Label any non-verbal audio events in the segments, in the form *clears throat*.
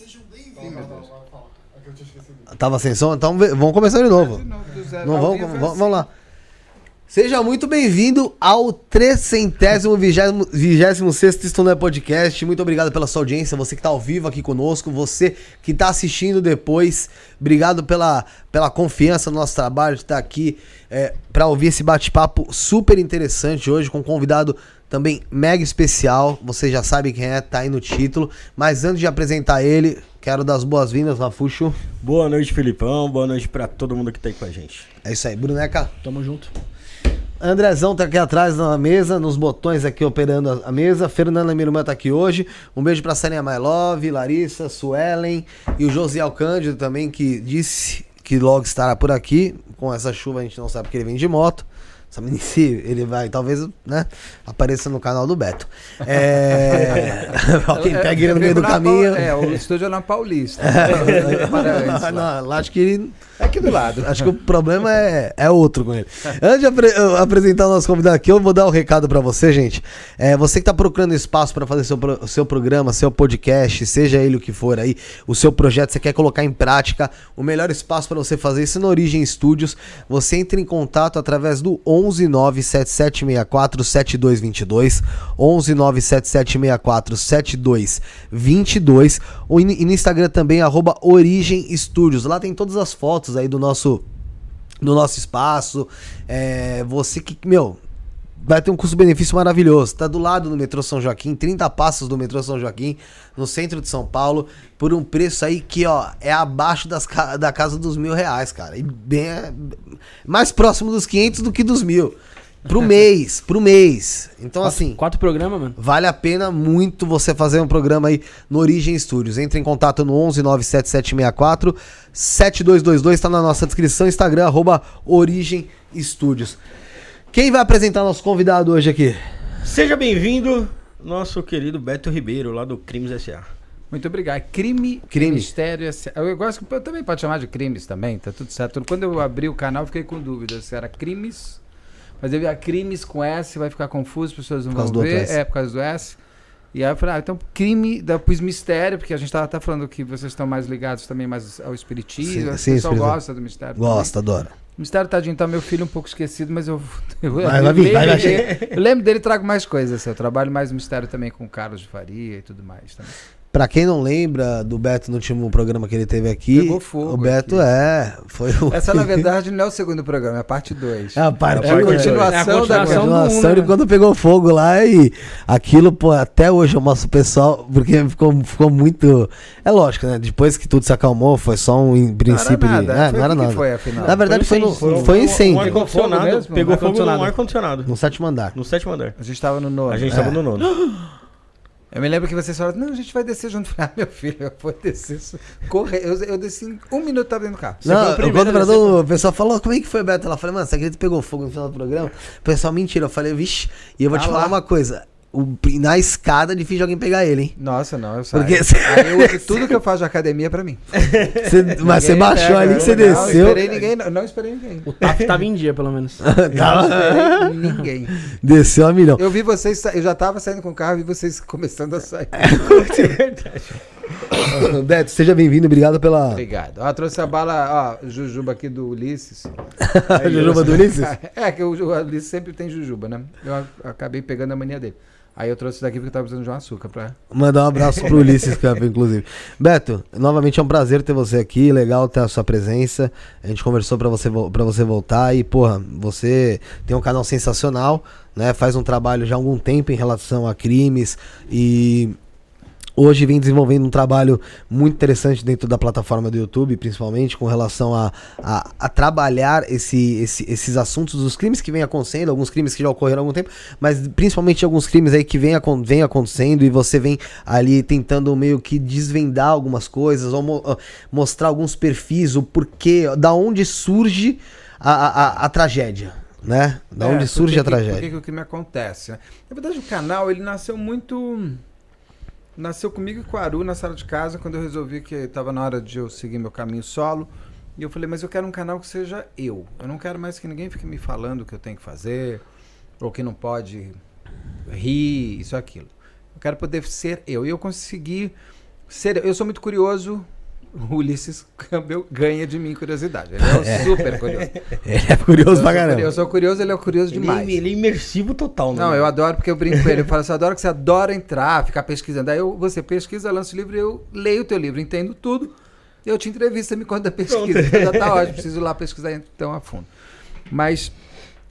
Sejam bem-vindos. Tava sem som? Então vamos começar de novo. Zero. Não, vamos, é vamos, vamos lá. Seja muito bem-vindo ao 326 Isto Podcast. Muito obrigado pela sua audiência, você que está ao vivo aqui conosco, você que está assistindo depois. Obrigado pela, pela confiança no nosso trabalho de estar aqui para ouvir esse bate-papo super interessante hoje com um convidado também mega especial. Você já sabe quem é, tá aí no título. Mas antes de apresentar ele, quero dar as boas-vindas, Rafuxo. Boa noite, Filipão. Boa noite pra todo mundo que tá aí com a gente. É isso aí, Bruneca. Tamo junto. Andrezão tá aqui atrás na mesa, nos botões aqui operando a- mesa. Fernanda Mirumã tá aqui hoje. Um beijo pra Sarinha My Love, Larissa, Suelen e o Josiel Cândido também, que disse que logo estará por aqui. Com essa chuva a gente não sabe porque ele vem de moto. Sabe se ele vai, talvez, né, apareça no canal do Beto. É... *laughs* *laughs* Alguém É, pega ele no meio do caminho. É, o estúdio é na Paulista. *laughs* Não, lá acho que ele É aqui do lado. Acho que o problema é, é outro com ele. Antes de apre- apresentar o nosso convidado aqui, eu vou dar um recado pra você, gente. É, você que tá procurando espaço pra fazer seu, pro- seu programa, seu podcast, seja ele o que for aí, o seu projeto, você quer colocar em prática, o melhor espaço pra você fazer isso é no Origem Studios. Você entra em contato através do 11 97764 7222, 11 97764 7222, ou no e no Instagram também, arroba Origem Studios. Lá tem todas as fotos aí do nosso do nosso espaço. É, você que, meu, vai ter um custo-benefício maravilhoso. Tá do lado do metrô São Joaquim, 30 passos do metrô São Joaquim, no centro de São Paulo, por um preço aí que, ó, é abaixo das, da casa dos mil reais, cara. E bem, é mais próximo dos 500 do que dos mil. Pro mês, pro mês. Então, assim. Quatro programas, mano? Vale a pena muito você fazer um programa aí no Origem Studios. Entre em contato no 11 97764 7222, tá na nossa descrição, Instagram, arroba Origem Studios. Quem vai apresentar nosso convidado hoje aqui? Seja bem-vindo, nosso querido Beto Ribeiro, lá do Crimes S.A. Muito obrigado. Crime, Crime. mistério. esse- Eu gosto que eu também pode chamar de crimes também, tá tudo certo. Quando eu abri o canal, eu fiquei com dúvida se era crimes, mas eu vi a crimes com S, vai ficar confuso, as pessoas não Por vão ver. É, por causa do S. E aí eu falei, ah, então crime, da pus mistério, porque a gente tava até falando que vocês estão mais ligados também mais ao espiritismo. Sim, o sim, pessoal espiritismo. gosta do mistério. também. Gosta, adora. Mistério Tadinho tá meu filho um pouco esquecido, mas eu. *laughs* eu Vai, vai vir, vai, lembro vai. dele- Eu lembro dele e trago mais coisas. assim, Eu trabalho mais mistério também com o Carlos de Faria e tudo mais também. Pra quem não lembra do Beto no último programa que ele teve aqui, Pegou fogo o Beto aqui. é, foi o... Essa, na *laughs* verdade, não é o segundo programa, é a parte 2. É a parte É a dois. continuação, É a da continuação do continuação um, de né? quando pegou fogo lá e aquilo, pô, até hoje eu mostro pro pessoal, porque ficou, ficou muito. É lógico, né? Depois que tudo se acalmou, foi só um em princípio não era de. nada. É, Foi não era o que nada. foi, afinal? Na verdade, foi, Foi no, incêndio. foi um Um incêndio. ar-condicionado. Fogo mesmo? Pegou fogo num ar-condicionado. No sétimo andar. No sétimo andar. A gente tava no nono. A gente É. tava no nono. *gasps* *gasps* Eu me lembro que vocês falaram, não, a gente vai descer junto. Eu *laughs* Ah, meu filho, eu vou descer. Correr. Eu, eu desci um minuto, tava dentro do carro. Não, primeiro quando o pessoal falou, como é que foi, Beto? Ela falou, mano, você acredita que pegou fogo no final do programa? O pessoal, mentira. Eu falei, vixe, e eu vou Ah te falar lá. uma coisa. O, na escada é difícil alguém pegar ele, hein? Nossa, não, eu saio. Porque- Aí eu uso tudo que eu faço de academia é pra mim. Você- mas você baixou ali que você eu Não desceu. esperei ninguém, não, não esperei ninguém. O TAF tava em dia, pelo menos. *laughs* Tava- Não esperei ninguém. Desceu a milhão. Eu vi vocês, eu já tava saindo com o carro e vi vocês começando a sair. *laughs* Beto, seja bem-vindo, obrigado pela. Obrigado. Ó, trouxe a bala, ó, jujuba aqui do Ulisses. *laughs* Jujuba do Ulisses? É, que o, o Ulisses sempre tem jujuba, né? Eu acabei pegando a mania dele. Aí eu trouxe daqui porque eu tava precisando de um açúcar pra... Mandar um abraço pro Ulisses Campo, inclusive. Beto, novamente é um prazer ter você aqui, legal ter a sua presença. A gente conversou pra você, vo- pra você voltar e, porra, você tem um canal sensacional, né? Faz um trabalho já há algum tempo em relação a crimes e hoje vem desenvolvendo um trabalho muito interessante dentro da plataforma do YouTube, principalmente com relação a, a, a trabalhar esse, esse- esses assuntos dos crimes que vem acontecendo, alguns crimes que já ocorreram há algum tempo, mas principalmente alguns crimes aí que vem, vem acontecendo e você vem ali tentando meio que desvendar algumas coisas ou mo- mostrar alguns perfis, o porquê, da onde surge a, a, a- tragédia, né? Da É, onde surge que a tragédia. Por que, que o crime acontece? né? Na verdade, o canal, ele nasceu muito... Nasceu comigo e com a Aru na sala de casa, quando eu resolvi que estava na hora de eu seguir meu caminho solo. E eu falei, mas eu quero um canal que seja eu. Eu não quero mais que ninguém fique me falando o que eu tenho que fazer, ou que não pode rir, isso aquilo. Eu quero poder ser eu. E eu consegui Sério, eu sou muito curioso. O *laughs* Ulisses Campbell ganha de mim curiosidade. Ele é um *laughs* super curioso. *laughs* Ele é curioso pra Eu caramba. sou curioso, ele é curioso Ele, demais. é- ele é imersivo total, né? Não, eu adoro porque eu brinco com ele. Eu falo assim, eu adoro que você adora entrar, ficar pesquisando. Aí eu, você pesquisa, lança o livro, eu leio o teu livro, entendo tudo. Eu te entrevisto, você me conta a pesquisa. Pronto. Já tá ótimo, preciso ir lá pesquisar então a fundo. Mas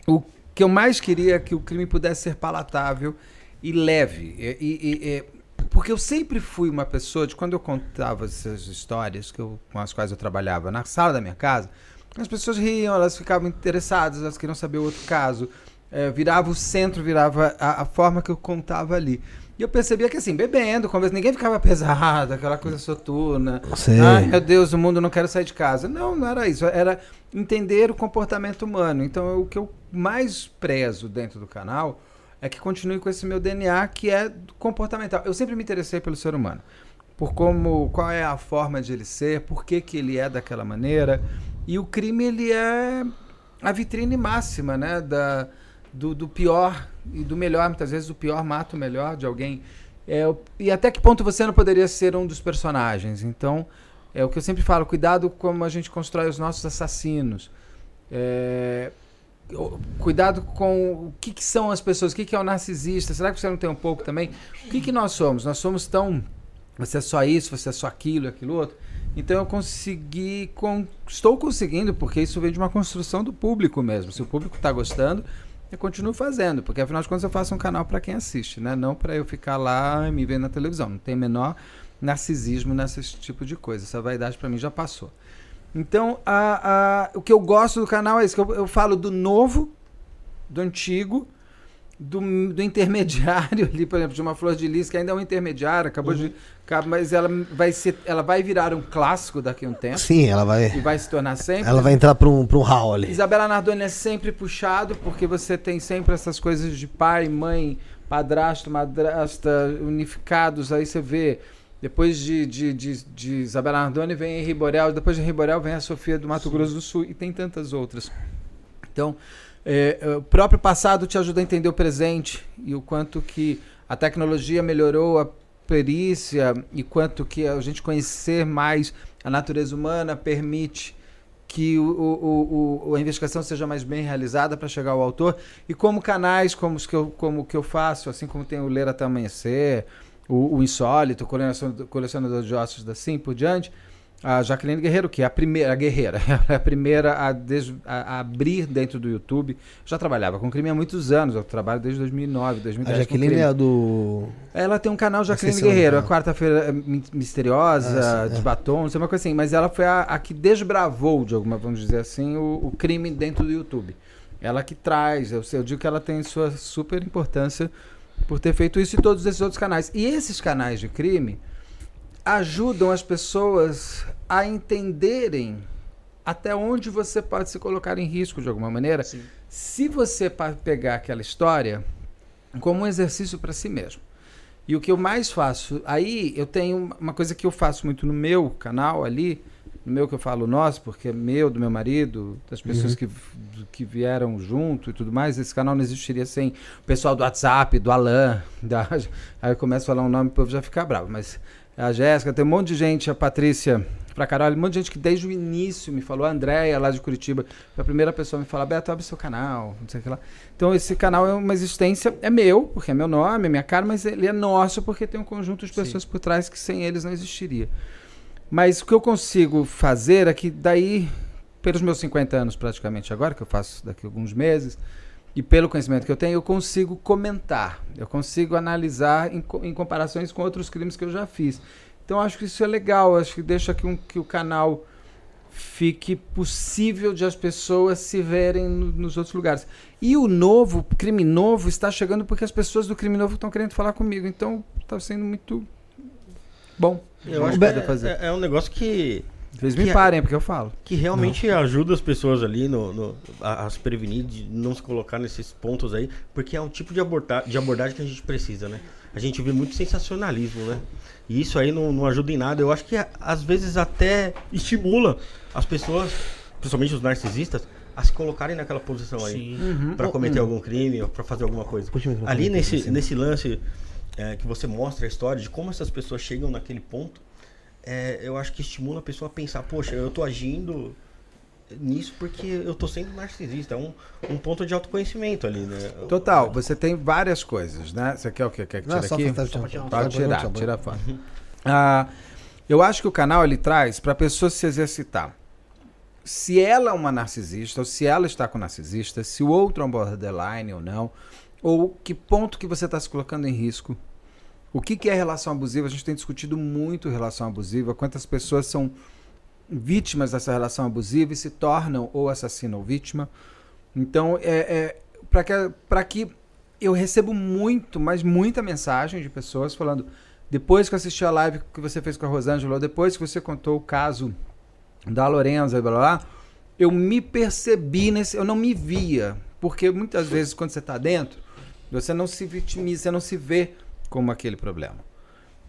o que eu mais queria é que o crime pudesse ser palatável e leve. E- e- e- porque eu sempre fui uma pessoa de quando eu contava essas histórias que eu- com as quais eu trabalhava na sala da minha casa, as pessoas riam, elas ficavam interessadas, elas queriam saber o outro caso. É, virava o centro, virava a, a forma que eu contava ali. E eu percebia que assim, bebendo, conversa, ninguém ficava *laughs* pesado, aquela coisa soturna. Sei. Ai, meu Deus, o mundo não quero sair de casa. Não, não era isso. Era entender o comportamento humano. Então, o que eu mais prezo dentro do canal é que continue com esse meu DNA que é comportamental. Eu sempre me interessei pelo ser humano. Por como, qual é a forma de ele ser, por que, que ele é daquela maneira. E o crime, ele é a vitrine máxima, né? Da, do, do pior e do melhor. Muitas vezes o pior mata o melhor de alguém. É, e até que ponto você não poderia ser um dos personagens? Então, é o que eu sempre falo: cuidado como a gente constrói os nossos assassinos. É, cuidado com o que, que são as pessoas, o que, que é o narcisista. Será que você não tem um pouco também? O que, que nós somos? Nós somos tão. Você é só isso, você é só aquilo, aquilo outro. Então eu consegui. con- estou conseguindo, porque isso vem de uma construção do público mesmo. Se o público está gostando, eu continuo fazendo, porque afinal de contas eu faço um canal para quem assiste, né? Não para eu ficar lá e me ver na televisão. Não tem menor narcisismo nesse tipo de coisa. Essa vaidade para mim já passou. Então, a, a- o que eu gosto do canal é isso, que eu, eu falo do novo, do antigo, do, do intermediário *laughs* ali, por exemplo, de uma flor de lis, que ainda é um intermediário, acabou de. acaba- Mas ela vai, ser, ela vai virar um clássico daqui a um tempo Sim, ela vai. e vai se tornar sempre. Ela vai entrar pra um, pra um hall ali. Isabela Nardoni é sempre puxado, porque você tem sempre essas coisas de pai, mãe, padrasto, madrasta, unificados. Aí você vê, depois de, de, de, de Isabela Nardoni vem Henri Borel, depois de Henri Borel vem a Sofia do Mato Grosso do Sul, e tem tantas outras. Então, é, é, o próprio passado te ajuda a entender o presente e o quanto que a tecnologia melhorou a perícia e quanto que a gente conhecer mais a natureza humana permite que o, o- o- a investigação seja mais bem realizada para chegar ao autor e como canais como os que eu, como que eu faço, assim como tem o Ler Até Amanhecer, o, o Insólito, o colecionador, colecionador de ossos da assim por diante, a Jaqueline Guerreiro, que é a primeira, a guerreira, *laughs* é a primeira a, des- a- a abrir dentro do YouTube. Já trabalhava com crime há muitos anos, eu trabalho desde 2009, A 2010 com Jaqueline é a do. Ela tem um canal Jaqueline Guerreiro, a dela. quarta-feira é mi- misteriosa, Ah, sim, de é. batom, não sei uma coisa assim, mas ela foi a, a que desbravou, de alguma, vamos dizer assim, o, o crime dentro do YouTube. Ela que traz, eu, eu digo que ela tem sua super importância por ter feito isso e todos esses outros canais. E esses canais de crime ajudam as pessoas a entenderem até onde você pode se colocar em risco de alguma maneira. Sim. Se você pegar aquela história como um exercício para si mesmo. E o que eu mais faço, aí eu tenho uma coisa que eu faço muito no meu canal ali, no meu que eu falo nosso, porque é meu, do meu marido, das pessoas que, que vieram junto e tudo mais. Esse canal não existiria sem o pessoal do WhatsApp, do Alan, *laughs* da, aí eu começo a falar um nome e o povo já fica bravo, mas a Jéssica, tem um monte de gente, a Patrícia, pra caralho, um monte de gente que desde o início me falou, a Andréia lá de Curitiba, foi a primeira pessoa a me falar, Beto, abre seu canal, não sei o que lá. Então esse canal é uma existência, é meu, porque é meu nome, é minha cara, mas ele é nosso porque tem um conjunto de pessoas por trás que sem eles não existiria. Mas o que eu consigo fazer é que daí, pelos meus 50 anos praticamente agora, que eu faço daqui a alguns meses, e pelo conhecimento que eu tenho, eu consigo comentar, eu consigo analisar em, em comparações com outros crimes que eu já fiz. Então acho que isso é legal, acho que deixa que, um, que o canal fique possível de as pessoas se verem no- nos outros lugares. E o novo, crime novo, está chegando porque as pessoas do crime novo estão querendo falar comigo. Então está sendo muito bom. Eu acho que poder fazer. é, é um negócio que, Vocês me que é- parem, porque eu falo. que realmente ajuda as pessoas ali no, no- a, a se prevenir, de não se colocar nesses pontos aí, porque é um tipo de, aborda de abordagem que a gente precisa, né? A gente vê muito sensacionalismo, né? E isso aí não, não ajuda em nada. Eu acho que a- às vezes até estimula as pessoas, principalmente os narcisistas, a se colocarem naquela posição aí. Sim. Pra cometer algum crime ou pra fazer alguma coisa. Puxa Ali nesse, nesse lance é, que você mostra a história de como essas pessoas chegam naquele ponto, é, eu acho que estimula a pessoa a pensar, poxa, eu tô agindo nisso porque eu tô sendo narcisista. É um, um ponto de autoconhecimento ali, né? Total, você tem várias coisas, né? Você quer o quê? Quer que Não, tire só aqui? Só pra tirar. Pode tirar, tira fora. Ah, eu acho que o canal ele traz para a pessoa se exercitar. Se ela é uma narcisista, ou se ela está com narcisista, se o outro é um borderline ou não, ou que ponto que você está se colocando em risco. O que, que é relação abusiva? A gente tem discutido muito relação abusiva, quantas pessoas são vítimas dessa relação abusiva e se tornam ou assassino ou vítima. Então, é, é para que, pra que eu recebo muito, mas muita mensagem de pessoas falando depois que eu assisti a live que você fez com a Rosângela, ou depois que você contou o caso da Lorenza e blá blá blá, eu me percebi nesse. Eu não me via. Porque muitas vezes, quando você está dentro, você não se vitimiza, você não se vê como aquele problema.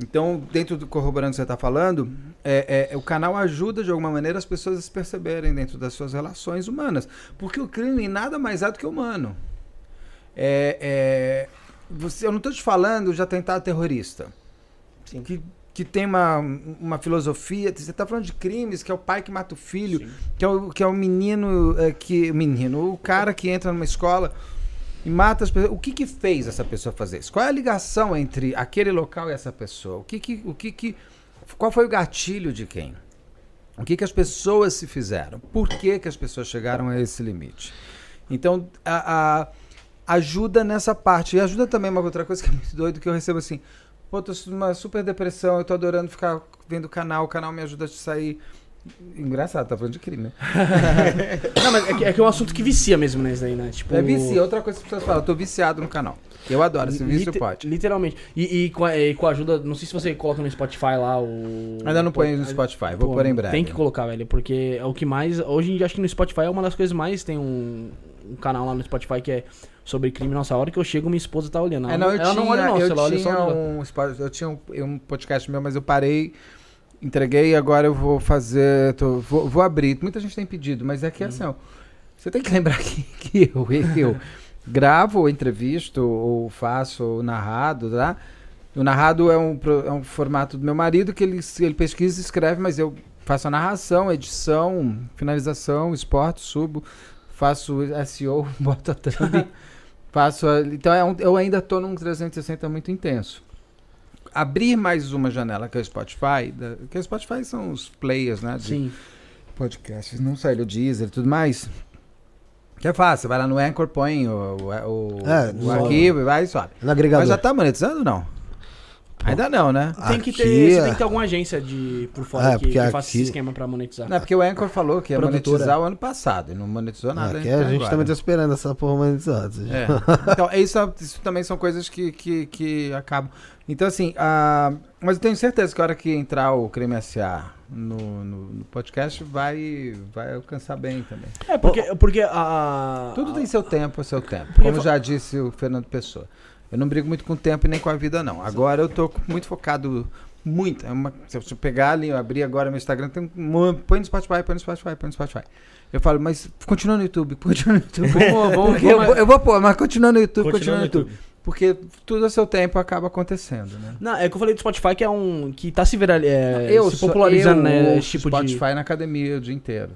Então, dentro do corroborando que você está falando, é, é, o canal ajuda de alguma maneira as pessoas a se perceberem dentro das suas relações humanas. Porque o crime nada mais é do que humano. É, é, você, eu não estou te falando de atentado terrorista Sim. que, que tem uma, uma filosofia. Você está falando de crimes, que é o pai que mata o filho, que é o, que é o menino é, que. Menino, o cara que entra numa escola e mata as pessoas. O que que fez essa pessoa fazer isso? Qual é a ligação entre aquele local e essa pessoa? O que que. O que, que qual foi o gatilho de quem? O que, que as pessoas se fizeram? Por que, que as pessoas chegaram a esse limite? Então, a, a- ajuda nessa parte. E ajuda também uma outra coisa que é muito doido, que eu recebo assim, pô, tô numa super depressão, eu tô adorando ficar vendo o canal, o canal me ajuda a sair. Engraçado, tá falando de crime, né? *laughs* Não, mas é que, é que é um assunto que vicia mesmo, né? Isso daí, né? Tipo, É vicia, outra coisa que as pessoas falam, eu tô viciado no canal. Eu adoro, esse vício liter- pode. Literalmente. E, e com, a, e com a ajuda, não sei se você coloca no Spotify lá o. Ainda não põe no Spotify, vou pô, pôr em breve. Tem que colocar, velho, porque é o que mais. Hoje em dia, acho que no Spotify é uma das coisas mais. Tem um, um canal lá no Spotify que é sobre crime. Nossa, a hora que eu chego, minha esposa tá olhando. É, não, eu ela tinha, não olha, não, eu ela tinha um, eu tinha um, um podcast meu, mas eu parei, entreguei e agora eu vou fazer, tô- vou, vou abrir. Muita gente tem pedido, mas é que assim, ó, você tem que *laughs* lembrar que, que eu, eu gravo, ou entrevisto, ou faço ou narrado, tá? O narrado é um, é um formato do meu marido que ele, ele pesquisa e escreve, mas eu faço a narração, edição, finalização, esporte, subo, faço SEO, *laughs* boto a thumb, *laughs* faço a, então é um- eu ainda estou num 360 muito intenso. Abrir mais uma janela que é o Spotify, da, que o Spotify são os players, né? de Sim. podcasts, não sai do Deezer e tudo mais. Que é fácil, você vai lá no Anchor, põe o, o, o- É, o arquivo e vai e sobe. No agregador. Mas já tá monetizando ou não? Ainda não, né? Tem que, ter, Aqui você é- tem que ter alguma agência de, por fora É, que, que faça esse aqui- esquema pra monetizar. Não, é porque o Anchor falou que ia Produtora. monetizar o ano passado e não monetizou nada. Aqui até a gente também tá esperando essa porra monetizada. É. Então, isso, isso também são coisas que, que, que acabam. Então, assim, ah, mas eu tenho certeza que a hora que entrar o Crime SA no, no, no podcast vai, vai alcançar bem também. É, porque, porque a. Tudo tem seu tempo, seu tempo. Como já disse o Fernando Pessoa. Eu não brigo muito com o tempo e nem com a vida, não. Agora eu tô muito focado. Muito. É uma, se eu pegar ali, eu abrir agora meu Instagram, tem um, põe no Spotify, põe no Spotify, põe no Spotify. Eu falo, mas continua no YouTube, *laughs* continua no YouTube. Vamos, vamos, *laughs* Porque eu, vou- eu vou pôr, mas continua no YouTube, Continua continua no no YouTube. Porque tudo a seu tempo acaba acontecendo, né? Não, é que eu falei do Spotify que é um. que tá se, viral, é, eu se sou- popularizando, eu né? ouço Esse tipo Spotify de. na academia o dia inteiro.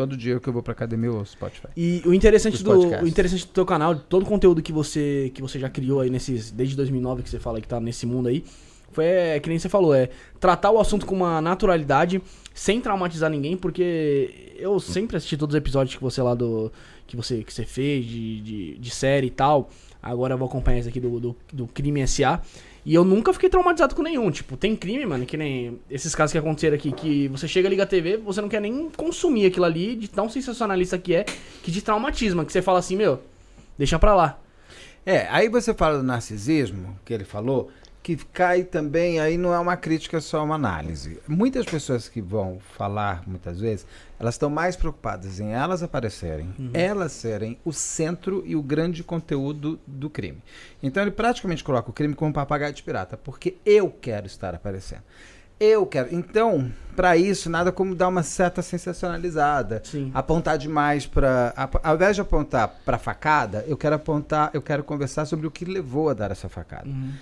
Todo dia que eu vou pra academia eu ouço Spotify. E o interessante, do, o interessante do teu canal, todo o conteúdo que você, que você já criou aí nesses. Desde 2009 que você fala que tá nesse mundo aí, foi é, que nem você falou, é tratar o assunto com uma naturalidade, sem traumatizar ninguém, porque eu sempre assisti todos os episódios que você lá do. que você, que você fez, de, de, de série e tal. Agora eu vou acompanhar esse aqui do, do, do Crime SA. E eu nunca fiquei traumatizado com nenhum. Tipo, tem crime, mano, que nem esses casos que aconteceram aqui, que você chega, liga a TV, você não quer nem consumir aquilo ali, de tão sensacionalista que é, que de traumatismo, que você fala assim, meu, deixa pra lá. É, aí você fala do narcisismo, que ele falou, que cai também, aí não é uma crítica, é só uma análise. Muitas pessoas que vão falar, muitas vezes, elas estão mais preocupadas em elas aparecerem, elas serem o centro e o grande conteúdo do crime. Então ele praticamente coloca o crime como um papagaio de pirata, porque eu quero estar aparecendo. Eu quero. Então, para isso, nada como dar uma certa sensacionalizada Sim. apontar demais para ao invés de apontar para facada eu quero apontar eu quero conversar sobre o que levou a dar essa facada Uhum.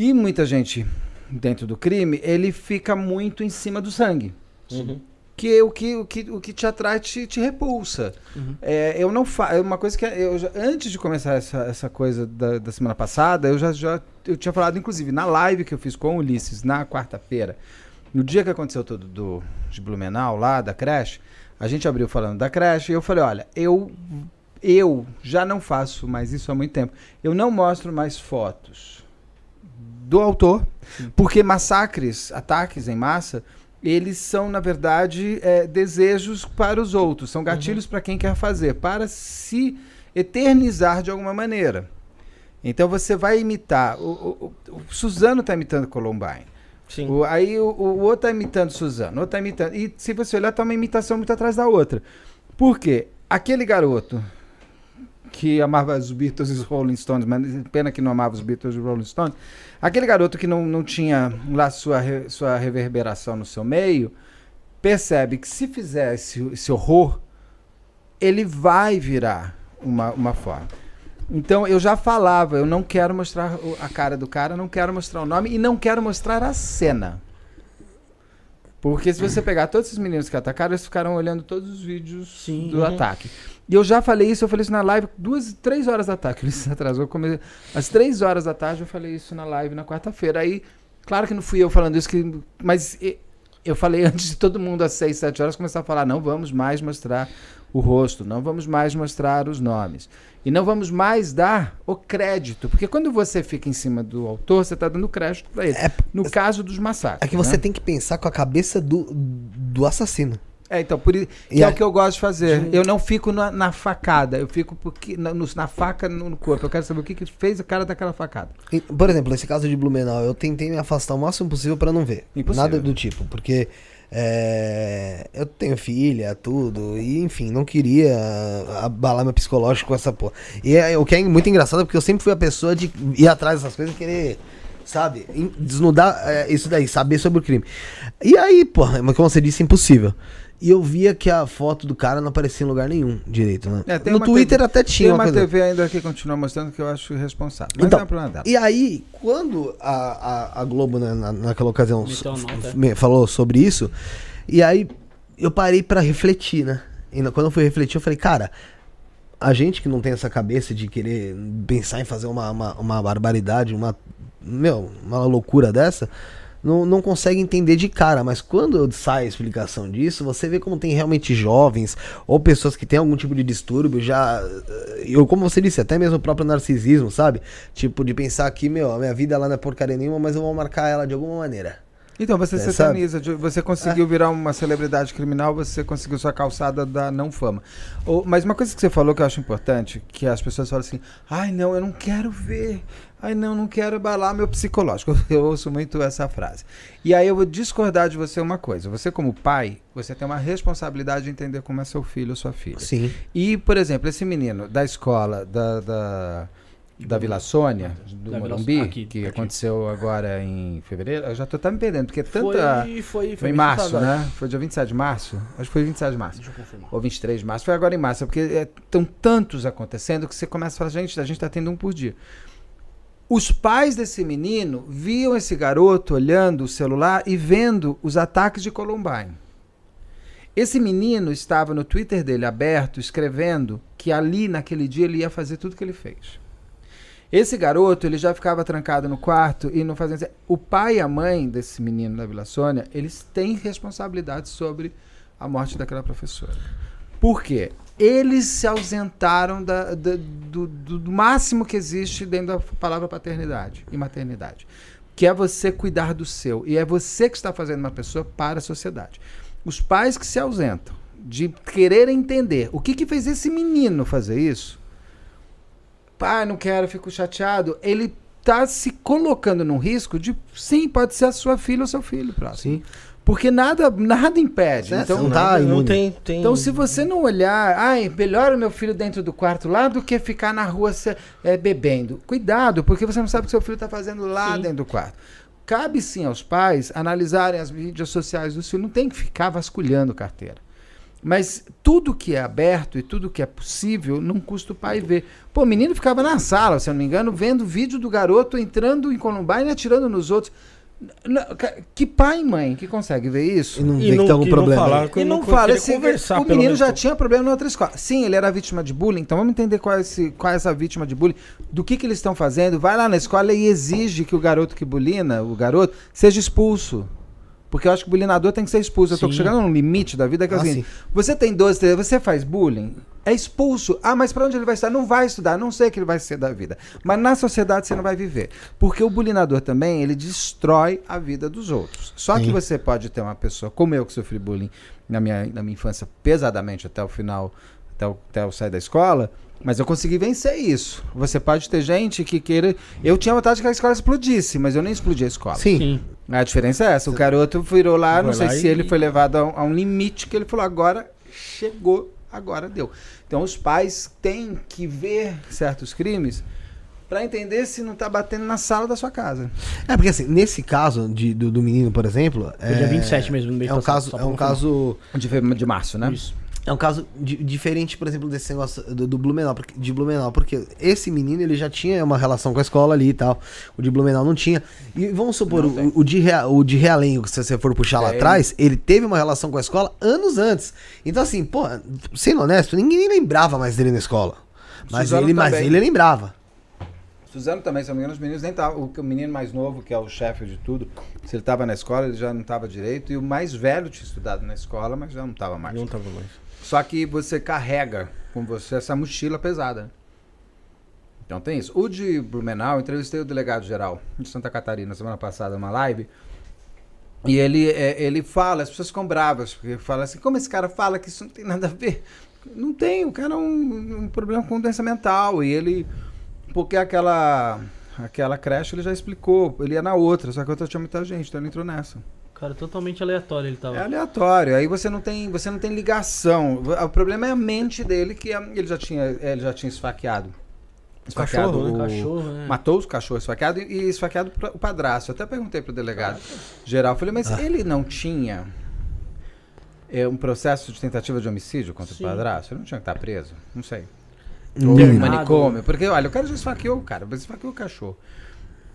E muita gente dentro do crime, ele fica muito em cima do sangue. Uhum. Que o que, o que, o que te atrai te, te repulsa. É, eu não faço. Uma coisa que eu já- antes de começar essa, essa coisa da, da semana passada, eu já, já eu tinha falado, inclusive, na live que eu fiz com o Ulisses na quarta-feira, no dia que aconteceu tudo do, de Blumenau, lá da creche, a gente abriu falando da creche e eu falei, olha, eu, eu já não faço mais isso há muito tempo. Eu não mostro mais fotos do autor, porque massacres, ataques em massa, eles são, na verdade, é, desejos para os outros, são gatilhos para quem quer fazer, para se eternizar de alguma maneira. Então você vai imitar. O, o, o Suzano está imitando Columbine. Sim. O- aí o, o outro está imitando Suzano, o outro está imitando. E se você olhar, tá uma imitação muito atrás da outra. Por quê? Aquele garoto que amava os Beatles e os Rolling Stones, mas pena que não amava os Beatles e os Rolling Stones. Aquele garoto que não, não tinha lá sua, re- sua reverberação no seu meio, percebe que se fizer esse, esse horror, ele vai virar uma, uma forma. Então eu já falava, eu não quero mostrar a cara do cara, não quero mostrar o nome e não quero mostrar a cena. Porque se você pegar todos esses meninos que atacaram, eles ficaram olhando todos os vídeos Sim. do Uhum. ataque. E eu já falei isso, eu falei isso na live, duas, três horas da tarde. *laughs* Ele se atrasou. Come... Às três horas da tarde eu falei isso na live na quarta-feira. Aí, claro que não fui eu falando isso, que... mas e- eu falei *laughs* antes de todo mundo às seis, sete horas começar a falar: não vamos mais mostrar o rosto, não vamos mais mostrar os nomes. E não vamos mais dar o crédito. Porque quando você fica em cima do autor, você está dando crédito para ele. É, no caso dos massacres. é que você né? tem que pensar com a cabeça do, do assassino. É, então, por isso. E é a- o que eu gosto de fazer. Eu não fico na, na facada, eu fico porque, na, no- na faca no, no corpo. Eu quero saber o que, que fez o cara daquela facada. E, Por exemplo, nesse caso de Blumenau, eu tentei me afastar o máximo possível pra não ver. Impossível. Nada do tipo, porque é, eu tenho filha, tudo, e enfim, não queria abalar meu psicológico com essa porra. E é, o que é muito engraçado porque eu sempre fui a pessoa de ir atrás dessas coisas e querer, sabe, desnudar é, isso daí, saber sobre o crime. E aí, porra, mas como você disse, impossível. E eu via que a foto do cara não aparecia em lugar nenhum direito, né? É, tem no uma Twitter TV até Tem tinha uma coisa. TV ainda que continua mostrando que eu acho irresponsável. Mas Então, não é problema dela. E aí, quando a, a, a Globo, né, na- naquela ocasião, falou sobre isso, e aí eu parei pra refletir, né? E quando eu fui refletir, eu falei, cara, a gente que não tem essa cabeça de querer pensar em fazer uma, uma, uma barbaridade, uma, meu, uma loucura dessa, não, não consegue entender de cara, mas quando sai a explicação disso, você vê como tem realmente jovens ou pessoas que têm algum tipo de distúrbio já. eh, Eu, como você disse, até mesmo o próprio narcisismo, sabe? Tipo, de pensar que, meu, a minha vida ela não é porcaria nenhuma, mas eu vou marcar ela de alguma maneira. Então você É, sataniza, de- você conseguiu virar uma celebridade criminal, você conseguiu sua calçada da não fama. Ou- mas uma coisa que você falou que eu acho importante, que as pessoas falam assim, ai não, eu não quero ver, ai não, não quero abalar meu psicológico. *laughs* Eu ouço muito essa frase. E aí eu vou discordar de você uma coisa, você como pai, você tem uma responsabilidade de entender como é seu filho ou sua filha. Sim. E, por exemplo, esse menino da escola da, da, da Vila Sônia, do Da Vila- Morumbi, aqui, que pertinho. aconteceu agora em fevereiro, eu já tô até me perdendo, porque tanta... Foi, foi, Foi em março, né? Foi dia 27 de março? Acho que foi 27 de março. Deixa eu confirmar. Ou 23 de março. Foi agora em março. Porque estão tantos acontecendo que você começa a falar, gente, a gente tá tendo um por dia. Os pais desse menino viam esse garoto olhando o celular e vendo os ataques de Columbine. Esse menino estava no Twitter dele aberto, escrevendo que ali, naquele dia, ele ia fazer tudo que ele fez. Esse garoto, ele já ficava trancado no quarto e não fazia... O pai e a mãe desse menino da Vila Sônia, eles têm responsabilidade sobre a morte daquela professora. Por quê? Eles se ausentaram da- da- do, do- máximo que existe dentro da palavra paternidade e maternidade. Que é você cuidar do seu. E é você que está fazendo uma pessoa para a sociedade. Os pais que se ausentam de querer entender o que, que fez esse menino fazer isso, pai, não quero, fico chateado. Ele tá se colocando num risco de, sim, pode ser a sua filha ou seu filho próximo. Sim. Porque nada, nada impede. É, então, não tá Nada- não tem, tem. então, se você não olhar, ai, melhor o meu filho dentro do quarto lá do que ficar na rua se- é, bebendo. Cuidado, porque você não sabe o que seu filho está fazendo lá Sim. dentro do quarto. Cabe sim aos pais analisarem as mídias sociais dos filhos. Não tem que ficar vasculhando carteira. Mas tudo que é aberto e tudo que é possível, não custa o pai ver. Pô, o menino ficava na sala, se eu não me engano, vendo vídeo do garoto entrando em Columbine e atirando nos outros. Não, Que pai e mãe que consegue ver isso? E não E vê que não- tem algum que não problema. falar aí. que E não não fala, esse, conversar, o menino já tinha problema na outra escola. Sim, ele era vítima de bullying, então vamos entender qual é, esse, qual é essa vítima de bullying, do que, que eles estão fazendo. Vai lá na escola e exige que o garoto que bulina, o garoto, seja expulso. Porque eu acho que o bulinador tem que ser expulso. Eu tô Sim. chegando num limite da vida que é o Ah, seguinte, você tem 12, 13, você faz bullying, é expulso. Ah, mas pra onde ele vai estar? Não vai estudar, não sei o que ele vai ser da vida. Mas na sociedade você não vai viver. Porque o bulinador também, ele destrói a vida dos outros. Só que Sim. você pode ter uma pessoa, como eu que sofri bullying na minha, na minha infância pesadamente até o final, até, o, até eu sair da escola, mas eu consegui vencer isso. Você pode ter gente que queira. Eu tinha vontade que a escola explodisse, mas eu nem explodi a escola. Sim. Sim. A diferença é essa. O garoto virou lá, não Foi sei lá se e- ele foi levado a um, a um limite que ele falou, agora chegou, agora deu. Então os pais têm que ver certos crimes para entender se não tá batendo na sala da sua casa. É, porque assim, nesse caso de, do, do menino, por exemplo. Foi dia 27 mesmo, no mês É um passado, caso, é um caso De, de março, né? Isso. É um caso di- diferente, por exemplo, desse negócio do, do Blumenau, porque, de Blumenau, porque esse menino ele já tinha uma relação com a escola ali e tal. O de Blumenau não tinha. E vamos supor, o, o, de Rea- o de Realengo, que se você for puxar lá Tem. atrás, ele teve uma relação com a escola anos antes. Então, assim, pô, sendo honesto, ninguém lembrava mais dele na escola. Mas, Suzano ele, mas ele lembrava. Suzano também, se não me engano, os meninos nem estavam. O, menino mais novo, que é o chefe de tudo, se ele estava na escola, ele já não estava direito. E o mais velho tinha estudado na escola, mas já não estava mais. Não tava mais. Só que você carrega com você essa mochila pesada. Então tem isso. O de Blumenau, entrevistei o delegado geral de Santa Catarina semana passada, numa live. E ele, é, ele fala, as pessoas ficam bravas, porque fala assim, como esse cara fala que isso não tem nada a ver? Não tem, o cara é um, um problema com doença mental. E ele. Porque aquela. Aquela creche ele já explicou, ele ia na outra, só que a outra tinha muita gente, então ele entrou nessa. Cara, totalmente aleatório ele tava. É aleatório. Aí você não tem, você não tem ligação. O problema é a mente dele que é- ele já tinha, ele já tinha esfaqueado. Cachorro, né? o- Cachorro, né? Matou os cachorros esfaqueados e esfaqueado o padrasto. Eu até perguntei pro delegado geral, falei, mas ele não tinha é, um processo de tentativa de homicídio contra Sim. o padrasto? Ele não tinha que estar preso? Não sei. Hum. Internado. manicômio. Porque, olha, o cara já esfaqueou o cara, mas esfaqueou o cachorro.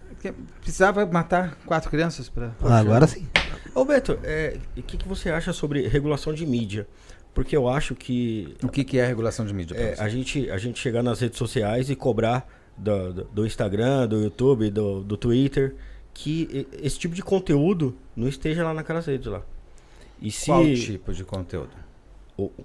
Porque Precisava matar quatro crianças pra. Ah, agora sim. Ô Beto, é, o que, que você acha sobre regulação de mídia? Porque eu acho que O que, que é regulação de mídia? é, a, gente, a gente chegar nas redes sociais e cobrar do, do, do Instagram, do YouTube, do, do Twitter, que esse tipo de conteúdo não esteja lá naquelas redes lá. E se Qual tipo de conteúdo?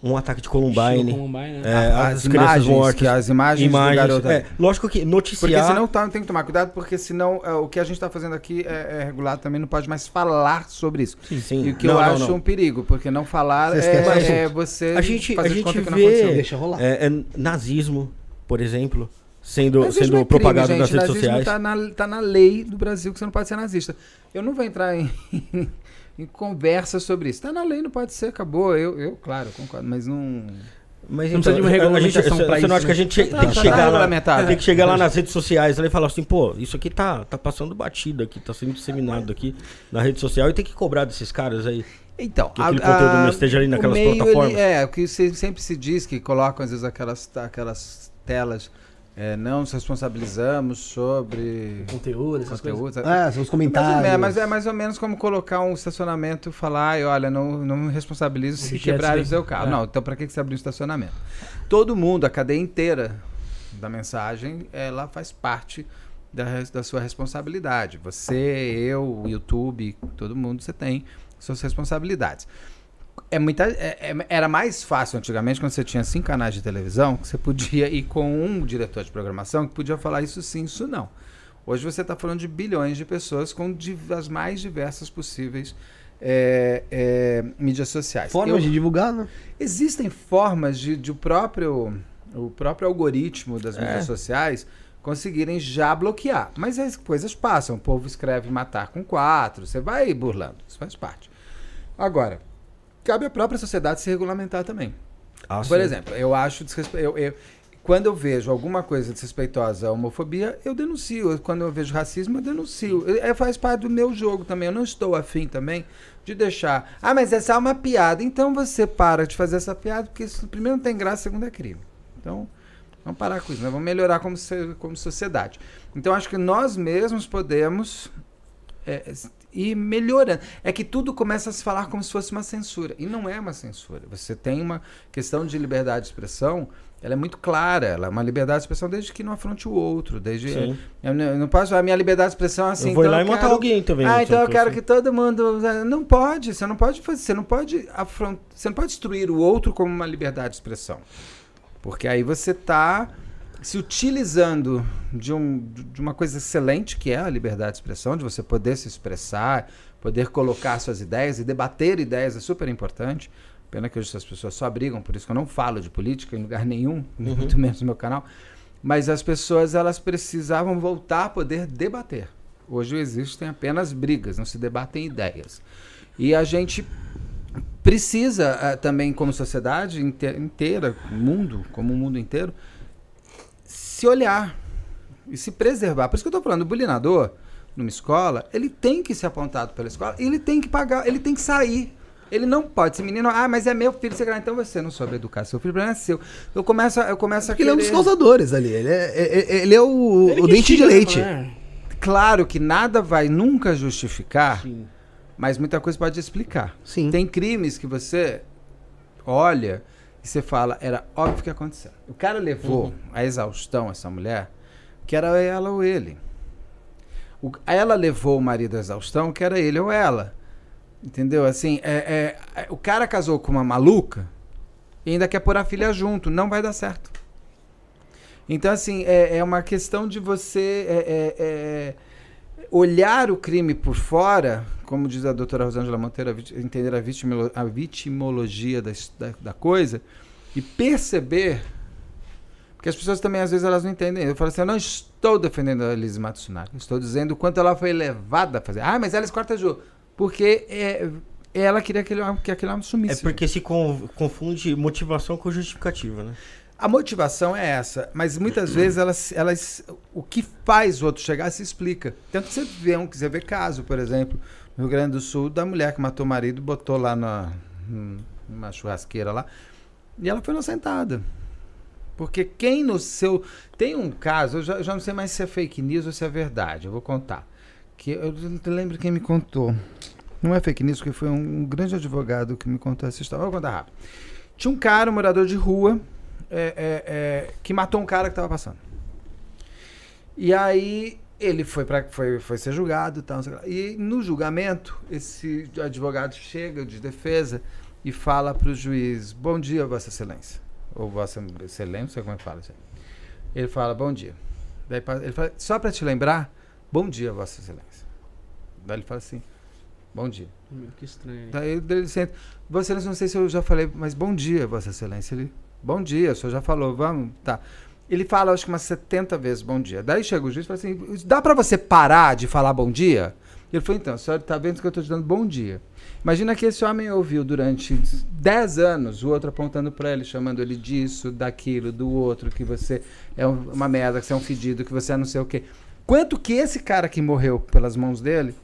Um ataque de Columbine, Columbine, né? é, A- as, crianças mortas, as imagens, imagens, é, lógico que Porque noticiar... senão tá, tem que tomar cuidado, porque senão é, o que a gente está fazendo aqui é, é regulado também, não pode mais falar sobre isso. Sim, sim. E o que Não, eu não, acho não. um perigo, porque não falar Você é, é você A gente- fazer a gente conta que não vê- aconteceu. Deixa rolar. É, é nazismo, por exemplo, sendo, Nazismo sendo é crime, propagado gente. nas redes Nazismo sociais. Tá na, tá na lei do Brasil que você não pode ser nazista. Eu não vou entrar em, *laughs* em conversa sobre isso. Tá na lei, não pode ser, acabou. Eu, eu claro, concordo, mas não. Mas Não precisa de uma a gente- regulamentação você- Você isso, não acha que a né? gente Tá- tem que tá chegar lá, regulamentado. tem que chegar lá nas redes sociais e falar assim, pô, isso aqui tá, tá passando batido aqui, tá sendo disseminado aqui na rede social e tem que cobrar desses caras aí. Então, Que aquele conteúdo não esteja ali o naquelas meio, plataformas. ele- é, o que se- sempre se diz que colocam às vezes aquelas, aquelas telas, é, não nos responsabilizamos sobre Conteúdo, essas coisas. conteúdos. Ah, são os comentários. menos, mas é mais ou menos como colocar um estacionamento e falar, ai, olha, não, não me responsabilizo se quebrar o seu carro. é. Não, então para que que você abriu um estacionamento? Todo mundo, a cadeia inteira da mensagem, ela faz parte da, da sua responsabilidade. Você, eu, o YouTube, todo mundo, você tem suas responsabilidades. É muita, é- é- era mais fácil antigamente, quando você tinha cinco canais de televisão, que você podia ir com um diretor de programação que podia falar isso sim, isso não. Hoje você está falando de bilhões de pessoas com as mais diversas possíveis é, é, mídias sociais. Formas Eu- de divulgar, né? Existem formas de, de o próprio o próprio algoritmo das É. mídias sociais conseguirem já bloquear. Mas as coisas passam. O povo escreve matar com quatro. Você vai burlando. Isso faz parte. Agora, cabe à própria sociedade se regulamentar também. Ah, Por sim. exemplo, eu acho desrespe... eu, eu- quando eu vejo alguma coisa desrespeitosa à homofobia, eu denuncio. Quando eu vejo racismo, eu denuncio. É, faz parte do meu jogo também. Eu não estou afim também de deixar. Ah, mas essa é uma piada. Então você para de fazer essa piada, porque isso, primeiro não tem graça, segundo é crime. Então, vamos parar com isso, né? Vamos melhorar como, como sociedade. Então, acho que nós mesmos podemos é, ir melhorando. É que tudo começa a se falar como se fosse uma censura. E não é uma censura. Você tem uma questão de liberdade de expressão, ela é muito clara. Ela é uma liberdade de expressão desde que não afronte o outro. Desde, eu, não- eu não posso. A minha liberdade de expressão é assim. eu vou então lá e matar quero- alguém também. ah, então eu quero assim. que todo mundo. Não pode, você não pode fazer, você não pode afron- você não pode destruir o outro como uma liberdade de expressão. Porque aí você está se utilizando de, um, de uma coisa excelente que é a liberdade de expressão, de você poder se expressar, poder colocar suas ideias e debater ideias é super importante. Pena que hoje as pessoas só brigam, por isso que eu não falo de política em lugar nenhum, *laughs* muito menos no meu canal. Mas as pessoas elas precisavam voltar a poder debater. Hoje existem apenas brigas, não se debatem ideias. E a gente precisa eh, também, como sociedade inte- inteira, mundo, como o mundo inteiro, se olhar e se preservar. Por isso que eu estou falando, o bulinador, numa escola, ele tem que ser apontado pela escola, e ele tem que pagar, ele tem que sair. Ele não pode, esse menino, ah, mas é meu filho, você, então você não soube educar seu filho, o problema é seu. Eu começo, a- eu começo a Porque ele é um dos querer- causadores ali. Ele é, é- é- ele é o, Ele o dente de leite. né? Claro que nada vai nunca justificar, Sim. mas muita coisa pode explicar. Sim. Tem crimes que você olha e você fala, era óbvio que aconteceu. O cara levou Uhum. a exaustão essa mulher, que era ela ou ele. O- ela levou o marido à exaustão, que era ele ou ela. Entendeu? Assim, é, é- é- o cara casou com uma maluca e ainda quer pôr a filha junto. Não vai dar certo. Então, assim, é, é uma questão de você é, é, é, olhar o crime por fora, como diz a doutora Rosângela Monteiro, entender a, vitimolo- a vitimologia da, da, da coisa e perceber. Porque as pessoas também, às vezes, elas não entendem. Eu falo assim, eu não estou defendendo a Elise Matsunaga. Estou dizendo o quanto ela foi levada a fazer. Ah, mas ela escortejou. Porque é, ela queria que, ele, que aquele homem É sumisse. porque se con- confunde motivação com justificativa, né? A motivação é essa, mas muitas vezes elas, elas, o que faz o outro chegar se explica. Tanto que você vê um, você vê caso, por exemplo, no Rio Grande do Sul, da mulher que matou o marido, botou lá na, numa churrasqueira lá, e ela foi inocentada. Porque quem no seu. Tem um caso, eu já, já não sei mais se é fake news ou se é verdade, eu vou contar. Que eu não lembro quem me contou. Não é fake news, porque foi um, um grande advogado que me contou essa história. Vou contar rápido. Tinha um cara, um morador de rua, é, é, é, que matou um cara que estava passando. E aí ele foi, pra, foi, foi ser julgado e tal. E no julgamento, esse advogado chega de defesa e fala para o juiz: Bom dia, Vossa Excelência. Ou Vossa Excelência, não sei como é que fala. Ele fala: Bom dia. Daí ele fala: Só para te lembrar, bom dia, Vossa Excelência. Daí ele fala assim: Bom dia. Meu, Que estranho. Daí ele senta. Vossa Excelência, não sei se eu já falei, mas bom dia, Vossa Excelência. Ele, bom dia, o senhor já falou, vamos, tá. Ele fala, acho que umas 70 vezes bom dia. Daí chega o juiz e fala assim: dá pra você parar de falar bom dia? Ele falou, então, o senhor tá vendo que eu tô te dando bom dia. Imagina que esse homem ouviu durante 10 anos o outro apontando pra ele, chamando ele disso, daquilo, do outro, que você é um- uma merda, que você é um fedido, que você é não sei o quê. Quanto que esse cara que morreu pelas mãos dele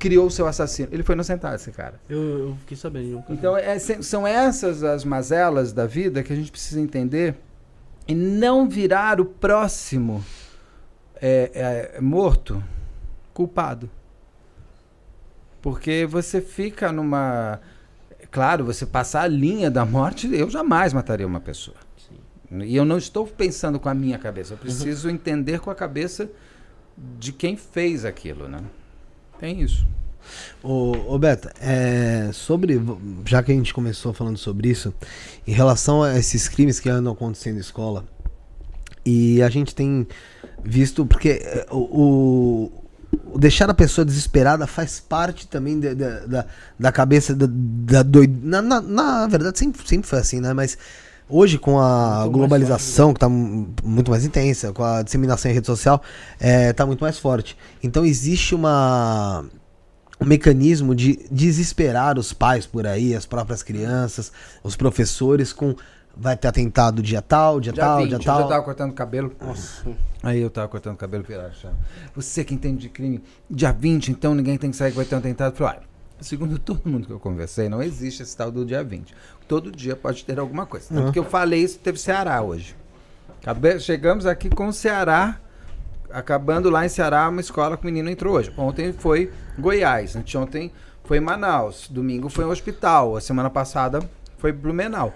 criou o seu assassino? Ele foi inocentado, esse cara. Eu, eu fiquei sabendo. Então, é- são essas as mazelas da vida que a gente precisa entender e não virar o próximo é, é, morto culpado. Porque você fica numa. Claro, você passar a linha da morte, eu jamais mataria uma pessoa. E eu não estou pensando com a minha cabeça, eu preciso entender com a cabeça de quem fez aquilo, né? Tem isso. Ô, ô Beto, é, sobre. Já que a gente começou falando sobre isso, em relação a esses crimes que andam acontecendo em escola, e a gente tem visto, porque é, o, o- deixar a pessoa desesperada faz parte também da, da, da- cabeça da, da doid... na, na, na verdade, sempre, sempre foi assim, né? Mas hoje, com a mais globalização, que tá mu- muito mais intensa, com a disseminação em rede social, é, tá muito mais forte. Então existe uma um mecanismo de desesperar os pais por aí, as próprias crianças, os professores com vai ter atentado dia tal, dia, Dia tal, 20, dia eu tal. já tava cortando cabelo. Nossa. Aí eu tava cortando cabelo já. Você que entende de crime, dia 20, então ninguém tem que sair que vai ter um atentado. Eu falei, olha, segundo *laughs* todo mundo que eu conversei, não existe esse tal do dia 20. Todo dia pode ter alguma coisa. Tanto Uhum. que eu falei isso, teve Ceará hoje. Chegamos aqui com o Ceará acabando lá em Ceará uma escola que o menino entrou hoje. Ontem foi Goiás, anteontem foi Manaus, domingo foi um hospital, a semana passada foi Blumenau.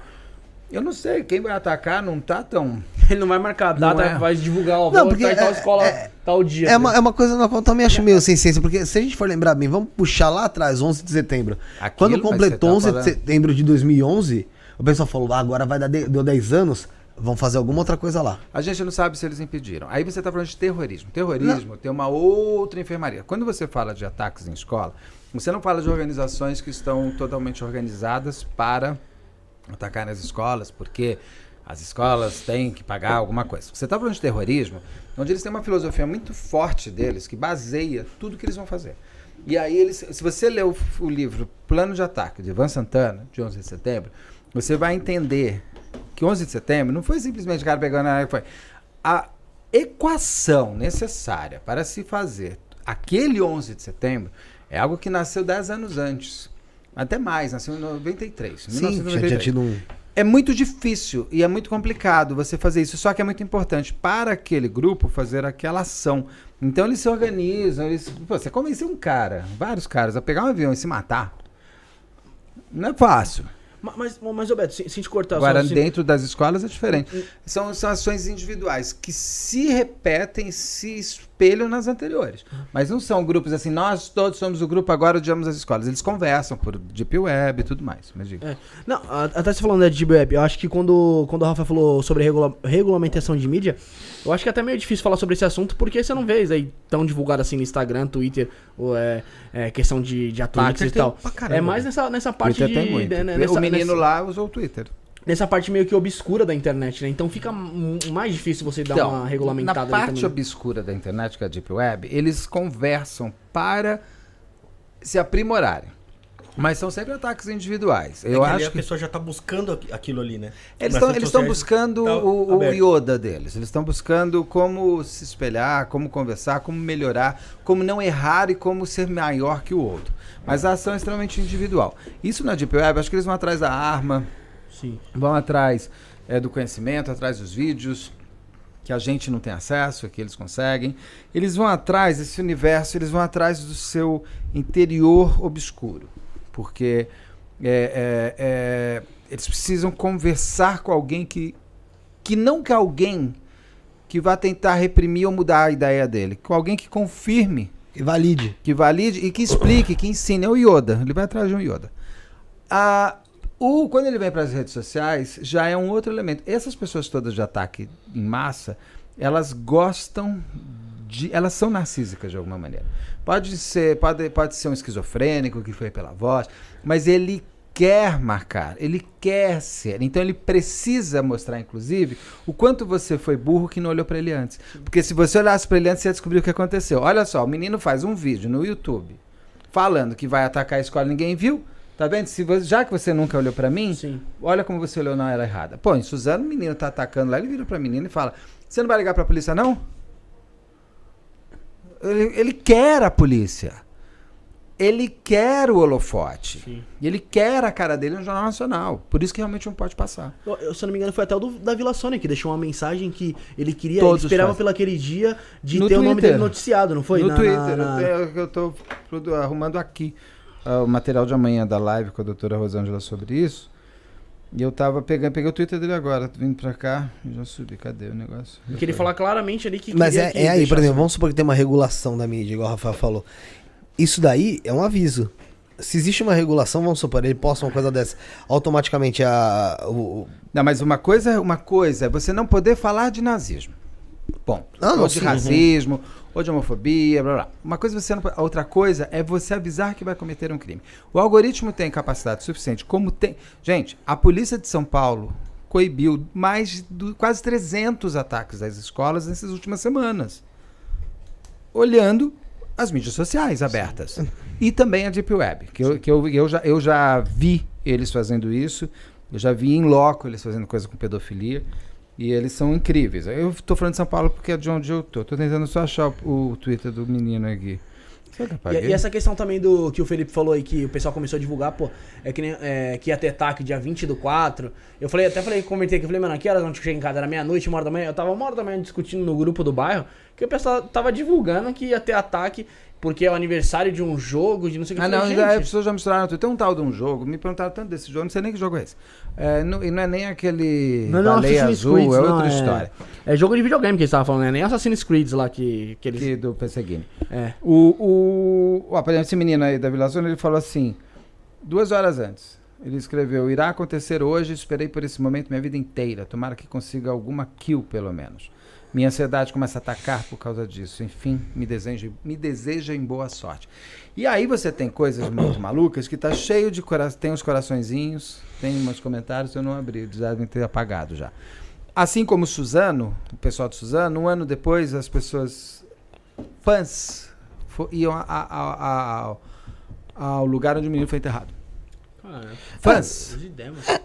Eu não sei, quem vai atacar não tá tão. *laughs* Ele não vai marcar a data, Não é. vai divulgar, ó, Não, porque estar em tal é- escola, é- tal dia. É uma, é uma coisa na qual eu também acho meio sem ciência, porque se a gente for lembrar bem, vamos puxar lá atrás, 11 de setembro. Aquilo, Quando completou você 11 tá de falando- setembro de 2011, o pessoal falou, ah, agora vai dar de- deu 10 anos, vão fazer alguma outra coisa lá. A gente não sabe se eles impediram. Aí você está falando de terrorismo. Terrorismo tem uma outra enfermaria. Quando você fala de ataques em escola, você não fala de organizações que estão totalmente organizadas para atacar nas escolas, porque as escolas têm que pagar alguma coisa. Você está falando de terrorismo, onde eles têm uma filosofia muito forte deles, que baseia tudo que eles vão fazer. E aí, eles, se você ler o, o livro Plano de Ataque, de Ivan Santana, de 11 de setembro, você vai entender que 11 de setembro não foi simplesmente o cara pegando a foi a equação necessária para se fazer aquele 11 de setembro é algo que nasceu 10 anos antes. Até mais, nasceu em 93. Sim, já tinha 1993. tido um... É muito difícil e é muito complicado você fazer isso, só que é muito importante para aquele grupo fazer aquela ação. Então eles se organizam, eles, pô, você convencer um cara, vários caras, a pegar um avião e se matar, não é fácil. Ma- Mas, mas, ô Beto, se, se a gente cortar Agora, só, se- dentro das escolas é diferente. São, são ações individuais que se repetem, se espelham nas anteriores. Mas não são grupos assim, nós todos somos o grupo, agora odiamos as escolas. Eles conversam por Deep Web e tudo mais. Mas diga. É. Não, até você falando né, de web, eu acho que quando, quando o Rafa falou sobre regula- regulamentação de mídia, eu acho que é até meio difícil falar sobre esse assunto, porque você não vê isso aí tão divulgado assim no Instagram, Twitter, ou é, é questão de, de ataques Twitter e tal. caramba, É mais né? nessa, nessa parte Twitter de. tem muito. né, né, o nessa- menino nessa- lá usou o Twitter. Nessa parte meio que obscura da internet, né? Então fica mais difícil você dar uma regulamentada Então, na parte também. obscura da internet, que é a Deep Web, eles conversam para se aprimorarem. Mas são sempre ataques individuais. É Eu que ali acho a que pessoa já tá buscando aqui- aquilo ali, né? Eles estão buscando tá o, o. Yoda deles. Eles estão buscando como se espelhar, como conversar, como melhorar, como não errar e como ser maior que o outro. Mas a ação é extremamente individual. Isso na Deep Web, acho que eles vão atrás da arma, Sim. vão atrás é, do conhecimento, atrás dos vídeos que a gente não tem acesso, que eles conseguem. Eles vão atrás desse universo, eles vão atrás do seu interior obscuro. Porque é, é, é, eles precisam conversar com alguém que, que não que alguém que vá tentar reprimir ou mudar a ideia dele, com alguém que confirme E valide. que valide e que explique, que ensine. É o Yoda. Ele vai atrás de um Yoda. Ah, o, quando ele vem para as redes sociais, já é um outro elemento. Essas pessoas todas de ataque em massa, elas gostam de. Elas são narcísicas de alguma maneira. Pode ser, pode, pode ser um esquizofrênico que foi pela voz, mas ele quer marcar, ele quer ser. Então ele precisa mostrar, inclusive, o quanto você foi burro que não olhou para ele antes. Porque se você olhasse para ele antes, você ia descobrir o que aconteceu. Olha só, o menino faz um vídeo no YouTube falando que vai atacar a escola ninguém viu. Tá vendo? Se você- já que você nunca olhou para mim, Sim. olha como você olhou na hora errada. Pô, Suzano, o menino tá atacando lá, ele vira pra menina e fala: Você não vai ligar pra polícia, não? Ele, ele quer a polícia. Ele quer o holofote. Sim. E ele quer a cara dele no Jornal Nacional. Por isso que realmente não pode passar. Eu, se eu não me engano, foi até o do, da Vila Sônia que deixou uma mensagem que ele queria, Todos ele esperava fazem. pelo aquele dia de No ter o nome Twitter. dele noticiado, não foi? no Na- Twitter, na- na- Eu, eu tô arrumando aqui o material de amanhã da live com a doutora Rosângela sobre isso. E eu tava pegando, peguei o Twitter dele agora, tô vindo pra cá, já subi, cadê o negócio? Que ele falar claramente ali que Mas queria é, que é aí, por exemplo, vamos supor que tem uma regulação da mídia, igual o Rafael falou. Isso daí é um aviso. Se existe uma regulação, vamos supor, ele posta uma coisa dessa, automaticamente a, o, o- Não, mas uma coisa, uma coisa é você não poder falar de nazismo. Ponto. Ah, ou de sim, racismo, ou de homofobia, blá blá. Uma coisa você não pode- a outra coisa é você avisar que vai cometer um crime. O algoritmo tem capacidade suficiente, como tem. Gente, a polícia de São Paulo coibiu mais de quase 300 ataques às escolas nessas últimas semanas. Olhando as mídias sociais abertas. E também a Deep Web, que, eu, que eu, eu, já, eu já vi eles fazendo isso, eu já vi em loco eles fazendo coisa com pedofilia, e eles são incríveis. Eu tô falando de São Paulo porque é de onde eu tô. Tô tentando só achar o, o Twitter do menino aqui. Que E, e essa questão também do que o Felipe falou aí, que o pessoal começou a divulgar, pô, é que, nem, é, que ia ter ataque dia 20 do 4. Eu falei, até falei, comentei aqui, eu falei, mano, aqui horas onde eu cheguei em casa? Era meia-noite, uma hora da manhã. Eu tava uma hora da manhã discutindo no grupo do bairro, que o pessoal tava divulgando que ia ter ataque porque é o aniversário de um jogo, de não sei o que. Ah, não, falei, já, as gente, pessoas já misturaram tudo. Tem um tal de um jogo, me perguntaram tanto desse jogo, não sei nem que jogo é esse. É, não, e não é nem aquele Não, não, baleia Assassin's azul, Creed, é não, outra é- história. É jogo de videogame que eles estavam falando, né? Nem Assassin's Creed lá que, que eles. Que do PC Game. É. O, o, ó, por exemplo, esse menino aí da Vila Zona, ele falou assim, duas horas antes. Ele escreveu, irá acontecer hoje, esperei por esse momento minha vida inteira. Tomara que consiga alguma kill, pelo menos. Minha ansiedade começa a atacar por causa disso. Enfim, me deseja, me deseja em boa sorte. E aí você tem coisas muito malucas que tá cheio de coração. Tem os coraçõezinhos, tem uns comentários, eu não abri, eles devem ter apagado já. Assim como o Suzano, o pessoal do Suzano, um ano depois as pessoas fãs iam a- a- a- ao- ao lugar onde o menino foi enterrado. Fãs.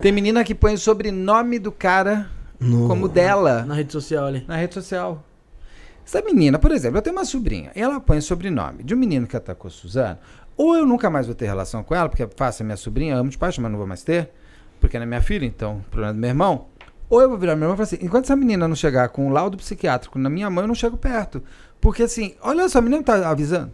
Tem menina que põe o sobrenome do cara No- como dela Na rede social ali. na rede social. Essa menina, por exemplo, eu tenho uma sobrinha, e ela põe o sobrenome de um menino que atacou Suzano, ou eu nunca mais vou ter relação com ela, porque faça minha sobrinha, amo de paixão, mas não vou mais ter, porque ela é minha filha, então, problema do meu irmão. Ou eu vou virar meu irmão e falar assim, enquanto essa menina não chegar com um laudo psiquiátrico na minha mão, eu não chego perto. Porque assim, olha só, a menina tá avisando.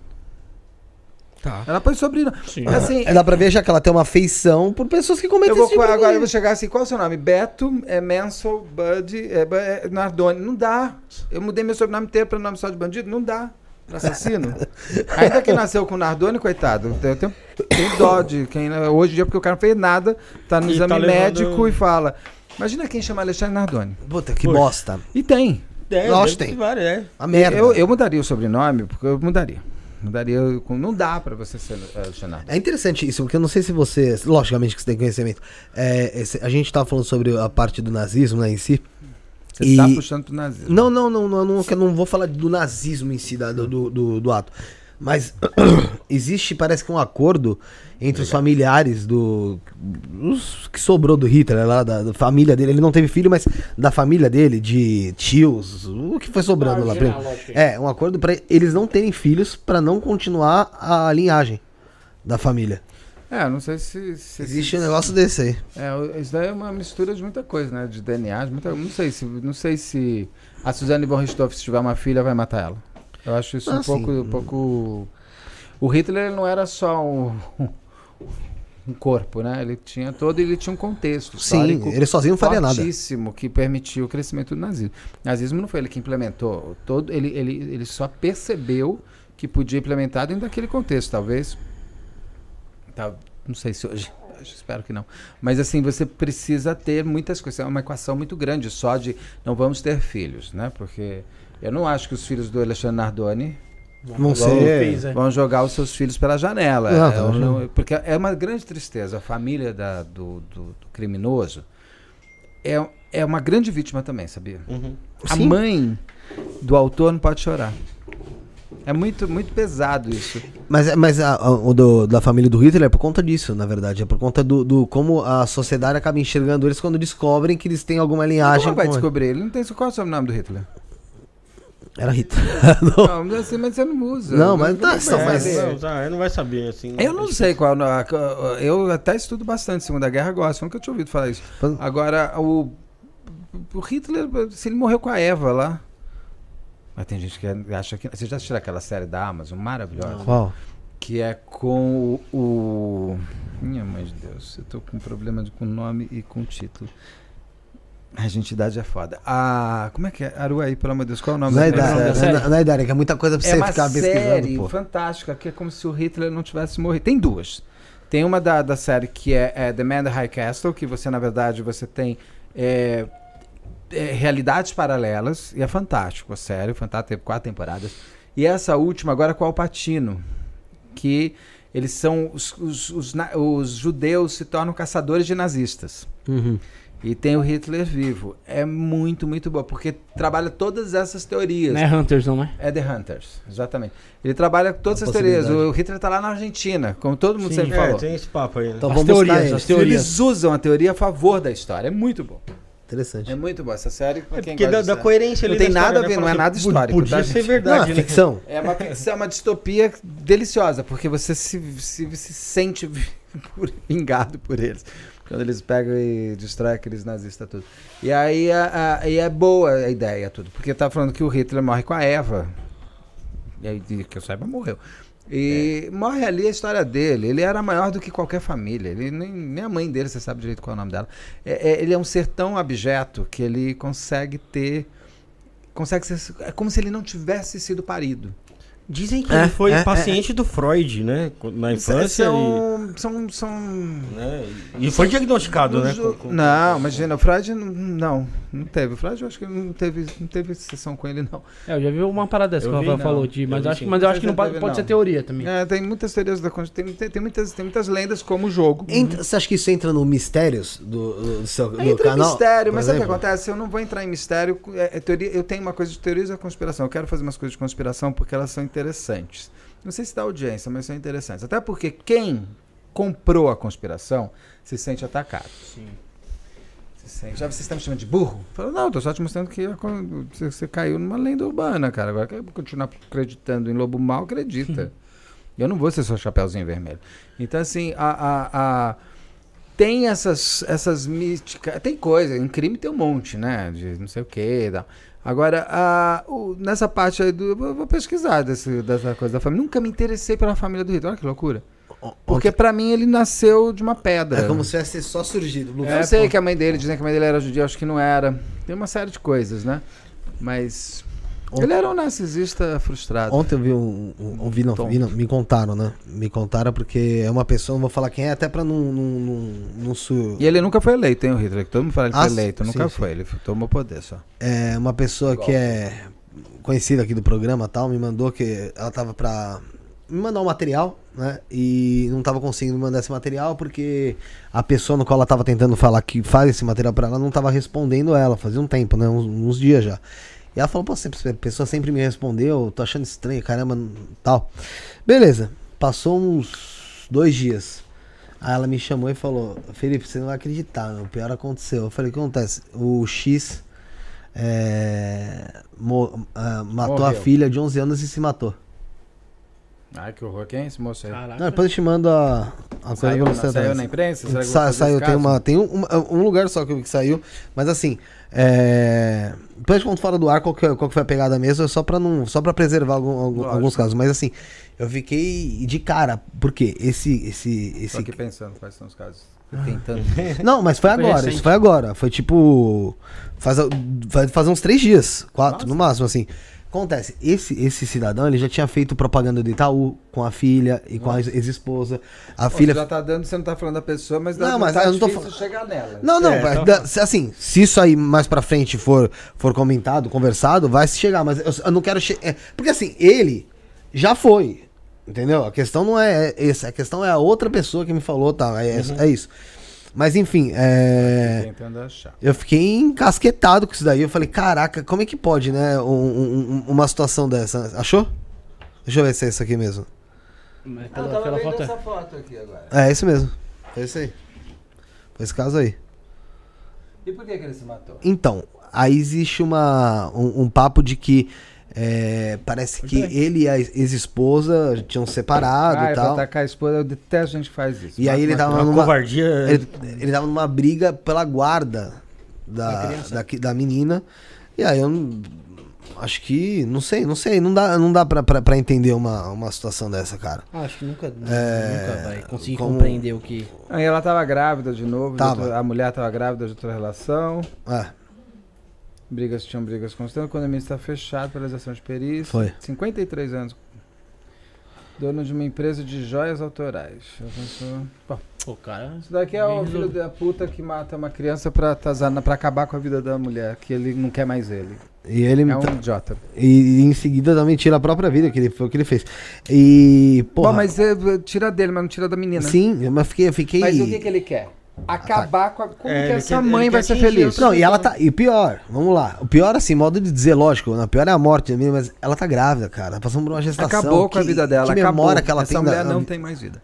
Tá. Ela põe sobrenome. Sim. Assim, É, dá pra ver já que ela tem uma afeição por pessoas que cometem eu vou, esse tipo de- agora eu vou chegar assim, qual é o seu nome? Beto, é Mansell, Bud, é, é Nardoni. Não dá. Eu mudei meu sobrenome inteiro para nome só de bandido? Não dá. Pra assassino. *laughs* Ainda que nasceu com Nardoni, coitado. Eu tenho, tenho dó de quem. Hoje em dia, porque o cara não fez nada, tá no E exame tá levando- médico e fala. Imagina quem chama Alexandre Nardoni. Puta, que Poxa. bosta. E tem. É, Lógico tem. ter vários, é. A merda. Eu, eu mudaria o sobrenome, porque eu mudaria. Mudaria. com- Não dá pra você ser Alexandre Nardoni. É interessante isso, porque eu não sei se você. Logicamente que você tem conhecimento. É, esse- a gente tava falando sobre a parte do nazismo né, em si. Você E- tá puxando pro nazismo. Não, não, não, não, eu não, eu não vou falar do nazismo em si, da- do, do, do- do ato. Mas *clears throat* existe, parece que um acordo entre os familiares do. Os que sobrou do Hitler, lá, da, da família dele. Ele não teve filho, mas da família dele, de tios, o que foi sobrando Ah, lá pra aí. É, um acordo pra eles não terem filhos pra não continuar a linhagem da família. É, não sei se. se Existe um negócio desse aí. É, isso daí é uma mistura de muita coisa, né? De DNA, de muita, não sei se, não sei se a Suzane von Richthofen, se tiver uma filha, vai matar ela. Eu acho isso Ah, um pouco, sim. um pouco. O Hitler não era só um, um corpo, né? Ele tinha todo, ele tinha um contexto Sim, ele sozinho não faria nada. que permitiu o crescimento do nazismo. O nazismo não foi ele que implementou, todo, ele, ele, ele só percebeu que podia implementar dentro daquele contexto, talvez. Tá, não sei se hoje. Espero que não. Mas assim, você precisa ter muitas coisas. É uma equação muito grande só de não vamos ter filhos, né? Porque eu não acho que os filhos do Alexandre Nardoni Vão ser. fez, é. vão jogar os seus filhos pela janela. Não, É, tá não- porque é uma grande tristeza. A família da- do, do- do criminoso é, é uma grande vítima também, sabia? Uhum. A Sim. mãe do autor não pode chorar. É muito, muito pesado isso. Mas, mas a- a- o do- da família do Hitler é por conta disso, na verdade. É por conta do, do como a sociedade acaba enxergando eles quando descobrem que eles têm alguma linhagem. Como vai com- descobrir? Ele não tem. Qual é o sobrenome do Hitler? Era Hitler. Não. *laughs* Não, mas assim, mas você não usa. Não, mas tá, vai só, saber. mas- não, tá, não vai saber, assim. Eu não sei qual. Eu até estudo bastante Segunda Guerra, gosto. Nunca tinha ouvido falar isso. Agora, o, o Hitler, se ele morreu com a Eva lá. Mas tem gente que acha que. Você já assistiu aquela série da Amazon maravilhosa? Qual? Que é com o. o- Minha mãe de Deus, eu tô com problema de- com nome e com título. A gente idade é foda. A. Como é que é? Aruaí, pelo amor de Deus, qual é o nome é da idade, série? série? é- é idade, que é muita coisa pra É você uma ficar série pesquisando, pô. fantástica, que é como se o Hitler não tivesse morrido. Tem duas. Tem uma da, da série que é, é The Man in the High Castle, que você, na verdade, você tem é, é, realidades paralelas, e é fantástico, a série, fantástico, teve quatro temporadas. E essa última agora com o Alpatino, que eles são, os, os, os, na- os judeus se tornam caçadores de nazistas. Uhum. E tem o Hitler vivo. É muito, muito boa, porque trabalha todas essas teorias. Não é Hunters, não, né? É The Hunters, exatamente. Ele trabalha com todas essas teorias. O Hitler tá lá na Argentina, como todo mundo Sim. sempre É, falou. tem esse papo aí, né? Então As vamos buscar teorias, as teorias. Eles usam a teoria a favor da história. É muito bom. Interessante. É muito boa essa série. Pra É quem porque gosta da, da coerência Não tem da nada história, a ver, né? não é nada assim, histórico, Podia tá, ser gente? Não, é verdade, né? ficção. É uma ficção, é uma distopia deliciosa, porque você se, se, se sente *laughs* vingado por eles. Quando eles pegam e destroem aqueles nazistas tudo. E aí a, a- e é boa a ideia tudo. Porque tá falando que o Hitler morre com a Eva. E aí, que eu saiba, morreu. E morre ali a história dele. Ele era maior do que qualquer família. Ele, nem, nem a mãe dele, você sabe direito qual é o nome dela. É- é- ele é um ser tão abjeto que ele consegue ter. Consegue ser. É como se ele não tivesse sido parido. Dizem que É, ele foi é, paciente do Freud, né? Na infância. São. São. são E, né? e foi diagnosticado, né? com- com- Não, imagina, o Freud não, não, teve. O Freud eu acho que não teve, não teve sessão com ele, não. É, eu já vi uma parada dessa Eu que o Rafael falou, de, mas, eu acho, mas eu acho que não pode, teve, pode não. ser teoria também. É, tem muitas teorias da tem, tem, tem muitas, tem muitas lendas como o jogo. Entra- você acha que isso entra no mistérios do, do seu do Entra em canal? mistério, por mas sabe o que acontece? Eu não vou entrar em mistério. é- é teoria, eu tenho uma coisa de teorias da conspiração. Eu quero fazer umas coisas de conspiração porque elas são interessantes. Não sei se dá audiência, mas são interessantes. Até porque quem comprou a conspiração se sente atacado. Sim. Sente. Já você está me chamando de burro? Fala, não, tô só te mostrando que você, caiu numa lenda urbana, cara. Agora quer continuar acreditando em lobo mal, acredita. *laughs* Eu não vou ser só chapéuzinho vermelho. Então, assim, a, a, a- tem essas, essas místicas. Tem coisa, em crime tem um monte, né? De não sei o que e tal. Agora, a, o- nessa parte aí do. Eu vou pesquisar desse, dessa coisa da família. Nunca me interessei pela família do Hitler. Olha que loucura. Porque pra mim ele nasceu de uma pedra. É como se tivesse só surgido. no- Eu sei que a mãe dele, dizem que a mãe dele era judia, acho que não era. Tem uma série de coisas, né? Mas. Ontem- Ele era um narcisista frustrado. Ontem eu vi um, um, um- vi, não, vi não, me contaram, né? Me contaram porque é uma pessoa, não vou falar quem é, até pra não, não, não, não su- E ele nunca foi eleito, hein, o Hitler? Todo mundo fala que ele Ah, foi eleito. sim, nunca sim. foi, ele tomou poder só. É uma pessoa que é conhecida aqui do programa tal, me mandou que ela tava pra me mandar um material, né? E não tava conseguindo me mandar esse material porque a pessoa no qual ela tava tentando falar que faz esse material pra ela não tava respondendo ela, fazia um tempo, né? Uns, uns dias já. E ela falou, pô, sempre, a pessoa sempre me respondeu, tô achando estranho, caramba, tal. Beleza, passou uns dois dias. Aí ela me chamou e falou, Felipe, você não vai acreditar, meu, o pior aconteceu. Eu falei, o que acontece? O X é, mo- ah, matou a Morreu. filha de 11 anos e se matou. Ai, que horror. Quem é esse moço aí? Caraca. Não, depois eu te mando a, a coisa Saiu, pra na, você saiu na imprensa? Será que eu vou Sa- saiu, tem, caso? uma, tem um, um lugar só que, que saiu, mas assim, é, depois eu conto fora do ar qual que, é- qual que foi a pegada mesmo, é só pra, não, só pra preservar algum- algum- alguns casos, mas assim, eu fiquei de cara, porque esse, esse, Tô esse aqui pensando quais são os casos. Tentando. *laughs* Não, mas foi Foi agora, recente. isso foi agora. Foi tipo. Faz, vai fazer uns três dias, quatro, no máximo, assim. Acontece, esse, esse cidadão, ele já tinha feito propaganda do Itaú com a filha e com a ex- ex-esposa. A Pô, filha. você já tá dando, você não tá falando da pessoa, mas Não, dá, mas tá eu não tô chegar nela. Não, não, É, vai- então- da- assim, se isso aí mais pra frente for, for comentado, conversado, vai se chegar, mas eu, eu não quero chegar. porque assim, ele já foi. Entendeu? A questão não é essa, a questão é a outra pessoa que me falou, tá? É, é isso. Mas enfim, é. Eu fiquei encasquetado com isso daí. Eu falei, caraca, como é que pode, né? um- um- um- uma situação dessa. Achou? Deixa eu ver se é isso aqui mesmo. Mas Ah, pela, eu tava foto é- essa foto aqui agora. É, esse mesmo. Foi esse aí. Foi esse caso aí. E por que, que ele se matou? Então, aí existe uma, um, um papo de que é, parece que ele e a ex-esposa tinham separado ah, e é pra tal. atacar a esposa, eu detesto gente que faz isso. E aí ele tava uma Uma numa- covardia. Ele, ele tava numa briga pela guarda da, da, da menina. E aí eu não- acho que. Não sei, não sei. Não dá, não dá pra, pra, pra entender uma, uma situação dessa, cara. Ah, acho que nunca, É, nunca vai conseguir como- compreender o que. Aí ela tava grávida de novo, de Tava. outra- a mulher tava grávida de outra relação. É, Brigas tinham brigas constantes. Quando a ministra está fechado pela exação de perícia. Foi. 53 anos. Dono de uma empresa de joias autorais. Bom, Pô, cara. isso daqui é o filho da puta que mata uma criança pra, atazanar- pra acabar com a vida da mulher, que ele não quer mais ele. e ele É um idiota. e, em seguida também tira a própria vida, que ele, foi o que ele fez. E. Porra, Bom, mas é, tira dele, mas não tira da menina. Sim, mas fiquei. fiquei... Mas o que, que ele quer? Acabar com a. Como É, que essa quer- mãe ele vai ser feliz? Não, e ela tá. E pior, vamos lá. O pior, assim, modo de dizer, lógico, o pior é a morte da menina, mas ela tá grávida, cara. Passando por uma gestação. Acabou com a que- vida dela. Que acabou. memória que ela Essa tem mulher da- não tem mais vida.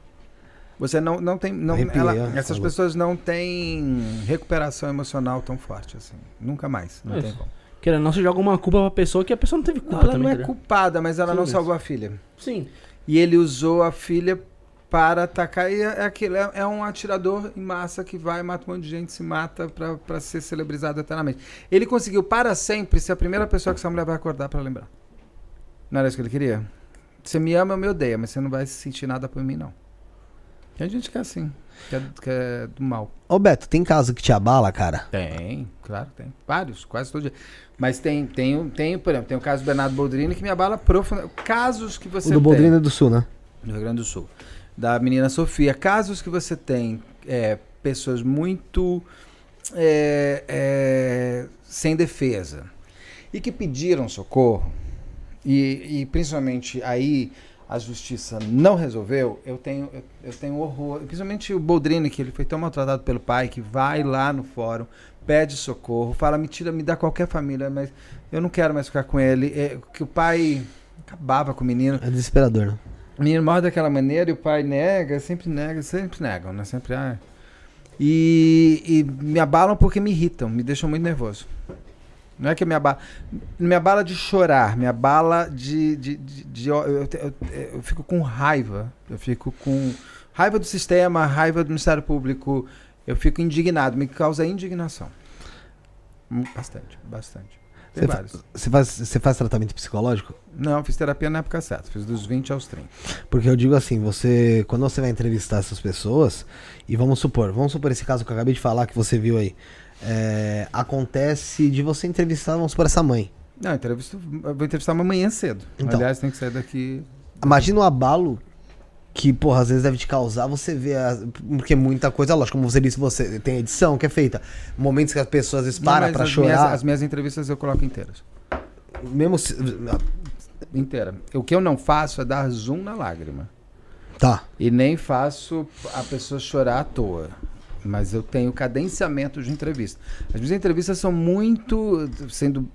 Você não, não tem. Não, Arrepiei, ela- essas falou. pessoas não têm recuperação emocional tão forte assim. Nunca mais. Não É tem como. Querendo não, você joga uma culpa pra pessoa que a pessoa não teve culpa Não, ela também. não é culpada, mas ela Sim, não salvou a filha. Sim. E ele usou a filha para atacar. E é, é aquilo, é, é um atirador em massa que vai, mata um monte de gente, se mata pra- pra ser celebrizado eternamente. Ele conseguiu para sempre ser a primeira pessoa que essa mulher vai acordar pra lembrar. Não era isso que ele queria? Você me ama, eu me odeia, mas você não vai sentir nada por mim, não. Tem gente que é assim, que é, é do mal. Ô Beto, tem caso que te abala, cara? Tem, claro, tem. Vários, quase todo dia. Mas tem, tem, tem, por exemplo, tem o caso do Bernardo Boldrini que me abala profundamente. Casos que você O do tem. Boldrina do Sul, né? no Rio Grande do Sul, da menina Sofia. Casos que você tem é, pessoas muito é, é, sem defesa e que pediram socorro, e, e principalmente aí a justiça não resolveu, eu tenho, eu, eu tenho horror. Principalmente o Boldrini, que ele foi tão maltratado pelo pai, que vai lá no fórum, pede socorro, fala, me tira, me dá qualquer família, mas eu não quero mais ficar com ele. É, que o pai acabava com o menino. É desesperador, né? Menino morre daquela maneira e o pai nega, sempre nega, sempre negam, né? Sempre, ah. E, e me abalam porque me irritam, me deixam muito nervoso. Não é que me abala. Me abala de chorar, me abala de. de, de, de- eu, eu, eu- eu fico com raiva. Eu fico com raiva do sistema, raiva do Ministério Público. Eu fico indignado, me causa indignação. Hum, Bastante, bastante. Tem Você fa- vários. Você faz, você faz tratamento psicológico? Não, fiz terapia na época certa, fiz dos 20 aos 30. Porque eu digo assim, você. Quando você vai entrevistar essas pessoas, e vamos supor, vamos supor esse caso que eu acabei de falar que você viu aí. é, acontece de você entrevistar, vamos supor, essa mãe. Não, entrevista, eu vou entrevistar uma manhã cedo. Então. Aliás, tem que sair daqui. Imagina o abalo que, porra, às vezes deve te causar você ver. porque muita coisa, lógico, como você disse, você tem edição que é feita. Momentos que as pessoas às vezes param pra as chorar. Minhas, as minhas entrevistas eu coloco inteiras. Mesmo se. Inteira. O que eu não faço é dar zoom na lágrima. Tá. E nem faço a pessoa chorar à toa. Mas eu tenho cadenciamento de entrevista. As minhas entrevistas são muito. sendo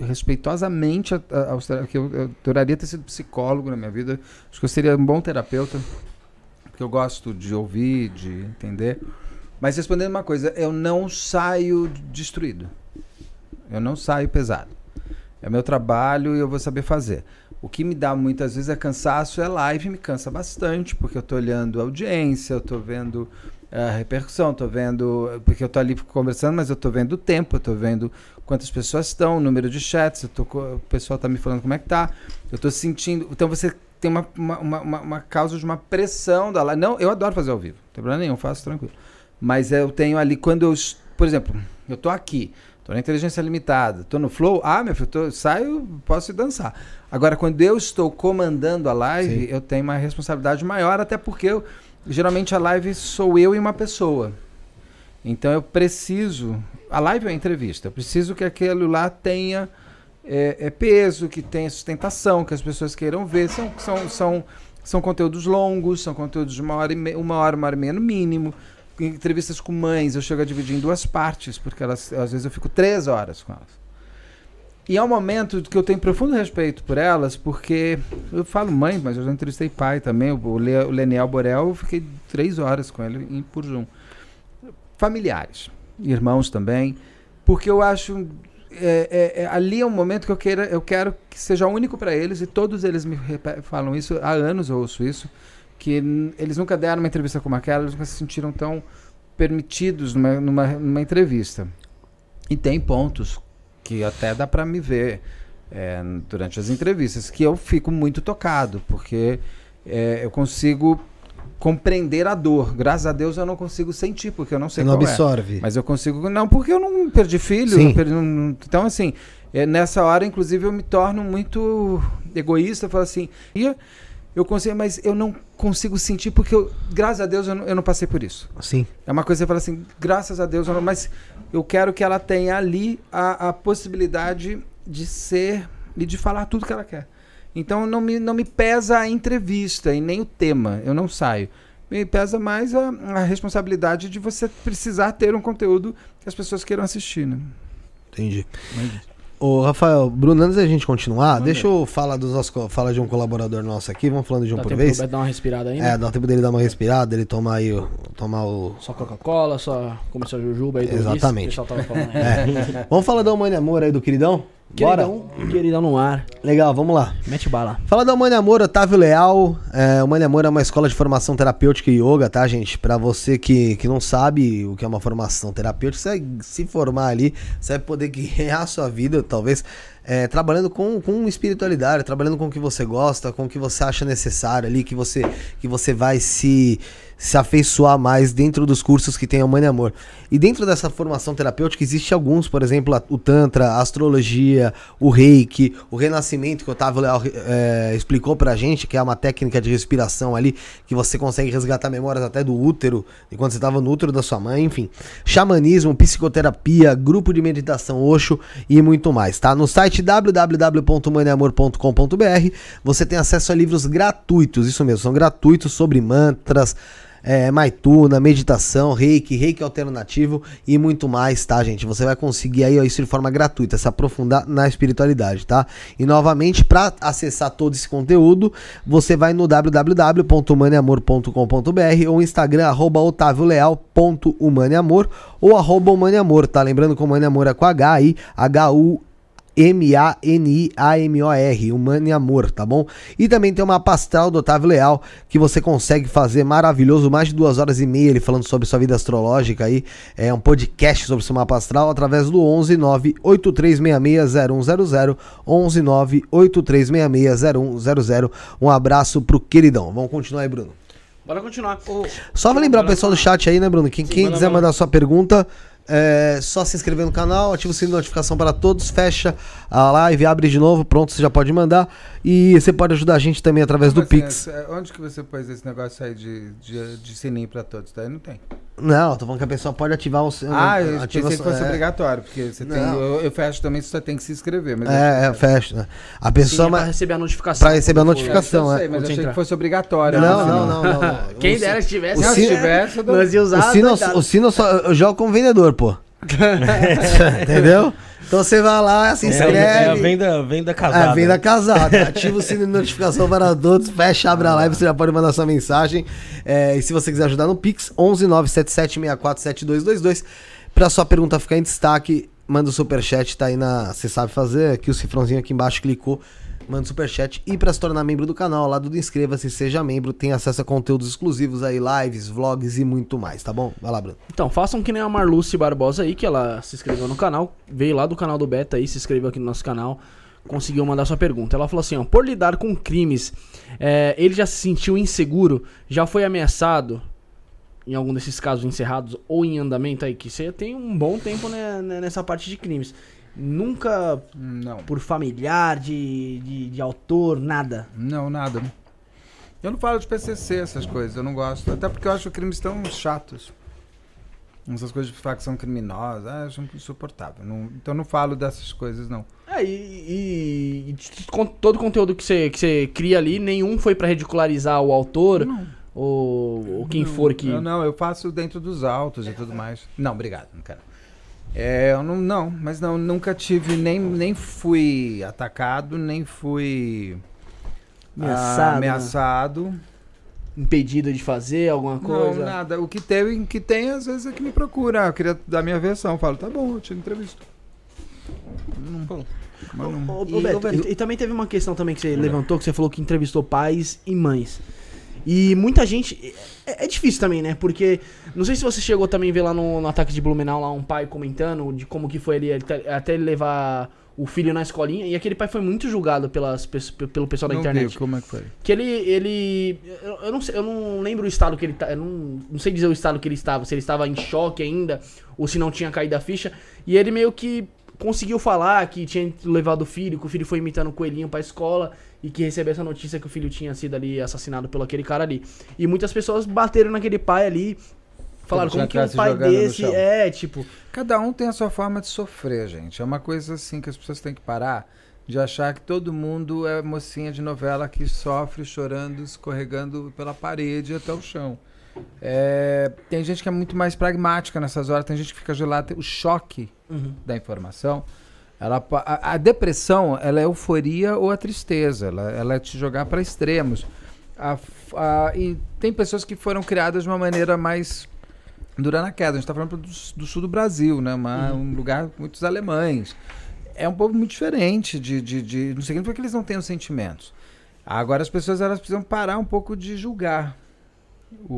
respeitosamente a- a- aos que eu, eu adoraria ter sido psicólogo na minha vida. Acho que eu seria um bom terapeuta. Porque eu gosto de ouvir, de entender. Mas respondendo uma coisa, eu não saio destruído. Eu não saio pesado. É meu trabalho e eu vou saber fazer. O que me dá muitas vezes é cansaço, é live, me cansa bastante, porque eu tô olhando a audiência, eu tô vendo a repercussão, tô vendo. Porque eu tô ali conversando, mas eu tô vendo o tempo, eu tô vendo quantas pessoas estão, o número de chats, eu tô, o pessoal tá me falando como é que tá. Eu tô sentindo. Então você tem uma, uma, uma, uma- causa de uma pressão da live. Não, eu adoro fazer ao vivo, não tem problema nenhum, faço tranquilo. Mas eu tenho ali, quando eu. Por exemplo, eu tô aqui, tô na inteligência limitada, tô no flow, ah, meu filho, tô, saio, posso ir dançar. Agora, quando eu estou comandando a live, eu tenho uma responsabilidade maior, até porque eu, geralmente a live sou eu e uma pessoa. Então eu preciso. A live é uma entrevista. Eu preciso que aquilo lá tenha é, é peso, que tenha sustentação, que as pessoas queiram ver. São, são, são, são conteúdos longos, são conteúdos de uma hora, e me, uma hora, uma hora e meia no mínimo. Entrevistas com mães, eu chego a dividir em duas partes, porque elas, às vezes eu fico três horas com elas. E é um momento que eu tenho profundo respeito por elas, porque eu falo mãe, mas eu já entrevistei pai também. O, Le, o Leniel Borel, eu fiquei três horas com ele em, por. Familiares, irmãos também, porque eu acho. é, é, é, ali é um momento que eu, queira, eu quero que seja único para eles, e todos eles me falam isso, há anos eu ouço isso, que eles nunca deram uma entrevista como aquela, eles nunca se sentiram tão permitidos numa, numa, numa entrevista. E tem pontos que até dá para me ver é, durante as entrevistas, que eu fico muito tocado, porque é, eu consigo compreender a dor. Graças a Deus eu não consigo sentir, porque eu não sei Você não é. absorve. Mas eu consigo. Não, porque eu não perdi filho. Não perdi- não- então, assim, é, nessa hora, inclusive, eu me torno muito egoísta. Eu falo assim, "Ia, eu consigo, mas eu não consigo sentir, porque, eu, graças a Deus, eu não, eu não passei por isso. Sim. É uma coisa que você fala assim, graças a Deus, eu não, mas eu quero que ela tenha ali a, a possibilidade de ser e de falar tudo que ela quer. Então não me, não me pesa a entrevista e nem o tema, eu não saio. Me pesa mais a, a responsabilidade de você precisar ter um conteúdo que as pessoas queiram assistir, né? Entendi. Mas- Ô, Rafael, Bruno, antes da gente continuar, deixa eu falar dos nossos, de um colaborador nosso aqui, vamos falando de um Dá por tempo vez. Beto dar uma respirada ainda? É, dá tempo dele dar uma respirada, ele tomar aí, o- tomar o... Só Coca-Cola, só comercial Jujuba aí do Exatamente. O pessoal tava falando. *laughs* É. vamos falar da Humana Amor aí do queridão? Bora? Queridão, queridão no ar. Legal, vamos lá. Mete bala. Fala da Humana Amor, Otávio Leal. É, Humana Amor é uma escola de formação terapêutica e yoga, tá, gente? Pra você que, que não sabe o que é uma formação terapêutica, você vai se formar ali, você vai poder guiar a sua vida, talvez, é, trabalhando com, com espiritualidade, trabalhando com o que você gosta, com o que você acha necessário ali, que você, que você vai se, se afeiçoar mais dentro dos cursos que tem a Humana Amor. E dentro dessa formação terapêutica existe alguns, por exemplo, o Tantra, a astrologia, o reiki, o renascimento que o Otávio Leal é, explicou pra gente, que é uma técnica de respiração ali, que você consegue resgatar memórias até do útero, enquanto você estava no útero da sua mãe, enfim. Xamanismo, psicoterapia, grupo de meditação Osho e muito mais, tá? No site www.maneamor.com.br você tem acesso a livros gratuitos, isso mesmo, são gratuitos sobre mantras, é, Maituna, meditação, reiki, reiki alternativo e muito mais, tá, gente? Você vai conseguir aí ó, isso de forma gratuita, se aprofundar na espiritualidade, tá? E novamente, para acessar todo esse conteúdo, você vai no www.humaneamor.com.br ou Instagram, arroba otavioleal.humaneamor ou arroba humaneamor, tá? Lembrando que o Humaneamor é com H aí, H-U M-A-N-I-A-M-O-R, Humano e Amor, tá bom? E também tem uma mapa astral do Otávio Leal, que você consegue fazer maravilhoso, mais de duas horas e meia, ele falando sobre sua vida astrológica aí, é um podcast sobre seu mapa astral, através do 11 983660100, 11 983660100, um abraço pro queridão. Vamos continuar aí, Bruno. Bora continuar. Só pra lembrar o pessoal do chat aí, né, Bruno? Quem, quem manda quiser mandar sua pergunta, é só se inscrever no canal, ativa o sininho de notificação para todos, fecha a live, abre de novo, pronto, você já pode mandar. E você pode ajudar a gente também através do Como assim, Pix. é, Onde que você pôs esse negócio aí de, de, de sininho pra todos? Daí não tem. Não, tô falando que a pessoa pode ativar o seu. Ah, eu ativa pensei que fosse é, obrigatório, porque você tem. Não. Eu, eu fecho também, você só tem que se inscrever. Mas É, é, fecha. né? A pessoa. Sim, pra receber a notificação. pra receber a notificação. eu sei, é. mas eu achei entrar. que fosse obrigatório. Não, né? não, não, não, não. Quem dera se tivesse. Não, se tivesse, eu Nós ia usar. O sino, o sino só, eu jogo como vendedor, pô. *laughs* Entendeu? Então você vai lá, se É, inscreve. é a venda, venda casada. É, venda casada. Ativa o sino de notificação para todos, fecha, abre a live, você já pode mandar sua mensagem. É, e se você quiser ajudar no Pix, 11 977 64 7222. Pra sua pergunta ficar em destaque, manda o superchat, tá aí na. Você sabe fazer, aqui o cifrãozinho aqui embaixo, clicou. Manda superchat. E pra se tornar membro do canal, lado do inscreva-se, seja membro, tem acesso a conteúdos exclusivos aí, lives, vlogs e muito mais, tá bom? Vai lá, Bruno. Então, façam que nem a Marluce Barbosa aí, que ela se inscreveu no canal, veio lá do canal do Beta aí, se inscreveu aqui no nosso canal, conseguiu mandar sua pergunta. Ela falou assim, ó, por lidar com crimes, é, ele já se sentiu inseguro, já foi ameaçado, em algum desses casos encerrados ou em andamento aí, que você tem um bom tempo né, né, nessa parte de crimes. Nunca Não. por familiar, de, de, de autor, nada. Não, nada. Eu não falo de PCC, essas coisas, eu não gosto. Até porque eu acho crimes tão chatos. Essas coisas de facção criminosa, ah, eu acho insuportável. Não- então eu não falo dessas coisas, não. É, e, e- e todo o conteúdo que você, que você cria ali, nenhum foi pra ridicularizar o autor ou, ou quem for que. Não, eu faço dentro dos autos e tudo mais. Não, obrigado, não quero. É, eu não, não, mas não, nunca tive, nem, nem fui atacado, nem fui Ameaçado, ah, né? ameaçado. impedido de fazer alguma coisa. Não, nada. O que tem, que tem, às vezes, é que me procura. Eu queria dar minha versão. Eu falo, tá bom, eu te entrevisto. Não, mas não- Ô, ô, E, Beto, ô, Beto, e, e também teve uma questão também que você levantou, que você falou que entrevistou pais e mães. E muita gente. É, é difícil também, né? Porque. Não sei se você chegou também a ver lá no, no ataque de Blumenau lá um pai comentando de como que foi ali até ele levar o filho na escolinha. E aquele pai foi muito julgado pelas, pe- pelo pessoal da não internet. vi como é que foi. Que ele. ele eu, eu não sei, eu não lembro o estado que ele tá. Eu não, não sei dizer o estado que ele estava, se ele estava em choque ainda, ou se não tinha caído a ficha. E ele meio que conseguiu falar que tinha levado o filho, que o filho foi imitando o coelhinho pra escola e que recebeu essa notícia que o filho tinha sido ali assassinado pelo aquele cara ali. E muitas pessoas bateram naquele pai ali. Falaram, como que um pai desse. É, tipo. Cada um tem a sua forma de sofrer, gente. É uma coisa assim que as pessoas têm que parar de achar que todo mundo é mocinha de novela que sofre chorando, escorregando pela parede até o chão. É, tem gente que é muito mais pragmática nessas horas, tem gente que fica gelada. O choque Uhum. da informação Ela, a, a depressão, ela é euforia ou a tristeza. Ela, ela é te jogar para extremos. A a- e tem pessoas que foram criadas de uma maneira mais durando a queda. A gente está falando do, do sul do Brasil, né? Uma- Um lugar com muitos alemães. É um povo muito diferente de, de, de. Não significa que eles não tenham sentimentos. Agora as pessoas elas precisam parar um pouco de julgar. O, o,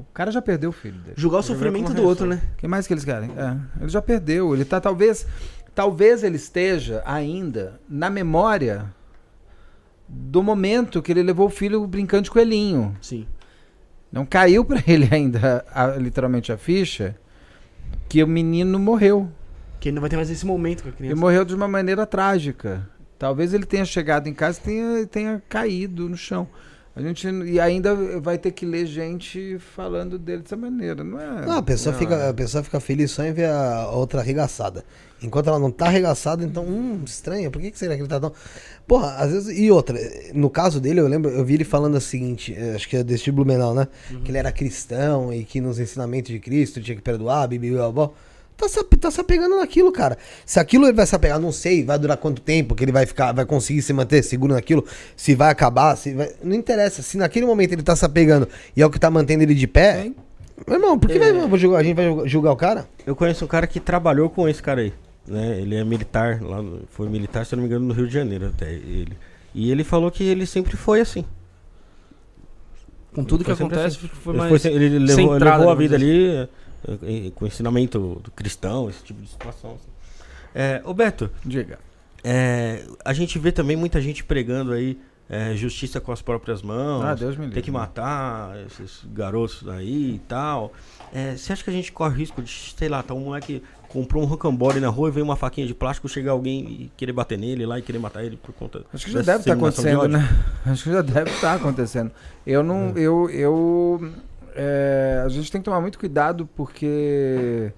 o cara já perdeu o filho dele. Julgar o sofrimento do outro, né? O que mais que eles querem? É, ele já perdeu. Ele tá talvez. Talvez ele esteja ainda na memória do momento que ele levou o filho brincando de coelhinho. Sim. Não caiu pra ele ainda, a- literalmente, a ficha que o menino morreu. Que ele não vai ter mais esse momento com a Ele criança. morreu de uma maneira trágica. Talvez ele tenha chegado em casa e tenha, tenha caído no chão. A gente, e ainda vai ter que ler gente falando dele dessa maneira, não é? Não, a pessoa, não, fica, a pessoa fica feliz só em ver a outra arregaçada. Enquanto ela não tá arregaçada, então, hum, estranha, por que, que será que ele tá tão. Porra, às vezes. E outra, no caso dele, eu lembro, eu vi ele falando o seguinte, eh, acho que é desse Blumenau, né? Que ele era cristão e que nos ensinamentos de Cristo tinha que perdoar, bibi, blá, blá. Tá se, tá se apegando naquilo, cara. Se aquilo ele vai se apegar, não sei, vai durar quanto tempo que ele vai ficar, vai conseguir se manter seguro naquilo, se vai acabar, se vai. Não interessa. Se naquele momento ele tá se apegando e é o que tá mantendo ele de pé. Sim. Meu irmão, por que vai- eu vou julgar- a gente vai julgar- o cara? Eu conheço um cara que trabalhou com esse cara aí, né? Ele é militar, lá no- foi militar, se eu não me engano, no Rio de Janeiro até ele. E ele falou que ele sempre foi assim. Com tudo que Foi sempre acontece, assim. foi ele, mais... foi se- ele levou, centrado, levou a vida dizer ali com ensinamento do cristão, esse tipo de situação. assim. É, ô Beto, Diga. é, a gente vê também muita gente pregando aí é, justiça com as próprias mãos. Ah, Deus me livre. Tem que matar esses garotos aí e tal. É, você acha que a gente corre risco de, sei lá, tá um moleque comprou um rocambole na rua e veio uma faquinha de plástico, chegar alguém e querer bater nele lá e querer matar ele por conta Acho que já deve estar de acontecendo, ódio? né? *laughs* Acho que já deve estar acontecendo. Eu não. Eu. eu é, a gente tem que tomar muito cuidado porque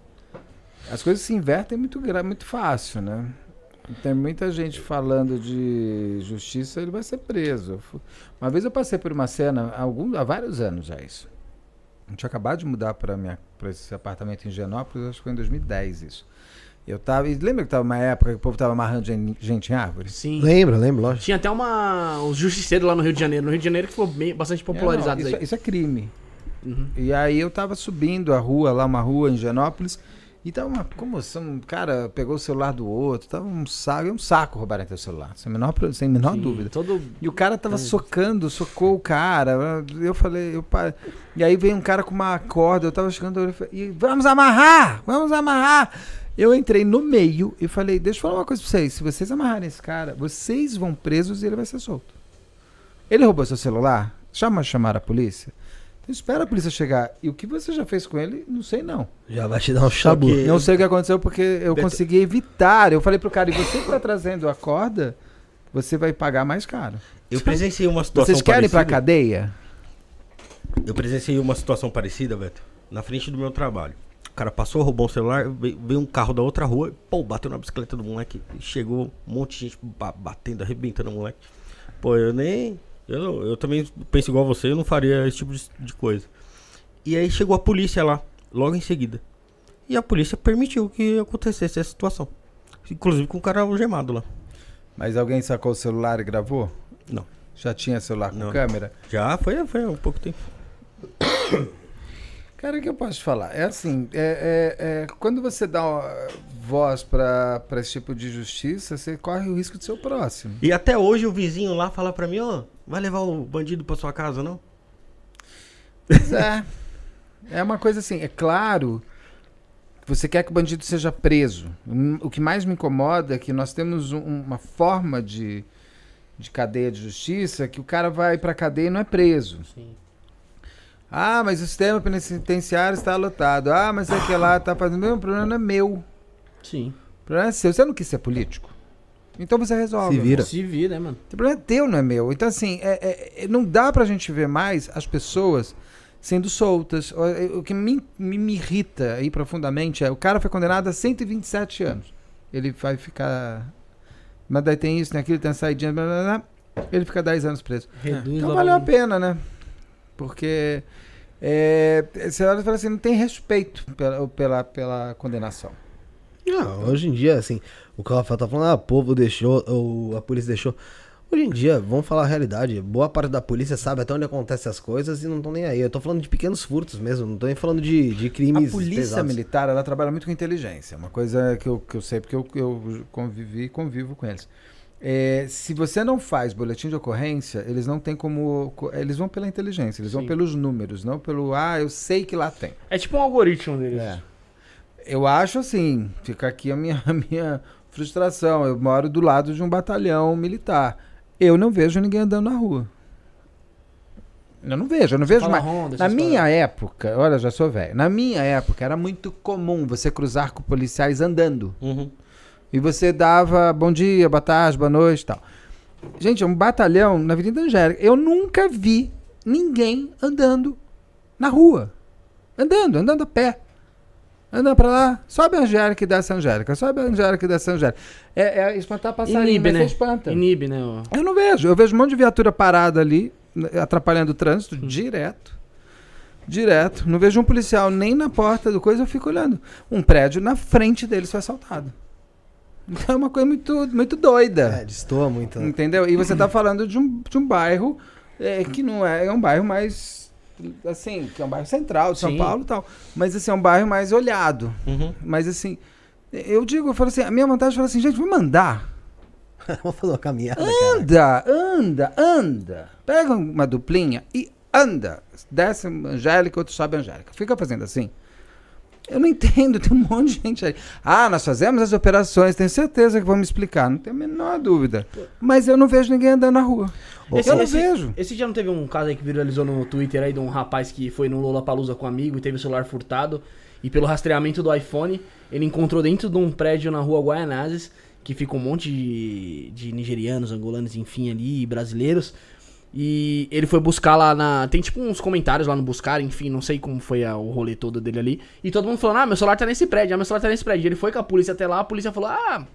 as coisas se invertem muito, muito fácil, né? Tem muita gente falando de justiça, ele vai ser preso. Uma vez eu passei por uma cena, há, algum, há vários anos já isso. A gente acabado de mudar para esse apartamento em Genópolis, acho que foi em 2010 isso. Eu tava. E lembra que tava uma época que o povo tava amarrando gen- gente em árvores? Sim. Lembro, lembro, lógico. Tinha até uma. Os justiceiros lá no Rio de Janeiro. No Rio de Janeiro que foi bem, bastante popularizados É, não, isso, aí. isso é crime. Uhum. E aí eu tava subindo a rua, lá uma rua em Genópolis, e tava uma comoção, um cara pegou o celular do outro, tava um saco, é um saco roubarem teu celular, sem a menor, sem menor Sim, dúvida. Todo. E o cara tava socando, socou o cara. Eu falei, eu e aí veio um cara com uma corda, eu tava chegando eu falei, e vamos amarrar, vamos amarrar. Eu entrei no meio e falei, deixa eu falar uma coisa pra vocês, se vocês amarrarem esse cara, vocês vão presos e ele vai ser solto. Ele roubou seu celular? Chama chamar a polícia? Então espera a polícia chegar. E o que você já fez com ele, não sei não. Já vai te dar um chabu. que- Não sei o que aconteceu porque eu Beto- consegui evitar. Eu falei pro cara, e você que tá trazendo a corda, você vai pagar mais caro. Eu presenciei uma situação Vocês querem ir pra parecida. cadeia? Eu presenciei uma situação parecida, Beto, na frente do meu trabalho. O cara passou, roubou um celular, veio, veio um carro da outra rua, pô, bateu na bicicleta do moleque. e Chegou um monte de gente ba- batendo, arrebentando o moleque. Pô, eu nem. Eu, eu também penso igual você, eu não faria esse tipo de, de coisa. E aí chegou a polícia lá, logo em seguida. E a polícia permitiu que acontecesse essa situação. Inclusive com o cara algemado lá. Mas alguém sacou o celular e gravou? Não. Já tinha celular com Não. câmera? Já foi, foi há um pouco tempo. Cara, o que eu posso te falar? É assim, é, é- é, quando você dá uma voz pra pra esse tipo de justiça, você corre o risco de ser o próximo. E até hoje o vizinho lá fala pra mim, ó, vai levar o bandido pra sua casa, não? Pois é. *laughs* É uma coisa assim, é claro que você quer que o bandido seja preso. O que mais me incomoda é que nós temos um- uma forma de, de cadeia de justiça que o cara vai pra cadeia e não é preso. Sim. Ah, mas o sistema penitenciário está lotado. Ah, mas é que lá está fazendo. O problema não é meu. Sim. O problema é seu. Você não quis ser político? Então você resolve. Se vira. Se vira, né, mano? O problema é teu, não é meu. Então, assim, é- é- é- não dá pra gente ver mais as pessoas sendo soltas. O, é- o que me, me, me irrita aí profundamente é o cara foi condenado a 127 anos. Ele vai ficar. Mas daí tem isso, tem aquilo, tem a saidinha, blá, blá, blá, ele fica 10 anos preso. Reduz Então valeu a pena, né? Porque é, você olha e fala assim, não tem respeito pela, pela, pela condenação. Não, hoje em dia, assim, o que o Rafael tá falando, ah, o povo deixou, ou a polícia deixou. Hoje em dia, vamos falar a realidade, boa parte da polícia sabe até onde acontecem as coisas e não estão nem aí. Eu tô falando de pequenos furtos mesmo, não tô nem falando de, de crimes A polícia pesados. militar, ela trabalha muito com inteligência. Uma coisa que eu, que eu sei porque eu, eu convivi e convivo com eles. É, se você não faz boletim de ocorrência, eles não têm como. co- Eles vão pela inteligência, eles vão Sim. pelos números, não pelo. Ah, eu sei que lá tem. É tipo um algoritmo deles. É. Eu acho assim, fica aqui a minha, *laughs* a minha frustração. Eu moro do lado de um batalhão militar. Eu não vejo ninguém andando na rua. Eu não vejo, eu não vejo Fala mais. Honda, Na minha época, olha, já sou velho. Na minha época era muito comum você cruzar com policiais andando. Uhum. E você dava bom dia, boa tarde, boa noite e tal. Gente, é um batalhão na Avenida Angélica. Eu nunca vi ninguém andando na rua. Andando, andando a pé. Andando pra lá, sobe a Angélica e desce a Angélica. Sobe a Angélica e desce a Angélica. É, é espantar passarinho, Inibe, mas né? espanta. Inibe, né? ó. Eu não vejo. Eu vejo um monte de viatura parada ali, atrapalhando o trânsito, Hum. direto. Direto. Não vejo um policial nem na porta do coisa, eu fico olhando. Um prédio na frente deles foi assaltado. *laughs* É uma coisa muito, muito doida. É, destoa muito. né? Entendeu? E você tá *clears throat* falando de um, de um bairro é, que não é, é um bairro mais. Assim, que é um bairro central de São Sim. Paulo e tal. Mas assim, é um bairro mais olhado. Uhum. Mas assim, eu digo, eu falo assim, a minha vontade é falar assim, gente, vamos andar. *laughs* Vamos fazer uma caminhada, cara. Anda, anda, anda. Pega uma duplinha e anda. Desce Angélica, outro sobe Angélica. Fica fazendo assim. Eu não entendo, *laughs* tem um monte de gente aí. Ah, nós fazemos as operações, tenho certeza que vão me explicar, não tenho a menor dúvida. Mas eu não vejo ninguém andando na rua. eu não vejo. Esse dia não teve um caso aí que viralizou no Twitter aí de um rapaz que foi no Lollapalooza com um amigo e teve o celular furtado. E pelo rastreamento do iPhone, ele encontrou dentro de um prédio na rua Guaianazes, que fica um monte de, de nigerianos, angolanos, enfim, ali, e brasileiros. E ele foi buscar lá na. Tem tipo uns comentários lá no buscar, enfim, não sei como foi a- o rolê todo dele ali. E todo mundo falando: ah, meu celular tá nesse prédio, ah, meu celular tá nesse prédio. Ele foi com a polícia até lá, a polícia falou: ah,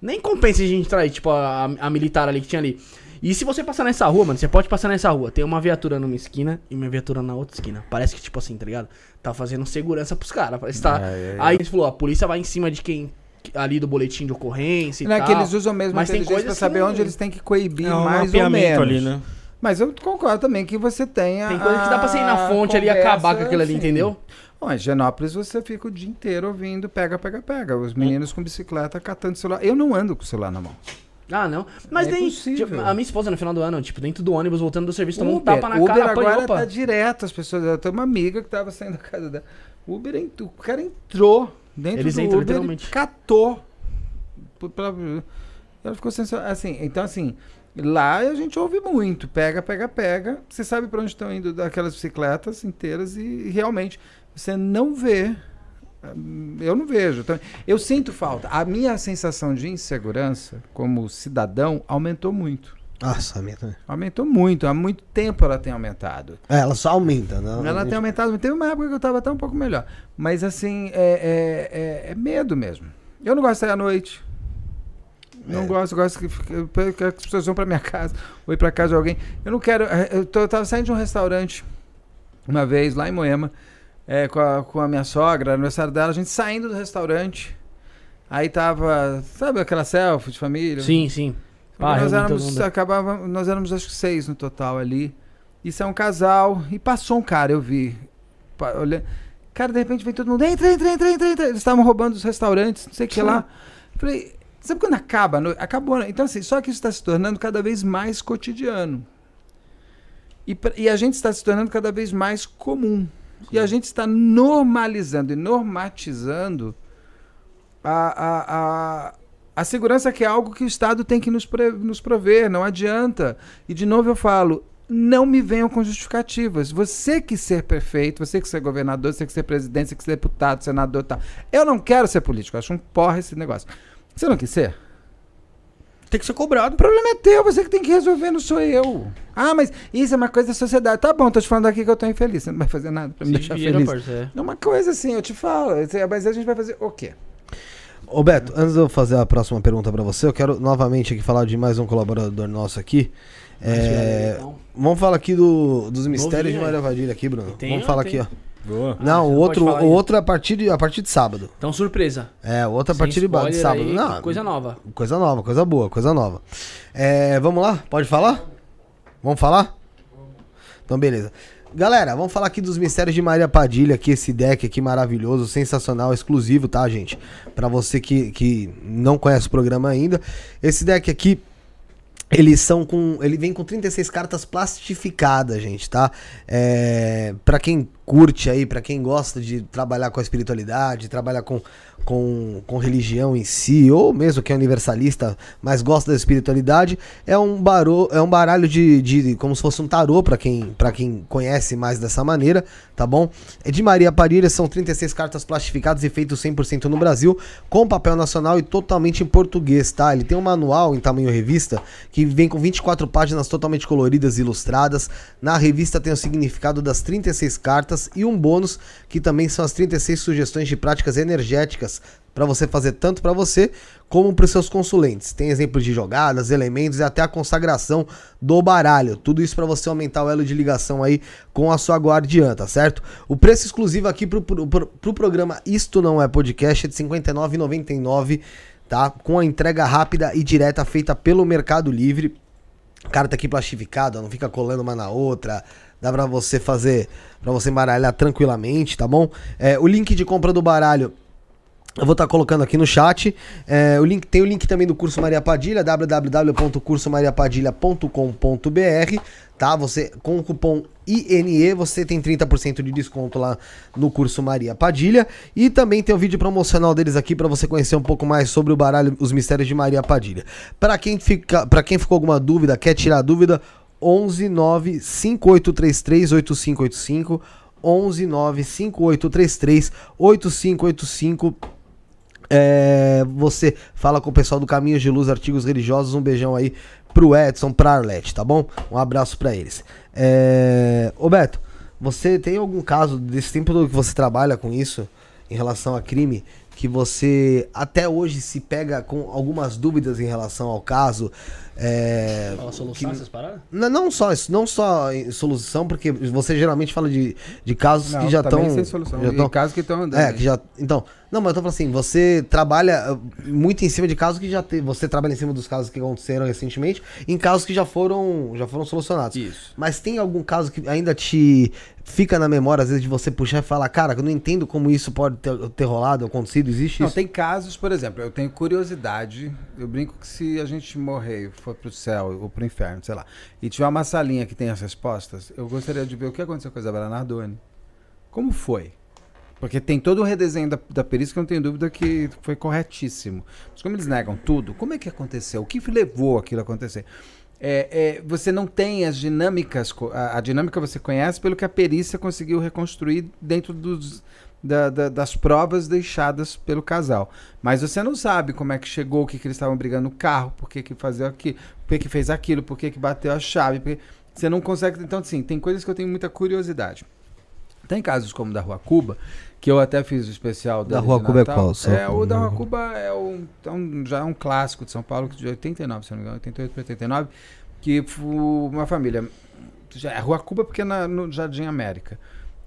nem compensa a gente trair, tipo, a, a militar ali que tinha ali. E se você passar nessa rua, mano, você pode passar nessa rua. Tem uma viatura numa esquina e uma viatura na outra esquina. Parece que, tipo assim, tá ligado? Tá fazendo segurança pros caras. Parece que tá. É, é, é. Aí ele falou, a polícia vai em cima de quem. Ali do boletim de ocorrência e Não é tal. que eles usam mesmo Mas tem pra coisas que saber não- onde eles têm que coibir É um mais ou menos. ali, né? Mas eu concordo também que você tenha. Tem coisa que dá pra você ir na fonte ali e acabar com aquilo ali, sim. entendeu? Bom, em Genópolis você fica o dia inteiro ouvindo pega, pega, pega. Os meninos com bicicleta catando celular. Eu não ando com o celular na mão. Ah, não. Mas É tipo, a minha esposa no final do ano, tipo, dentro do ônibus, voltando do serviço, tomou um Uber, tapa na Uber cara, apanhou, agora opa. tá direto as pessoas. Eu tenho uma amiga que tava saindo da casa dela. Uber, ent- o cara entrou dentro Eles do entram, Uber literalmente. e catou. Pra- Ela ficou sensacional. Assim, então assim, lá a gente ouve muito. Pega, pega, pega. Você sabe pra onde estão indo aquelas bicicletas inteiras e, e realmente você não vê. Hum, Eu não vejo. também. Eu sinto falta. A minha sensação de insegurança como cidadão aumentou muito. Nossa, a minha também. Aumentou muito. Há muito tempo ela tem aumentado. É, ela só aumenta, né? Ela tem aumentado. Teve uma época que eu estava até um pouco melhor. Mas assim, é, é- é- é medo mesmo. Eu não gosto de sair à noite. Não É. gosto, gosto que, que- que as pessoas vão para minha casa ou ir para casa de alguém. Eu não quero. é, Eu, tô, eu tava saindo de um restaurante uma vez lá em Moema é, com, a, com a minha sogra, aniversário dela, a gente saindo do restaurante. Aí tava, sabe aquela selfie de família? Sim, sim. Ah, nós éramos, acabava, nós éramos acho que seis no total ali. Isso é um casal. E passou um cara, eu vi. Olha, cara, de repente vem todo mundo. Entra, entra, entra, entra, entra. Eles estavam roubando os restaurantes, não sei o que lá. Falei, sabe quando acaba? Acabou. né? Então, assim, só que isso está se tornando cada vez mais cotidiano. E, e a gente está se tornando cada vez mais comum. E a gente está normalizando e normatizando a, a, a, a segurança que é algo que o Estado tem que nos, nos prover, não adianta. E de novo eu falo, não me venham com justificativas. Você que ser prefeito, você que ser governador, você que ser presidente, você que ser deputado, senador, tal. Eu não quero ser político, acho um porra esse negócio. Você não quis ser? Tem que ser cobrado. O problema é teu, você que tem que resolver, não sou eu. Ah, mas isso é uma coisa da sociedade. Tá bom, tô te falando aqui que eu tô infeliz. Você não vai fazer nada pra me Se deixar vira, feliz. parceiro. É uma coisa assim, eu te falo. Mas a gente vai fazer o quê? Ô Beto, antes de eu fazer a próxima pergunta pra você, eu quero novamente aqui falar de mais um colaborador nosso aqui. É, Então, vamos falar aqui do, dos mistérios de. Maria Vadilha aqui, Bruno. Tem, vamos falar tem. aqui, ó. Boa. Não, você o outro, o outro a partir de, a partir de sábado. Então, surpresa. É, o outro a partir de, sábado. aí, Não, Coisa nova. Coisa nova, coisa boa, coisa nova. É, vamos lá? Pode falar? Vamos falar? Então, beleza. Galera, vamos falar aqui dos mistérios de Maria Padilha, aqui esse deck aqui maravilhoso, sensacional, exclusivo, tá, gente? Pra você que, que não conhece o programa ainda. Esse deck aqui, eles são com. Ele vem com 36 cartas plastificadas, gente, tá? É, para quem curte aí, pra quem gosta de trabalhar com a espiritualidade, trabalhar com, com, com religião em si, ou mesmo que é universalista, mas gosta da espiritualidade, é um, barô, é um baralho de, de. como se fosse um tarô, pra quem, pra quem conhece mais dessa maneira, tá bom? É de Maria Padilha, são 36 cartas plastificadas e feitos 100% no Brasil, com papel nacional e totalmente em português, tá? Ele tem um manual em tamanho revista que vem com 24 páginas totalmente coloridas e ilustradas. Na revista tem o significado das 36 cartas e um bônus que também são as 36 sugestões de práticas energéticas para você fazer tanto para você como para os seus consulentes. Tem exemplos de jogadas, elementos e até a consagração do baralho. Tudo isso para você aumentar o elo de ligação aí com a sua guardiã, tá certo? O preço exclusivo aqui pro, pro, pro, pro programa Isto Não É Podcast é de R$ 59,99, tá? Com a entrega rápida e direta feita pelo Mercado Livre. Carta aqui plastificada, não fica colando uma na outra. Dá pra você fazer, pra você baralhar tranquilamente, tá bom? É, o link de compra do baralho eu vou estar colocando aqui no chat. É, o link, tem o link também do curso Maria Padilha, www.cursomariapadilha.com.br, tá? Você com o cupom INE você tem 30% de desconto lá no curso Maria Padilha e também tem o vídeo promocional deles aqui para você conhecer um pouco mais sobre o baralho Os Mistérios de Maria Padilha. Para quem fica, quem ficou alguma dúvida, quer tirar dúvida, 11 9 5833 8585 11 9 5833 8585 é, você fala com o pessoal do Caminhos de Luz Artigos Religiosos. Um beijão aí pro Edson, pra Arlete, tá bom? Um abraço pra eles. É, ô Beto, você tem algum caso desse tempo que você trabalha com isso, em relação a crime, que você até hoje se pega com algumas dúvidas em relação ao caso? É, Fala solução que- essas paradas? não, não só isso, não só em solução, porque você geralmente fala de, de casos Não, que já estão. sem solução. Já tão, casos que estão andando. é, que já. Então. Não, mas eu tô falando assim, você trabalha uh, muito em cima de casos que já teve. Você trabalha em cima dos casos que aconteceram recentemente, em casos que já foram, já foram solucionados. Isso. Mas tem algum caso que ainda te fica na memória, às vezes, de você puxar e falar, cara, eu não entendo como isso pode ter, ter rolado, acontecido, existe Não, isso? tem casos, por exemplo, eu tenho curiosidade. Eu brinco que se a gente morrer e for pro céu ou pro inferno, sei lá, e tiver uma salinha que tem as respostas, eu gostaria de ver o que aconteceu com a Isabela Nardoni. Como foi? Porque tem todo o redesenho da, da perícia que eu não tenho dúvida que foi corretíssimo. Mas como eles negam tudo, como é que aconteceu? O que levou aquilo a acontecer? É, é, você não tem as dinâmicas, a, a dinâmica você conhece pelo que a perícia conseguiu reconstruir dentro dos, da- da- das provas deixadas pelo casal. Mas você não sabe como é que chegou, o que, que eles estavam brigando no carro, por que, que fazia aquilo, por que, que fez aquilo, por que, que bateu a chave. porque Você não consegue. Então, assim, tem coisas que eu tenho muita curiosidade. Tem casos como o da Rua Cuba, que eu até fiz o especial Da Rua Cuba é qual? Só- É, o da Rua Cuba é um, é um- já é um clássico de São Paulo, de 89, se não me engano, 88 para 89, que uma família. Já, é Rua Cuba porque é na, no Jardim América.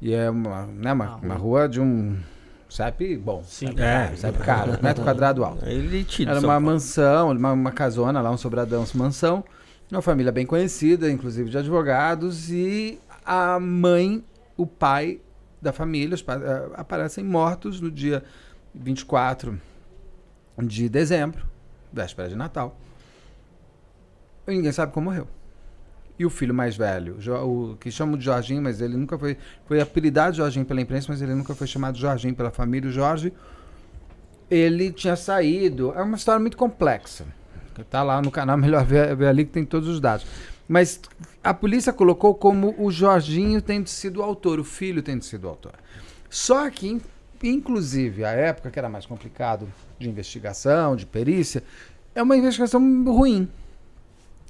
E é uma, né, uma, uma rua de um CEP bom. Sim. É. caro, CEP caro, *laughs* metro quadrado alto. De Era uma mansão, uma, uma casona lá, um sobradão, mansão. Uma família bem conhecida, inclusive de advogados. E a mãe, o pai da família, os pais, eh, aparecem mortos no dia 24 de dezembro, véspera de Natal. E ninguém sabe como morreu. E o filho mais velho, o que chamam de Jorginho, mas ele nunca foi. Foi apelidado Jorginho pela imprensa, mas ele nunca foi chamado Jorginho pela família. O Jorge, ele tinha saído. É uma história muito complexa. Tá lá no canal, *laughs* melhor ver, ver ali que tem todos os dados. Mas a polícia colocou como o Jorginho tendo sido o autor, o filho tendo sido o autor. Só que, in- inclusive, a época que era mais complicado de investigação, de perícia, é uma investigação ruim.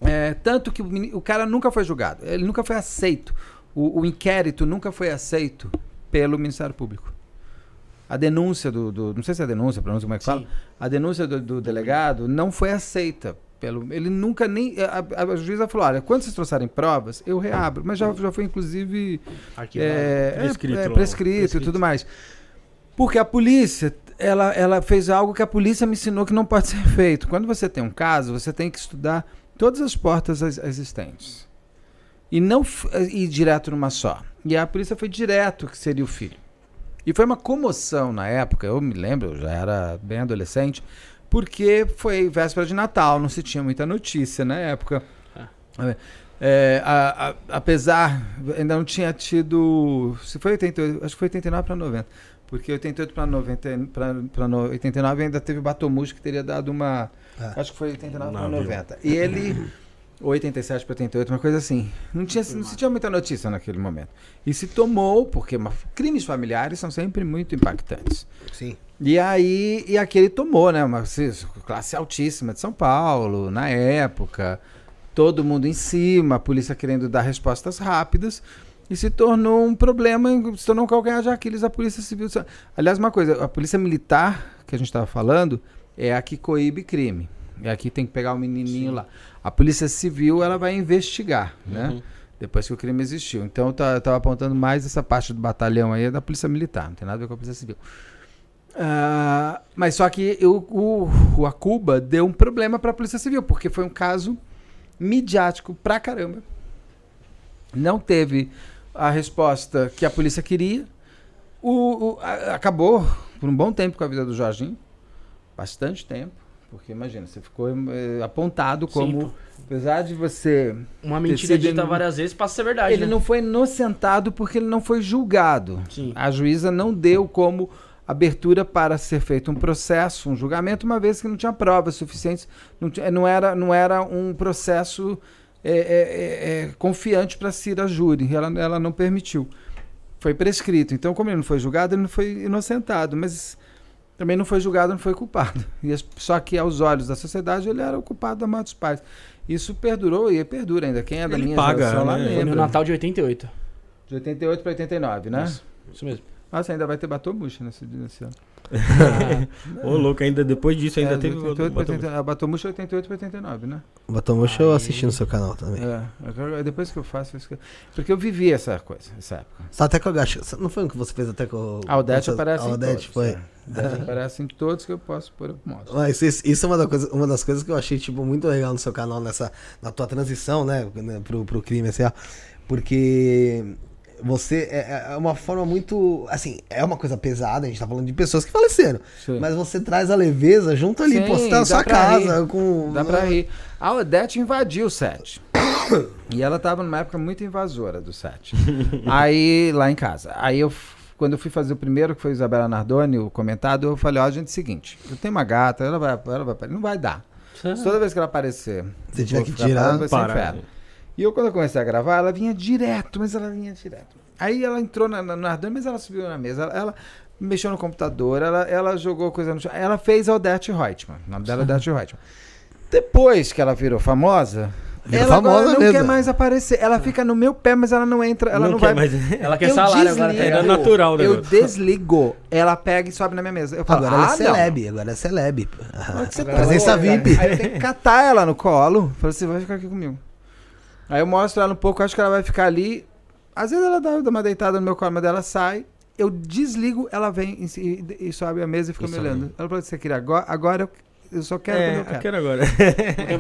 É, tanto que o, o cara nunca foi julgado, ele nunca foi aceito. O, o inquérito nunca foi aceito pelo Ministério Público. A denúncia do, do- Não sei se é denúncia, pronúncia como é que fala. Sim. A denúncia do, do delegado não foi aceita pelo. Ele nunca nem. A, a, a juíza falou: olha, quando vocês trouxerem provas, eu reabro. Mas já, já foi, inclusive. Arquivado. É, Prescrito, é, é, prescrito, Prescrito. e tudo mais. Porque a polícia, ela, ela fez algo que a polícia me ensinou que não pode ser *laughs* feito. Quando você tem um caso, você tem que estudar todas as portas ex- existentes. E não ir direto numa só. E a polícia foi direto que seria o filho. E foi uma comoção na época, eu me lembro, eu já era bem adolescente, porque foi véspera de Natal, não se tinha muita notícia na época. É, a- a- apesar, ainda não tinha tido. Se foi 88, acho que foi 89 para 90. Porque 88 para 90, para 89 ainda teve Batomush que teria dado uma. É. Acho que foi 89 para Navio. 90. E ele. ou 87 para 88, uma coisa assim. Não, tinha, não se tinha muita notícia naquele momento. E se tomou, porque uma- crimes familiares são sempre muito impactantes. Sim. E aí, e aquele tomou, né? Uma se- classe altíssima de São Paulo, na época. Todo mundo em cima, a polícia querendo dar respostas rápidas. E se tornou um problema, se tornou um calcanhar de Aquiles da Polícia Civil. Aliás, uma coisa, a Polícia Militar, que a gente estava falando, é a que coíbe crime. É a que tem que pegar o menininho lá. A Polícia Civil, ela vai investigar, né? Uhum. Depois que o crime existiu. Então, eu ta- eu estava apontando mais essa parte do batalhão aí, é da Polícia Militar, não tem nada a ver com a Polícia Civil. Ah, mas só que eu- o, o Acuba deu um problema para a Polícia Civil, porque foi um caso midiático pra caramba. Não teve a resposta que a polícia queria. O, o- a- acabou por um bom tempo com a vida do Jorginho. Bastante tempo. Porque imagina, você ficou eh, apontado Sim, como. apesar de você. Uma mentira dita várias vezes passa a ser verdade, Ele né? não foi inocentado porque ele não foi julgado. Sim. A juíza não deu como abertura para ser feito um processo, um julgamento, uma vez que não tinha provas suficientes, não, tinha- não era, não era um processo é, é, é, é, confiante para se ir a júri. Ela, ela não permitiu. Foi prescrito. Então, como ele não foi julgado, ele não foi inocentado, mas também não foi julgado, não foi culpado. *laughs* E as- só que aos olhos da sociedade ele era o culpado da morte dos pais. Isso perdurou e perdura ainda. Quem é da Ele minha paga, geração lá né? Foi no lembra. Natal de 88. De 88 para 89, né? Isso, isso mesmo. Nossa, ainda vai ter Batomuxa nesse, nesse ano. *laughs* Ô, louco, ainda depois disso ainda É, teve. de 88 pra botou- 80, a Batomuxa é 88 para 89, né? Batomuxa eu assisti no seu canal também. É, agora- depois que eu faço isso. que- Porque eu vivi essa coisa, essa época. Só até com a Gacha. Não foi o que você fez até com o. A Odete aparece a em Odete todos. foi. é. A Odete aparece em todos que eu posso pôr, eu mostro. Mas isso, isso é uma, da coisa, uma das coisas que eu achei, tipo, muito legal no seu canal, nessa, na tua transição, né, né, pro, pro crime, assim, ó. Porque você é, é uma forma muito. Assim, é uma coisa pesada, a gente tá falando de pessoas que faleceram. Sim. Mas você traz a leveza junto ali, Sim, pô, você tá na sua casa, rir. com. Dá pra rir. A Odete invadiu o set. e ela tava numa época muito invasora do set. *laughs* Aí, lá em casa. Aí eu, quando eu fui fazer o primeiro, que foi Isabela Nardoni, o comentado, eu falei, ó, gente, é o seguinte, eu tenho uma gata, ela vai, ela vai, não vai dar. Toda vez que ela aparecer, Você tiver que tirar, parado, vai ser inferno. E eu, quando eu comecei a gravar, ela vinha direto, mas ela vinha direto. Aí ela entrou na, na, no Nardoni, mas ela subiu na mesa. Ela, ela mexeu no computador, ela, ela jogou coisa no chão. Ela fez a Odete Reutemann. O nome dela é Odete Reutemann. Depois que ela virou famosa, ela agora famosa não mesmo. quer mais aparecer. Ela fica no meu pé, mas ela não entra. Ela não, quer vai. mais. *laughs* Ela quer Eu salário agora. desligo. tá Era ligado? natural, né? Eu desligo. Ela pega e sobe na minha mesa. Eu falo, Agora ela ah, é celeb, agora é celeb. não. Onde que você Agora tá? Presença Aí VIP. eu tenho que catar ela no colo. Falei, você vai ficar aqui comigo. Aí eu mostro ela um pouco, acho que ela vai ficar ali. Às vezes ela dá, uma deitada no meu colo, mas ela sai. Eu desligo, ela vem e, se- e sobe a mesa e fica E me olhando. Ela falou, você queria agora? Agora eu, eu só quero É, eu eu quero. quero agora.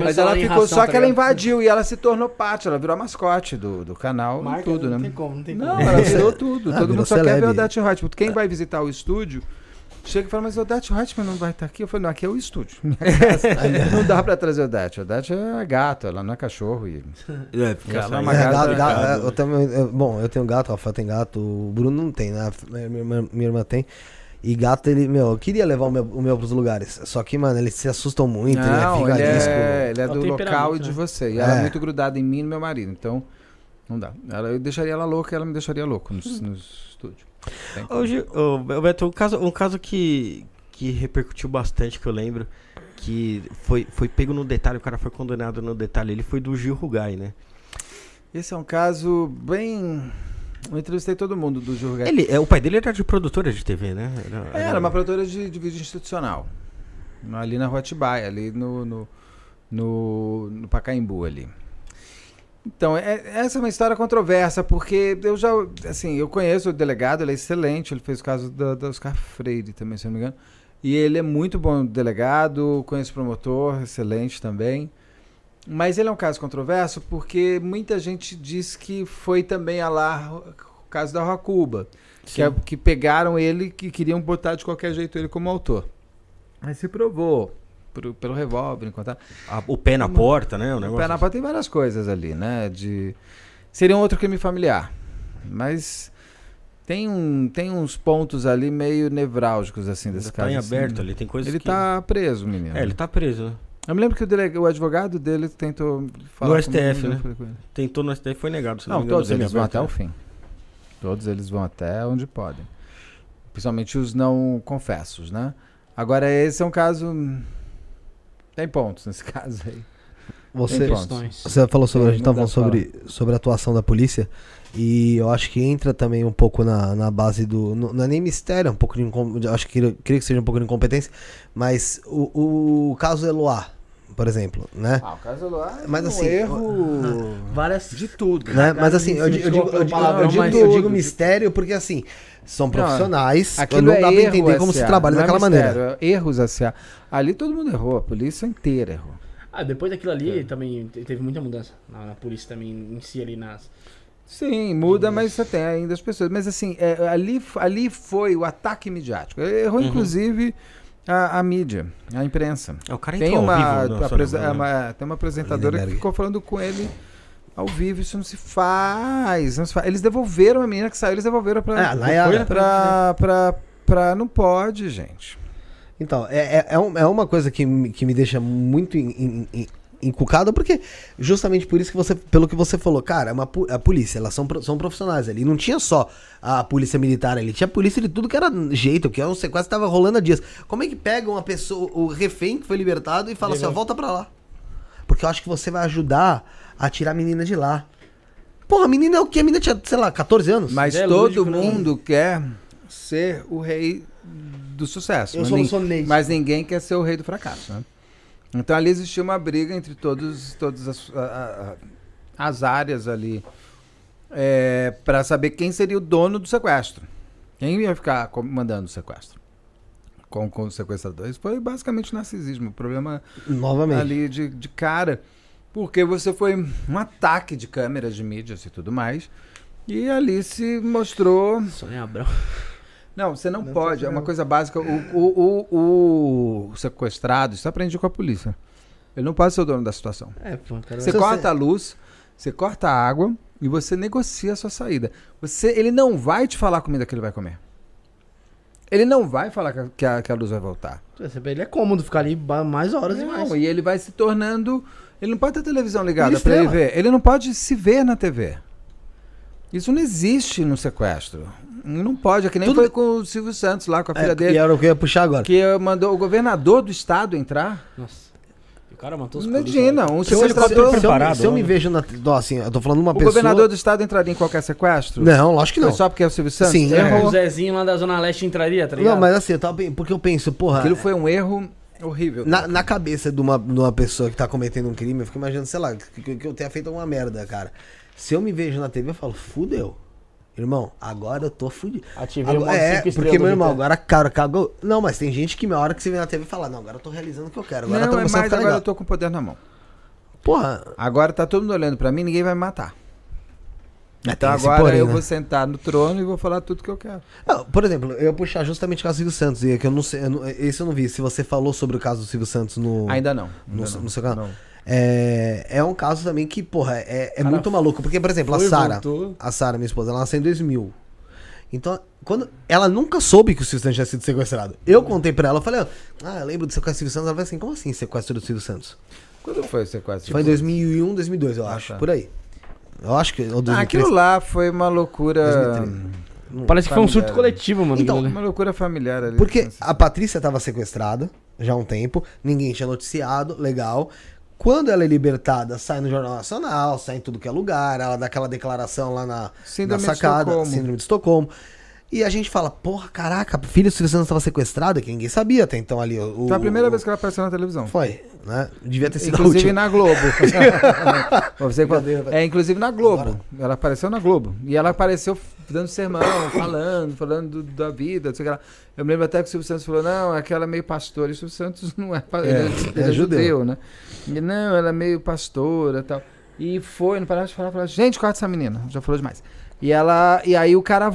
Mas ela ficou, ração, só tá que ela invadiu e ela se tornou parte, ela virou a mascote do, do canal e Marca, tudo, não né? tem como, não tem Não, como. ela *laughs* virou tudo. Ah, Todo virou mundo só quer ver o Odete Reutemann. Quem vai visitar o estúdio chega e fala, mas o Odete Reutemann não vai estar aqui? Eu falei, não, aqui é o estúdio. Minha *laughs* casa. não dá pra trazer o Odete. O Odete é gato, ela não é cachorro. E... *laughs* É, fica Ela é uma É, gata, gato, né, é, eu também, eu- bom, eu tenho gato, o Rafael tem gato, o Bruno não tem, né? Minha, irmã- minha irmã tem. E gato, ele, meu, eu queria levar o meu, o meu pros lugares. Só que, mano, eles se assustam muito, não, ele é ele é, ele é É do local e de né? você. E ela é É. muito grudada em mim e no meu marido. Então, não dá. Ela, eu deixaria ela louca e ela me deixaria louco no, no estúdio. Hoje, ô, Beto, um caso, um caso que, que repercutiu bastante, que eu lembro, que foi, foi pego no detalhe, o cara foi condenado no detalhe, ele foi do Gil Rugai, né? Esse é um caso bem. Eu entrevistei todo mundo do Jurgai. Ele, é, o pai dele era de produtora de TV, né? É, Era uma produtora de, de vídeo institucional. Ali na Rua Atibaia, ali no, no, no, no Pacaembu ali. Então, é- essa é uma história controversa, porque eu já, assim, eu conheço o delegado, ele é excelente, ele fez o caso da, da Oscar Freire também, se não me engano. E ele é muito bom delegado, conheço o promotor, excelente também. Mas ele é um caso controverso porque muita gente diz que foi também a lá o caso da Rocuba. Que, é- que pegaram ele que queriam botar de qualquer jeito ele como autor. Mas se provou por- pelo revólver, enquanto A- o pé na porta, né? O o negócio. pé na porta tem várias coisas ali, né? De seria um outro crime familiar, mas tem um tem uns pontos ali meio nevrálgicos assim desse tá caso. em assim. aberto ali, tem coisas Ele que... tá preso, menino. É, ele tá preso, né? Eu me lembro que o, delega- o advogado dele tentou falar No STF, né? ele. Tentou no STF, foi negado. Não, engano, todos eles vão até o semiaberto, fim. Todos eles vão até onde podem. Principalmente os não confessos, né? Agora, esse é um caso. Tem pontos nesse *laughs* caso aí. Você, Tem Questões. você falou sobre, a gente tava Não falando sobre, sobre a atuação da polícia. E eu acho que entra também um pouco na, na base do. Não, é nem mistério, é um pouco de. Acho que queria, queria que seja um pouco de incompetência. Mas o, o caso Eloá, por exemplo, né? Ah, o caso lá é Mas um assim, erro Várias. de tudo. Né? Mas assim, eu, digo- eu digo, eu digo- eu digo- eu digo mistério porque assim, são profissionais, Aquilo não é dá pra erro, entender como se trabalha não é daquela mistério, maneira. é Erros SA. Ali todo mundo errou, a polícia inteira errou. Ah, depois daquilo ali também te- teve muita mudança na, na polícia também em si ali nas. Sim, muda, mas você tem ainda as pessoas. Mas assim, é, ali, ali foi o ataque midiático. Errou, Uhum. inclusive, a, a mídia, a imprensa. É, o cara Tem uma, ao vivo no apresa- Sônia, né? uma- tem uma apresentadora que ficou falando com ele ao vivo. Isso não se faz. Não se faz. Eles devolveram a menina que saiu, eles devolveram pra. Ah, Nayara. foi pra, pra, pra. Não pode, gente. Então, é, é, é, um- é uma coisa que, me- que me deixa muito encucado, porque justamente por isso que você, pelo que você falou, cara, é uma, a polícia, elas são, são profissionais ali. Não tinha só a polícia militar ali, tinha polícia de tudo que era jeito, que era um sequestro tava rolando há dias. Como é que pega uma pessoa, o refém que foi libertado e fala assim, ó, volta pra lá? Porque eu acho que você vai ajudar a tirar a menina de lá. Porra, a menina é o quê? A menina tinha, sei lá, 14 anos? Mas É todo lógico, né? mundo quer ser o rei do sucesso. Eu mas, só não nin- sou Neide. mas ninguém quer ser o rei do fracasso. Né? Então ali existia uma briga entre todos, todas as, a- a- as áreas ali para saber quem seria o dono do sequestro. Quem ia ficar comandando o sequestro. Com, com os sequestradores. Foi basicamente narcisismo. O problema Novamente. ali de, de cara. Porque você foi um ataque de câmeras de mídias e tudo mais. E ali se mostrou. Sônia Abrão. Não, você não, pode. É uma coisa básica. O, o, o, o sequestrado, isso eu aprendi com a polícia. Ele não pode ser o dono da situação. É, pô, cara. Você corta você- a luz, você corta a água e você negocia a sua saída. Você, ele não vai te falar a comida que ele vai comer. Ele não vai falar que a, que a, luz vai voltar. Ele é cômodo ficar ali mais horas e mais. Não, e ele vai se tornando. Ele não pode ter televisão ligada pra ele estrela. ver. Ele não pode se ver na TV. Isso não existe no sequestro. Não pode, é que nem Tudo- foi com o Silvio Santos lá, com a filha É, dele. e era o que eu ia puxar agora. Que mandou o governador do estado entrar. Nossa. O cara matou os Imagina, um Se eu, sequestrador. se eu- se eu- preparado, se eu me vejo na. Não, assim, eu tô falando de uma O pessoa. governador do estado entraria em qualquer sequestro? Não, lógico que Foi não. só porque é o Silvio Santos? Sim, Errou. O Zezinho lá da Zona Leste entraria, tá ligado? Não, mas assim, eu tava, porque eu penso, porra. Aquilo foi um erro horrível. Na, na cabeça de uma, de uma pessoa que tá cometendo um crime, eu fico imaginando, sei lá, que, que- eu tenha feito alguma merda, cara. Se eu me vejo na TV, eu falo, fudeu. Irmão, agora eu tô fudido. Ativei Agora- é, porque, meu irmão, agora, cara, cagou. Não, mas tem gente que, na hora que você vê na TV, fala, não, agora eu tô realizando o que eu quero. Agora não, tá é começando a mais agora legal. eu tô com o poder na mão. Porra, Agora tá todo mundo olhando pra mim, ninguém vai me matar. É, Então agora porém, eu né? vou sentar no trono e vou falar tudo que eu quero. Não, por exemplo, eu ia puxar justamente o caso do Silvio Santos, e é que eu não sei, eu não- esse eu não vi. Se você falou sobre o caso do Silvio Santos no. Ainda não. no, ainda não. no seu canal. Não. É, é um caso também que, porra, é, é Cara, muito maluco. Porque, por exemplo, a Sara, a Sara, minha esposa, ela nasceu em 2000. Então, quando ela nunca soube que o Silvio Santos tinha sido sequestrado. Eu contei pra ela, eu falei, ah, eu lembro do sequestro do Silvio Santos. Ela falou assim, como assim sequestro do Silvio Santos? Quando foi o sequestro? Foi em 2001, 2002, eu Ah, acho, tá. por aí. Eu acho que... Ou Ah, 2003. aquilo lá foi uma loucura. 2003. Parece que foi um surto Familiar. coletivo, mano. Então. Uma loucura familiar ali. Porque a Patrícia estava sequestrada já há um tempo, ninguém tinha noticiado, legal. Quando ela é libertada, sai no Jornal Nacional, sai em tudo que é lugar, ela dá aquela declaração lá na, Síndrome na de sacada, Estocolmo. Síndrome de Estocolmo. E a gente fala, porra, caraca, filho do Silvio Santos estava sequestrado, que ninguém sabia até então ali. O, Foi a primeira o- vez que ela apareceu na televisão. Foi, né? Devia ter sido Inclusive na Globo. *laughs* Você é, inclusive na Globo. Ela apareceu na Globo. E ela apareceu dando sermão, falando, falando do- da vida, não sei o que lá. Eu me lembro até que o Silvio Santos falou, não, aquela é meio pastora. E o Silvio Santos *laughs* não é, pa- ele, ele é é, judeu. judeu, né? E, não, ela é meio pastora e tal. E foi, não parava de falar, falava, gente, corta essa menina, já falou demais. E ela, e aí o cara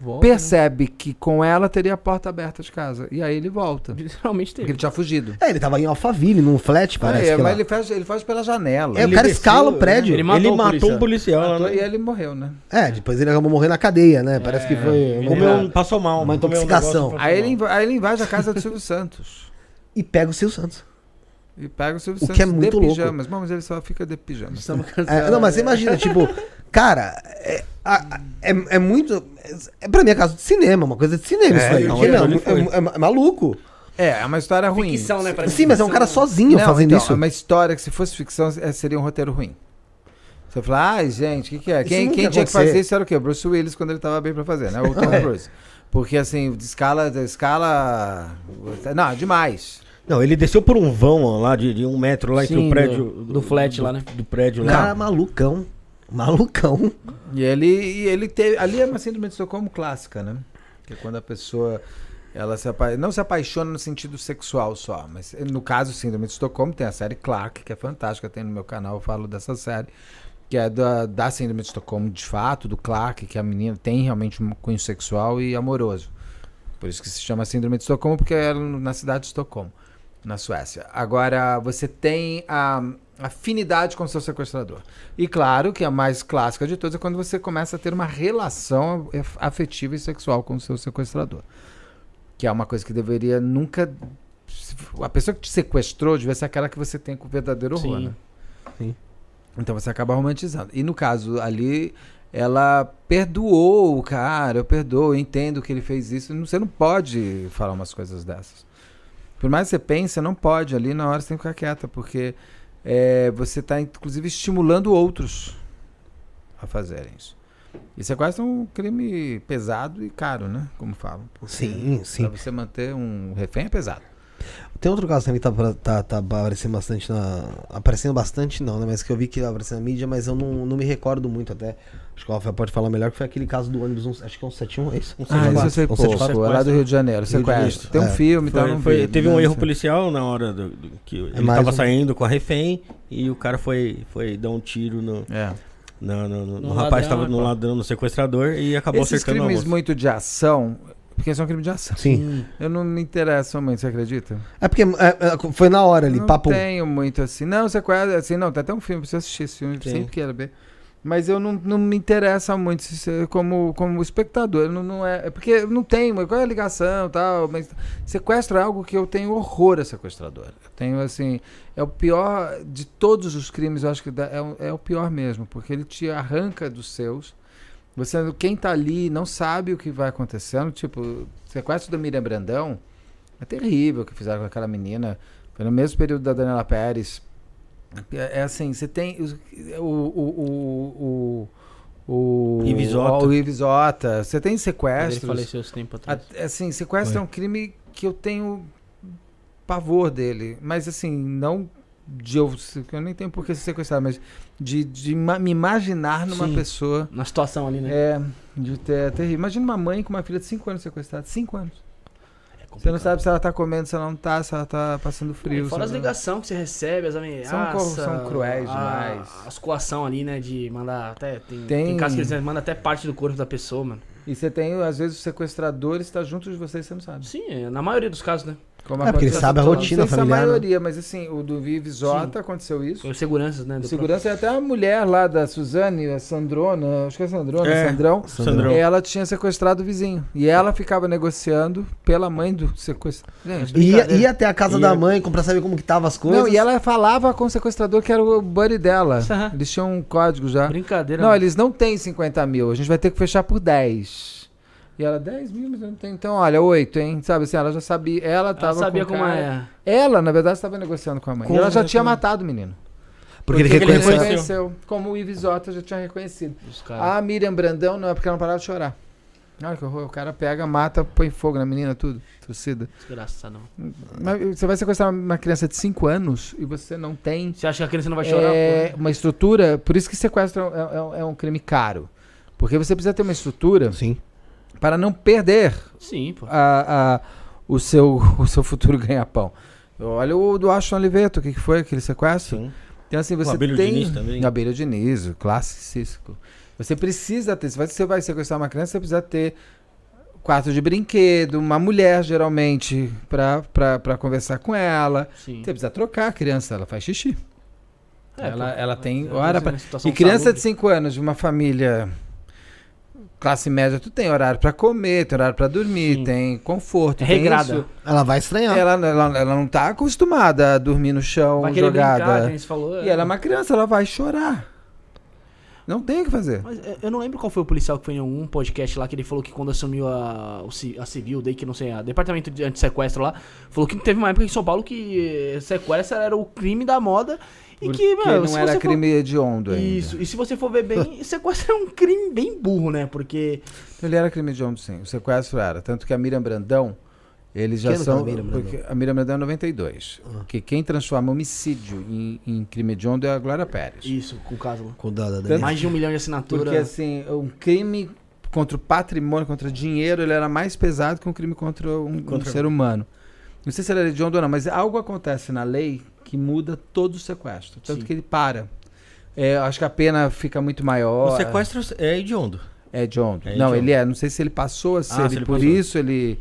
Volta, né? percebe que com ela teria a porta aberta de casa. E aí ele volta. *laughs* Literalmente Porque teve. ele tinha fugido. É, ele tava em Alphaville, num flat, parece. é, que mas lá. ele faz, ele faz pela janela. É, o Ele cara desceu, escala o né? prédio. Ele matou ele o matou policial. um policial lá, Matou né? E ele morreu, né? É, depois ele acabou morrendo na cadeia, né? Parece que foi. ele Comeu um, passou mal. Uma um intoxicação. e Aí ele, aí ele invade a casa do Silvio Santos. E pega o Silvio Santos. E pega o Silvio O Santos que é muito de louco. pijamas. Bom, mas ele só fica de pijamas. É, cancelados. não, mas você imagina, tipo, cara, é, a- é, é muito. É, pra mim é caso de cinema, uma coisa de cinema É, isso aí. não, é, é- é maluco. É, é uma história ruim. Ficção, né? Sim, mas é um cara sozinho Não, fazendo então, isso. É uma história que se fosse ficção é, seria um roteiro ruim. Você fala, ai, gente, o que, que é? Isso Quem, quem tinha que fazer isso era o quê? O Bruce Willis quando ele tava bem pra fazer, né? O *laughs* Tom É. Cruise. Porque assim, de escala, de escala. Não, demais. Não, ele desceu por um vão ó, lá de, de um metro lá entre Sim, o prédio. do- do flat lá, né? Do prédio lá. cara é malucão. Malucão. E ele, e ele teve. Ali é uma síndrome de Estocolmo clássica, né? Que é quando a pessoa. Ela se apa- não se apaixona no sentido sexual só, mas no caso, síndrome de Estocolmo, tem a série Clark, que é fantástica, tem no meu canal, eu falo dessa série, que é da, da síndrome de Estocolmo de fato, do Clark, que a menina tem realmente um cunho sexual e amoroso. Por isso que se chama síndrome de Estocolmo, porque é na cidade de Estocolmo, na Suécia. Agora, você tem a afinidade com o seu sequestrador. E claro que a mais clássica de todas é quando você começa a ter uma relação af- afetiva e sexual com o seu sequestrador. Que é uma coisa que deveria nunca. A pessoa que te sequestrou devia ser aquela que você tem com o verdadeiro horror, Sim. né? Sim. Então você acaba romantizando. E no caso ali, ela perdoou o cara, eu perdoo, eu entendo que ele fez isso. Você não pode falar umas coisas dessas. Por mais que você pense, não pode. Ali na hora você tem que ficar quieta, porque é, você está inclusive estimulando outros a fazerem isso. Sequestro é um crime pesado e caro, né? Como falam. Porque Sim, sim. Pra você manter um refém é pesado. Tem outro caso também que tá, tá, tá aparecendo bastante na. Aparecendo bastante não, né? Mas que eu vi que tá aparecendo na mídia, mas eu não, não me recordo muito até. Acho que o Rafael pode falar melhor, que foi aquele caso do ônibus, um- acho que é um 71, é isso? Um Ah, isso eu 74, sei um pouco. 74. É lá do Rio de Janeiro, sequestro. Tem um É. filme, Foi- não foi- vi, teve um erro policial na hora do, do- que ele mais tava um- saindo com a refém e o cara foi, foi dar um tiro no, É. no, no- no- no No rapaz ladrão, que tava né, no pô? ladrão, no sequestrador e acabou Esses acertando a crimes moça. muito de ação, porque são crimes de ação. Sim. Eu não me interesso muito, você acredita? É porque é, é, foi na hora ali, não papo. tenho muito assim. Não, sequestro, assim, não, tem até um filme pra você assistir esse filme, Sim. sempre quero ver. Mas eu não, não me interessa muito como, como espectador. Não, não é, é porque não tem, qual é a ligação e tal. Mas sequestro é algo que eu tenho horror a sequestrador. Eu tenho assim. É o pior de todos os crimes, eu acho que dá- é, é o pior mesmo, porque ele te arranca dos seus. Você, quem tá ali não sabe o que vai acontecendo. Tipo, o sequestro da Miriam Brandão é terrível o que fizeram com aquela menina. Foi no mesmo período da Daniela Pérez. É, é assim, você tem o, o, o, o, o Ives Ota. o Ives Ota. Você tem Ele sequestros. faleceu esse tempo atrás. A- Assim, sequestro Foi. é um crime que eu tenho pavor dele. Mas assim, não de eu, eu nem tenho por que ser sequestrado, mas de, de ma- me imaginar numa Sim. pessoa. Na situação ali, né? É, de ter é terrível. Imagina uma mãe com uma filha de 5 anos sequestrada. 5 anos. É Você não sabe se ela tá comendo, se ela não tá, se ela tá passando frio. E fora as ela- ligações que você recebe, as ameaças. co- são cruéis a- demais. As coação ali, né? De mandar até. Tem, Tem- tem... casos que eles mandam até parte do corpo da pessoa, mano. E você tem, às vezes, o sequestrador está junto de você e você não sabe. Sim, é, na maioria dos casos, né? Como É, porque ele sabe a não rotina sei se familiar, a né? maioria, mas assim, o do Vives Jota aconteceu isso. Os seguranças, né? Segurança é até a mulher lá da Suzane, a Sandrona, acho que é a Sandrona, É. Sandrão. Sandrão. Ela tinha sequestrado o vizinho. E ela ficava negociando pela mãe do sequestrador. Gente, Ia, ia até a casa Ia- da mãe pra saber como que tava as coisas. Não, e ela falava com o sequestrador que era o buddy dela. Aham. Eles tinham um código já. Brincadeira. Não, né? eles não têm 50 mil, a gente vai ter que fechar por 10. E ela, 10 mil, mas eu não tenho. Então, olha, 8, hein? Sabe assim, ela já sabia. Ela Ela tava. sabia com como cara. é. Ela, na verdade, estava negociando com a mãe. Com e ela já tinha matado o menino. Porque ele Porque ele reconheceu. reconheceu. Como o Ivisota já tinha reconhecido. Os caras. A Miriam Brandão não é porque ela não parava de chorar. Olha que horror, o cara pega, mata, põe fogo na menina, tudo. Trucida. Desgraçado. Mas você vai sequestrar uma criança de 5 anos e você não tem Você acha que a criança não vai chorar? é, uma estrutura. Por isso que sequestro é, é- é um crime caro. Porque você precisa ter uma estrutura Sim. Para não perder Sim, pô. a, a- o, seu, *laughs* o seu futuro ganha-pão. Olha o do Ashton Oliveto, o que, que foi aquele sequestro? Sim. Então, assim, você Abílio tem. Diniz também. Abelha Diniz, o classicístico. Você precisa ter. Se você vai sequestrar uma criança, você precisa ter quarto de brinquedo, uma mulher, geralmente, pra conversar com ela. Sim. Você precisa trocar a criança, ela faz xixi. É, ela, ela tem É, hora às pra... E criança de 5 anos, de uma família classe média, tu tem horário pra comer, tem horário pra dormir, Sim. tem conforto. É tem regrada. isso. Ela vai estranhar. Ela, ela, ela não tá acostumada a dormir no chão, Vai brincar, jogada. você falou. E ela é uma criança, ela vai chorar. Não tem o que fazer. Mas é, eu não lembro qual foi o policial que foi em algum podcast lá que ele falou que quando assumiu a, a civil, daí que não sei, a departamento de antissequestro lá, falou que teve uma época em São Paulo que eh, sequestro era o crime da moda e Porque que, meu, não era crime hediondo for... ainda. Isso, e se você for ver bem, *laughs* sequestro é um crime bem burro, né? Porque Ele era crime hediondo, sim. O sequestro era. Tanto que a Miriam Brandão, eles já Que que são... Miriam Brandão? porque a Miriam Brandão é 92. Ah. Que quem transforma homicídio em, em crime hediondo é a Glória Pérez. isso, com o caso lá. Cuidado Tanto- dele. Mais de um milhão de assinatura. Porque, assim, um crime contra o patrimônio, contra dinheiro, ele era mais pesado que um crime contra um, um Contra- ser humano. Não sei se ele era hediondo ou não, mas algo acontece na lei que muda todo o sequestro. Tanto Sim. que ele para. É, acho que a pena fica muito maior. O sequestro é hediondo. É hediondo. É não, ele é. Não sei se ele passou a ser. Ah, ele- se ele por passou. isso ele,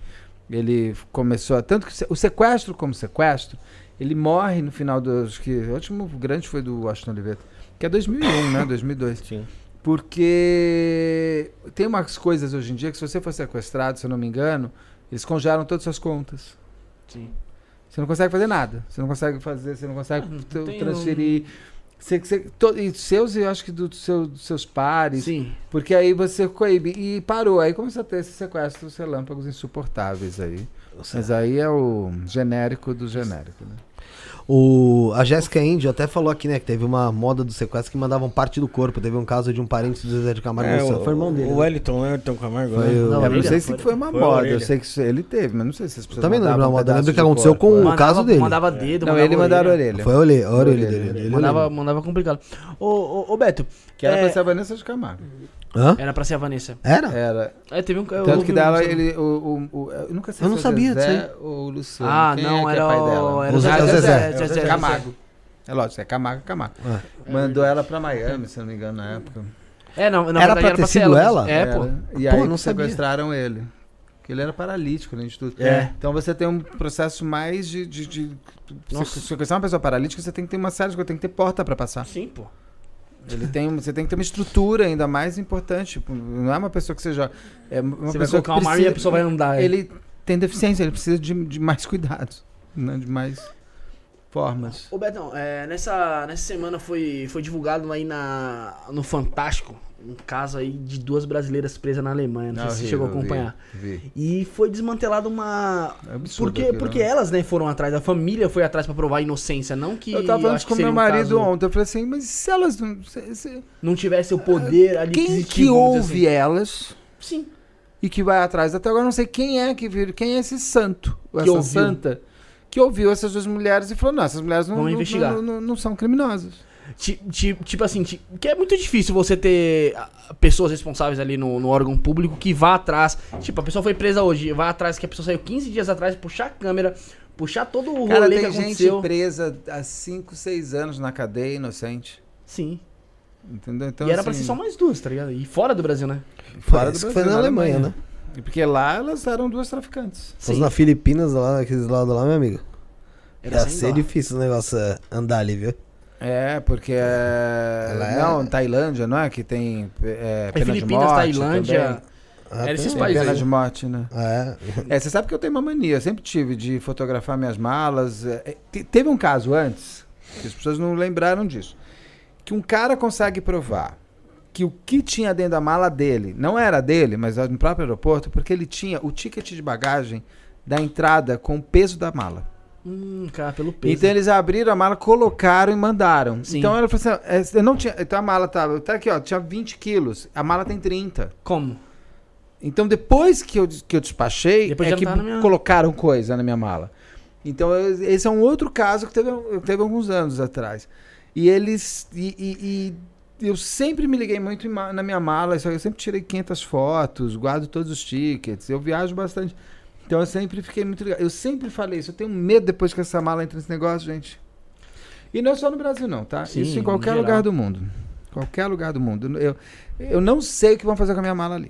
ele começou a. Tanto que o sequestro, como sequestro, ele morre no final do. Acho que o último grande foi do Washington Oliveira. Que é 2001, né? *coughs* 2002. Sim. Porque tem umas coisas hoje em dia que se você for sequestrado, se eu não me engano, eles congelam todas as suas contas. Sim. Você não consegue fazer nada. Você não consegue fazer, você não consegue Ah, não tem transferir. Você, você, to- e seus, e eu acho que do seu- dos seus pares. Sim. Porque aí você coíbe. E parou. Aí começou a ter esses sequestros relâmpagos insuportáveis aí. Mas aí é o genérico do genérico, né? O, a Jéssica Índio até falou aqui, né, que teve uma moda do sequestro que mandavam parte do corpo. Teve um caso de um parente do Zezé de Camargo. É, o, foi irmão dele. O né? Wellington, né? Wellington Camargo, Foi né? Não, eu não sei se foi- foi uma foi moda. Eu sei que ele teve, mas não sei se as pessoas Também não lembro mandavam a moda, eu lembro que aconteceu corpo. com- o Mandava- caso dele. Mandava dedo, Não, mandava ele mandaram a orelha. orelha. Foi a orelha, a orelha Orelha, dele. Mandava, mandava complicado. Ô, ô, ô, Beto, Que era É. pra ser a Vanessa de Camargo. Hã? era pra ser a Vanessa. Era? Era. É, teve um. Tanto que dela, ele. O, o, o- eu nunca sei Eu não se é sabia Zezé disso ou o Luciano. Ah, Quem não, é que era é pai o- dela? era o Zezé. Zezé. É o Zezé, Zezé Zezé. Camargo. É lógico, é Camargo, Camargo. É. Mandou ela pra Miami, se eu não me engano, na época. É, não, na Era verdade pra ter ser sido ela? É, pô. E Pô, aí não sabia. sequestraram ele. Porque ele era paralítico, além de tudo. É. Então você tem um processo mais de. de, de Nossa. se sequestrar uma pessoa paralítica, você tem que ter uma série de coisas, tem que ter porta pra passar. Sim, pô. Ele tem, você tem que ter uma estrutura ainda mais importante. Tipo, Não é uma pessoa que seja. É uma Você vai pessoa colocar que uma arma e a pessoa vai andar. é. Ele tem deficiência, ele precisa de, de mais cuidados, né? de mais formas. Ô Betão, é, nessa, nessa semana foi, foi divulgado aí na, no Fantástico um caso aí de duas brasileiras presas na Alemanha. Não, sei se você chegou a vi, acompanhar. Vi. E foi desmantelada uma. É absurdo Porque, aquilo, porque né? elas, né, foram atrás, a família foi atrás pra provar a inocência, não que. Eu tava falando com meu seria um marido caso- ontem. Eu falei assim, mas se elas não. se- se- Não tivesse o poder ali. quem que ouve elas assim. Sim. e que vai atrás? Até agora não sei quem é que vir, quem é esse santo, Que essa ouviu. santa, que ouviu essas duas mulheres e falou: não, essas mulheres não, não, não, não- não são criminosas. Ti- ti- Tipo assim, que é muito difícil você ter ah, pessoas responsáveis ali no, no órgão público que vá atrás. Tipo, a pessoa foi presa hoje, vai atrás, que a pessoa saiu 15 dias atrás, puxar a câmera, puxar todo o Cara, rolê tem que gente aconteceu. presa há 5, 6 anos na cadeia, inocente. Sim. Entendeu? Então, e era pra assim, ser só mais duas, tá ligado? E fora do Brasil, né? fora do Brasil, foi na Alemanha, né? E porque lá elas eram duas traficantes. Fosse na Filipinas, lá naqueles lados lá, meu amigo. Era Ia ser dó. difícil o negócio andar ali, viu? É, porque é... É- Não, Tailândia, não é? Que tem é, É pena de Filipinas, morte Tailândia. também. Ah, Era esses tem- Tem países pena aí. de morte, né? É. É, você sabe que eu tenho uma mania, eu sempre tive de fotografar minhas malas. é, é, te- teve um caso antes, que as pessoas não lembraram disso, que um cara consegue provar que o que tinha dentro da mala dele não era dele, mas era no próprio aeroporto, porque ele tinha o ticket de bagagem da entrada com o peso da mala. Hum, cara, pelo peso. Então eles abriram a mala, colocaram e mandaram. Sim. Então ela falou assim: é, eu não tinha. Então a mala tava. Tá aqui, ó, tinha 20 quilos. A mala tem 30. Como? Então depois que eu, que eu despachei, Depois é que tá minha- colocaram coisa na minha mala. Então eu- esse é um outro caso que teve, teve alguns anos atrás. E eles. E, e- e eu sempre me liguei muito na minha mala. Eu sempre tirei 500 fotos, guardo todos os tickets. Eu viajo bastante. Então eu sempre fiquei muito ligado. Eu sempre falei isso. Eu tenho medo depois que essa mala entra nesse negócio, gente. E não é só no Brasil, não, tá? Sim, isso em qualquer geral. lugar do mundo. Qualquer lugar do mundo. Eu, eu não sei o que vão fazer com a minha mala ali.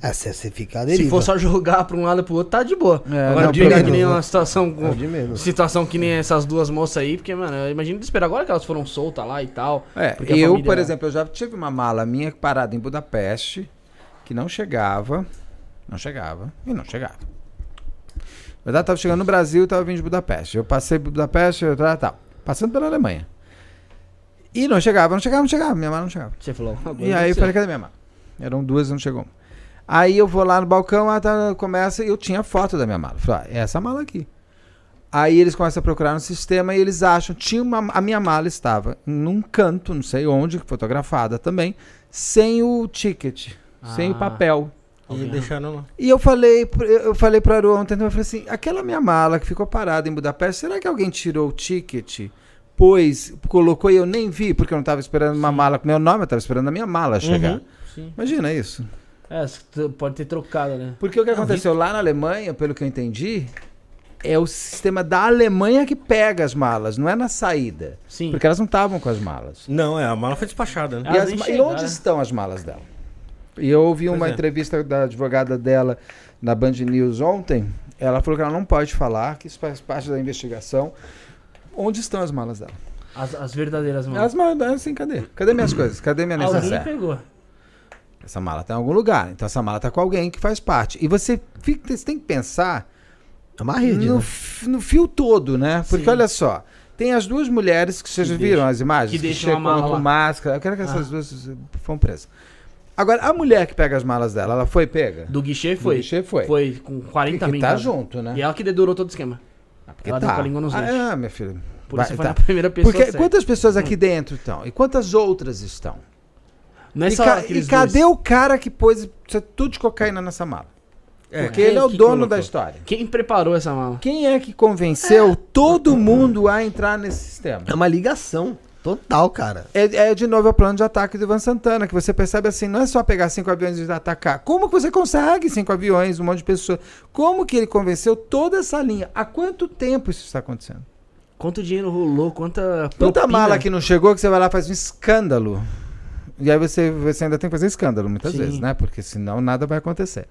É, se você ficar Se for só jogar pra um lado e pro outro, tá de boa. É, Agora não, pegar que nem uma situação É com. menos. Situação que nem essas duas moças aí, porque, mano, eu imagino desesperar agora que elas foram soltas lá e tal. É, eu, família- por exemplo, eu já tive uma mala minha parada em Budapeste, que não chegava, não chegava, e não chegava. Verdade, tava chegando no Brasil e tava vindo de Budapeste. Eu passei por Budapeste, eu tava, tal, passando pela Alemanha. E não chegava, não chegava, não chegava, minha mala não chegava. Você falou. E aí eu falei, cadê minha mala? Eram duas e não chegou. Aí eu vou lá no balcão, ah, tá, começa, e eu tinha foto da minha mala. Falei, ah, é essa mala aqui. Aí eles começam a procurar no sistema e eles acham, tinha uma, a minha mala estava num canto, não sei onde, fotografada também, sem o ticket, sem o Ah. papel. E deixaram lá. E eu falei, eu falei para Aru ontem, eu falei assim, aquela minha mala que ficou parada em Budapeste, será que alguém tirou o ticket? Pois colocou e eu nem vi, porque eu não estava esperando uma mala com meu nome, eu estava esperando a minha mala chegar. Uhum. Imagina isso. É, pode ter trocado, né? Porque o que aconteceu lá na Alemanha, pelo que eu entendi, é o sistema da Alemanha que pega as malas, não é na saída. Sim. Porque elas não estavam com as malas. Não, é, a mala foi despachada, né? E, as e onde estão as malas dela? E eu ouvi Pois uma é. entrevista da advogada dela na Band News ontem. Ela falou que ela não pode falar, que isso faz parte da investigação. Onde estão as malas dela? As, as verdadeiras mãos. As malas dela, assim, cadê? Cadê minhas coisas? Cadê minha Alguém necessaire? pegou. Essa mala tá em algum lugar. Então essa mala tá com alguém que faz parte. E você, fica, você tem que pensar É uma rede, no, né? no fio todo, né? Porque Sim. olha só, tem as duas mulheres que vocês Que viram deixam- as imagens? que deixam a chegam com lá. máscara. Eu quero que essas Ah. duas foram presas. Agora, a mulher que pega as malas dela, ela foi pega? Do guichê foi. guichê foi. Foi com 40 que mil. tá cara. junto, né? E ela que dedurou todo o esquema. Ah, porque ela deu com a língua nos dentes. Ah, minha filha. Por Vai, isso foi tá. na primeira pessoa. Porque certa. quantas pessoas aqui dentro estão? E quantas outras estão? Não é e só ca- e cadê dois. o cara que pôs é tudo de cocaína nessa mala? É, Porque quem ele é o dono colocou? da história. Quem preparou essa mala? Quem é que convenceu todo mundo a entrar nesse sistema? É uma ligação total, cara. É, é, de novo o plano de ataque do Ivan Santana, que você percebe assim, não é só pegar cinco aviões e atacar. Como que você consegue cinco aviões, um monte de pessoas? Como que ele convenceu toda essa linha? Há quanto tempo isso está acontecendo? Quanto dinheiro rolou? Quanta. Propina? mala que não chegou que você vai lá e faz um escândalo. E aí você, você ainda tem que fazer escândalo muitas Sim. vezes, né? Porque senão nada vai acontecer.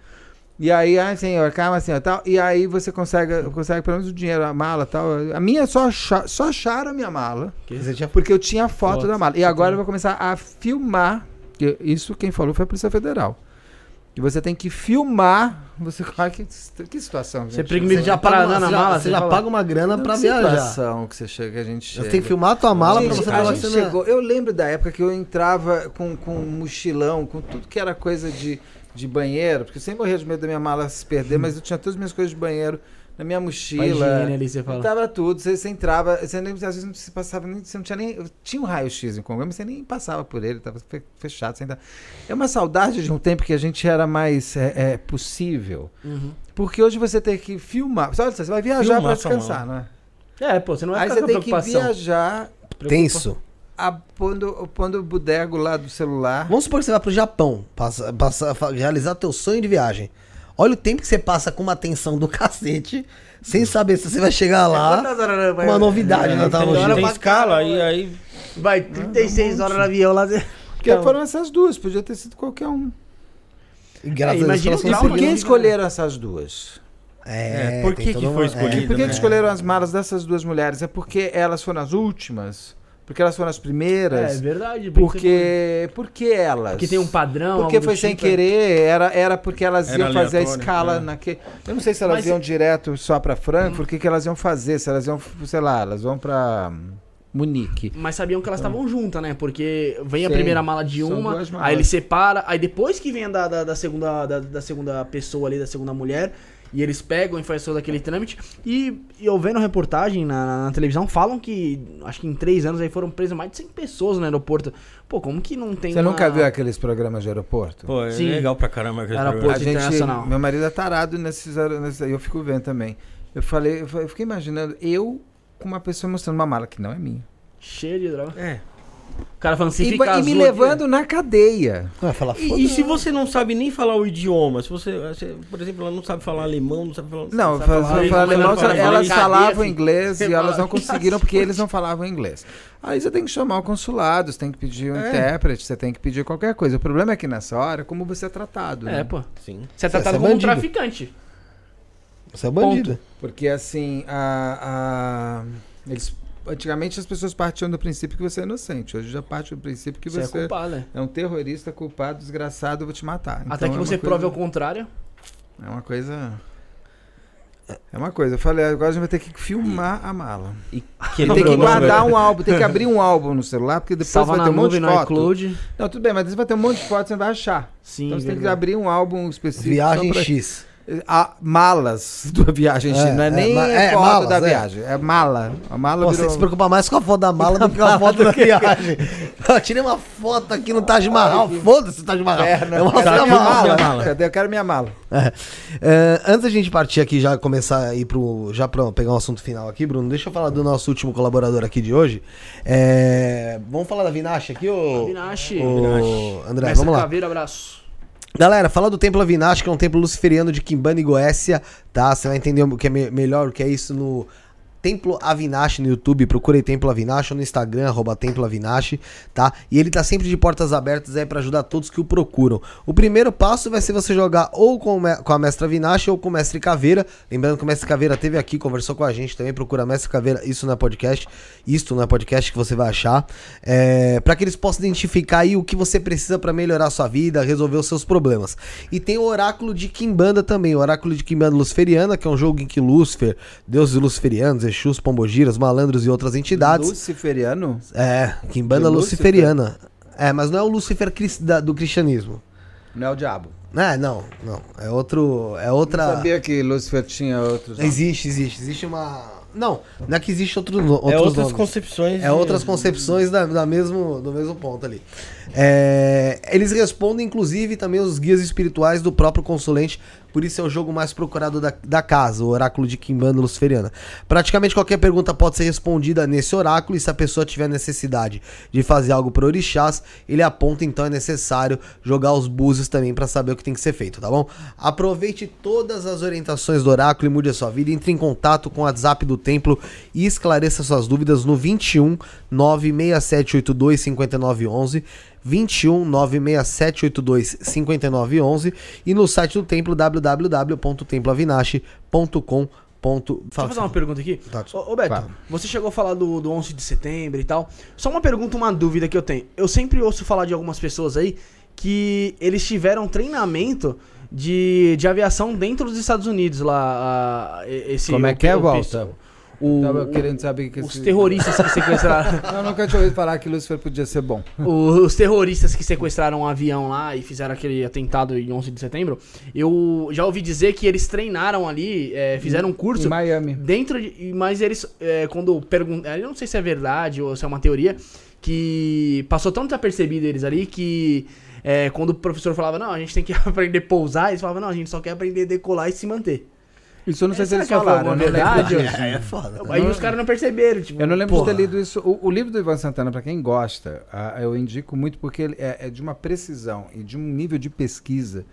E aí, ah, senhor, calma, senhor, tal. E aí você consegue, consegue pelo menos o dinheiro, a mala tal. A minha só, só acharam a minha mala. Você Porque eu tinha foto, Foto, da mala. E você agora eu vou começar a filmar. que Isso quem falou foi a Polícia Federal. E você tem que filmar. Você, *laughs* ai, que, que situação. Você gente. primeiro já uma- na você já- mala, Você você já fala? paga uma grana Que pra viajar. situação que você chega, que a gente chega. Você tem que filmar a tua mala pra você a gente você chegou, Eu lembro da época que eu entrava com, com um mochilão, com tudo que era coisa de, de banheiro, porque eu sempre morria de medo da minha mala se perder, mas eu tinha todas as minhas coisas de banheiro na minha mochila. higiene ali, você fala. Tava tudo, você, você entrava, você nem, às vezes não se passava nem, você não tinha nem, tinha um raio-x em Congo, mas você nem passava por ele, tava fe- fechado, você ainda, é uma saudade de um tempo que a gente era mais é, é, possível, Uhum. porque hoje você tem que filmar, olha, você vai viajar para descansar, não é? É, pô, você não vai Aí você tem que viajar Tenso. A, pondo, pondo o bodego lá do celular. Vamos supor que você vai pro Japão, passa, passa, realizar teu sonho de viagem. Olha o tempo que você passa com uma tensão do *laughs* cacete, sem saber se você vai chegar lá. Vai- Uma novidade É, na tua tem escala e aí. Vai 36 horas no avião lá. Porque Então, foram essas duas, podia ter sido qualquer um. E graças É, a Deus imagina E trauma por que escolheram essas duas? É, É, por tem que que foi escolhido? Por que, né? que escolheram as malas dessas duas mulheres? É porque elas foram as últimas? Porque elas foram as É primeiras? verdade. bem que você porque. Por que elas? Porque tem um padrão. Porque foi sem tipo, é. querer, era, era porque elas Era iam fazer a escala né? naquele. Eu não sei se elas Mas- iam direto só pra Frankfurt, o que, que elas iam fazer, se elas iam, sei lá, elas vão pra hum, Munique. Mas sabiam que elas estavam juntas, né? Porque vem a primeira mala de uma, aí ele separa, aí depois que vem a da, da, da segunda, da, da segunda pessoa ali, da segunda mulher, E eles pegam e fazem todo aquele trâmite. E, e eu vendo reportagem na, na- na televisão, falam que acho que em três anos aí foram presas mais de 100 pessoas no aeroporto. Pô, como que não tem Você uma- nunca viu aqueles programas de aeroporto? Pô, é Sim. legal pra caramba. aquele Aeroporto. gente, internacional. meu marido é tarado nesses, nesses aí, eu fico vendo também. Eu falei, eu fiquei imaginando eu com uma pessoa mostrando uma mala que não é minha. Cheio de droga. É. O cara falando se E, fica e me aqui- levando na cadeia. Vai falar, E, e se você não sabe nem falar o idioma, se você, por exemplo, ela não sabe falar alemão, não sabe falar. Não, sabe fala- falar fala alemão, falar elas inglês. falavam inglês e elas não conseguiram *laughs* porque eles não falavam inglês. Aí você tem que chamar o consulado, você tem que pedir um É. intérprete, você tem que pedir qualquer coisa. O problema é que nessa hora, como você é tratado. É, né? pô. Sim. Você é tratado Você é como um traficante. Você é bandido. Porque assim, a, a- eles, antigamente as pessoas partiam do princípio que você é inocente. Hoje já parte do princípio que Você é você culpado, né? é um terrorista, culpado, desgraçado, eu vou te matar. Até Então que é você uma prove ao coisa, contrário. É uma coisa. É uma coisa. Eu falei, agora a gente vai ter que filmar a mala. E E tem que guardar um álbum, tem que abrir um álbum no celular, porque depois Salva vai ter um monte de foto. iCloud. Não, tudo bem, mas você vai ter um monte de fotos, você não vai achar. Sim, então você tem que verdade. abrir um álbum específico. Viagem só pra- X. Ah, malas *laughs* da viagem, É, não é, é, nem ma- é, foto malas, da é. viagem, é mala. A mala Pô, Você virou... se preocupa mais com a foto da mala do que com a *laughs* foto da viagem. *laughs* Eu tirei uma foto aqui no Taj Mahal. Foda-se o Taj Mahal. É uma Cadê foto da a minha mala. mala? mala? Cadê? Eu quero minha mala. É. É, antes da gente partir aqui já começar a ir pro. Já pra pegar um assunto final aqui, Bruno, deixa eu falar do nosso último colaborador aqui de hoje. É, vamos falar da Vinache aqui, ô. Avinashi. ô André, Mestre vamos lá. Caveira, abraço. Galera, fala do Templo Avinash, que é um templo luciferiano de Kimbanda e Goécia, tá? Você vai entender o que é me- melhor, o que é isso no Templo Avinash no YouTube, procure Templo Avinash no Instagram, arroba Templo Avinash, tá? E ele tá sempre de portas abertas aí pra ajudar todos que o procuram. O primeiro passo vai ser você jogar ou com, com a Mestra Avinash ou com o Mestre Caveira. Lembrando que o Mestre Caveira teve aqui, conversou com a gente também, procura Mestre Caveira, isso não é podcast, isto não é podcast que você vai achar, é, para que eles possam identificar aí o que você precisa pra melhorar a sua vida, resolver os seus problemas. E tem o Oráculo de Kimbanda também, o Oráculo de Kimbanda Luciferiana, que é um jogo em que Lúcifer, deuses luciferianos, Exus, Pombogiras, malandros e outras entidades. Luciferiano? É, Kimbanda De Luciferiana. É, mas não é o da- do cristianismo. Não é o diabo. É, não, não. É outro. É Não outra. sabia que Lucifer tinha outros. nomes. Existe, existe. Existe uma. Não, não é que existe outro, no- outros É outras nomes. concepções. É de- outras concepções da, da mesmo, do mesmo ponto ali. É, eles respondem, inclusive, também os guias espirituais do próprio consulente. Por isso é o jogo mais procurado da, da casa, o oráculo de Kimbanda Luciferiana. Praticamente qualquer pergunta pode ser respondida nesse oráculo. E se a pessoa tiver necessidade de fazer algo para orixás, ele aponta então é necessário jogar os búzios também para saber o que tem que ser feito, tá bom? Aproveite todas as orientações do oráculo e mude a sua vida. Entre em contato com o WhatsApp do templo e esclareça suas dúvidas no 21 96782 5911. 21 96782 5911 e no site do templo www.temploavinache.com. Deixa eu fazer uma pergunta aqui. Tá. Ô, Beto, Fala. você chegou a falar do, do 11 de setembro e tal. Só uma pergunta, uma dúvida que eu tenho. Eu sempre ouço falar de algumas pessoas aí que eles tiveram treinamento de, de aviação dentro dos Estados Unidos lá. a- esse, Como é que é, Walter? O, Tava querendo saber que os esse- terroristas que sequestraram. *laughs* Eu nunca tinha ouvido falar que Lucifer podia ser bom. os terroristas que sequestraram um avião lá e fizeram aquele atentado em 11 de setembro. Eu já ouvi dizer que eles treinaram ali, é, fizeram um curso. Em Miami. Dentro de. Mas eles, é, quando perguntam. Eu não sei se é verdade ou se é uma teoria. Que passou tão desapercebido eles ali que. é, quando o professor falava, não, a gente tem que *laughs* aprender a pousar, eles falavam, não, a gente só quer aprender a decolar e se manter. Isso eu não sei É, se eles falaram. eu não lembro verdade? *laughs* É, é foda. Aí os caras não perceberam, tipo. Eu não lembro Porra. de ter lido isso. O, o livro do Ivan Santana, pra quem gosta, ah, eu indico muito porque ele é, é de uma precisão e de um nível de pesquisa.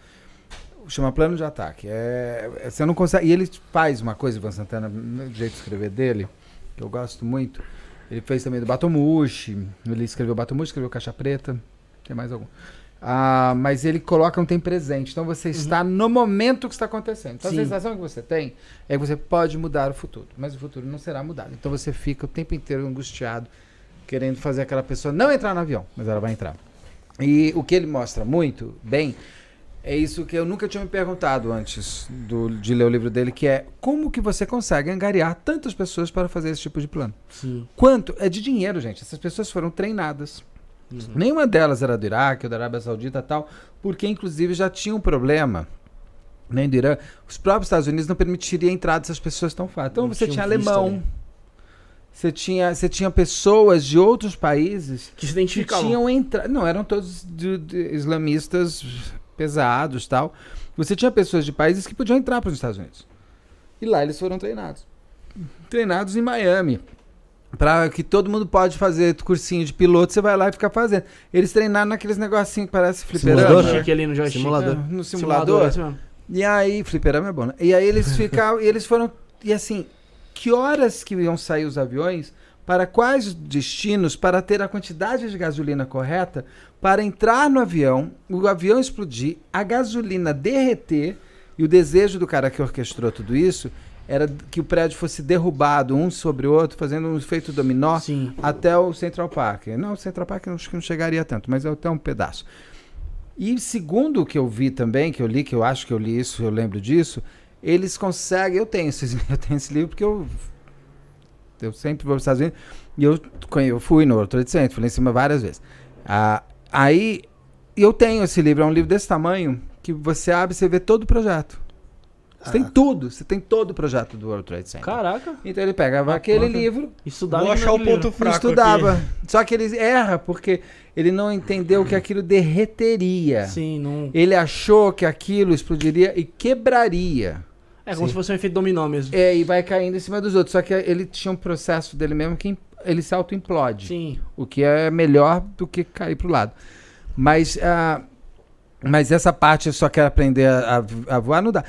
Chama plano de ataque. É, é- você não consegue. E ele faz uma coisa, Ivan Santana, no jeito de escrever dele, que eu gosto muito. Ele fez também do Batomushi. Ele escreveu Batomushi, escreveu Caixa Preta. Tem mais algum. Ah, mas ele coloca um tem presente. Então você está no momento que está acontecendo. Então Sim. a sensação que você tem é que você pode mudar o futuro, mas o futuro não será mudado. Então você fica o tempo inteiro angustiado, querendo fazer aquela pessoa não entrar no avião, mas ela vai entrar. E o que ele mostra muito bem é isso que eu nunca tinha me perguntado antes do- de ler o livro dele, que é como que você consegue angariar tantas pessoas para fazer esse tipo de plano? Sim. Quanto? É de dinheiro, gente. Essas pessoas foram treinadas. Nenhuma delas era do Iraque ou da Arábia Saudita tal, porque inclusive já tinha um problema nem do Irã, os próprios Estados Unidos não permitiriam a entrada dessas pessoas tão fácil. Então Não você tinha alemão, ali. você tinha, você tinha pessoas de outros países Que se que identificavam. tinham entrado. Não, eram todos de- de islamistas pesados tal. Você tinha pessoas de países que podiam entrar para os Estados Unidos. E lá eles foram treinados. Treinados em Miami. Pra que todo mundo pode fazer cursinho de piloto, você vai lá e fica fazendo. Eles treinaram naqueles negocinhos que parece fliperama. Simulador? né? Ali no joystick. Simulador. É, no Simulador, simulador. é. E aí, fliperama é bom, né? E aí eles ficavam, e eles foram, e assim, que horas que iam sair os aviões, para quais destinos, para ter a quantidade de gasolina correta, para entrar no avião, o avião explodir, a gasolina derreter, e o desejo do cara que orquestrou tudo isso era que o prédio fosse derrubado um sobre o outro, fazendo um efeito dominó Sim. até o Central Park. Não, o Central Park acho que não chegaria tanto, mas até um pedaço. E segundo o que eu vi também, que eu li, que eu acho que eu li isso, eu lembro disso, eles conseguem. Eu tenho, esses, *laughs* eu tenho esse livro porque eu. Eu sempre vou para os Estados Unidos e eu, eu fui no Trade Center, fui lá em cima várias vezes. Ah, aí eu tenho esse livro, é um livro desse tamanho que você abre e você vê todo o projeto. Você tem Ah. tudo, você tem todo o projeto do World Trade Center. Caraca. Então ele pegava aquele porra. livro, Estudava Vou de achar o ponto livro. fraco estudava. aqui. Só que ele erra porque ele não entendeu que aquilo derreteria. Sim, não. Ele achou que aquilo explodiria e quebraria. É como Sim. se fosse um efeito dominó mesmo. É, e vai caindo em cima dos outros. Só que ele tinha um processo dele mesmo que ele se auto-implode. Sim. O que é melhor do que cair pro lado. Mas, ah, mas essa parte eu só quero aprender a, a- a voar, não dá.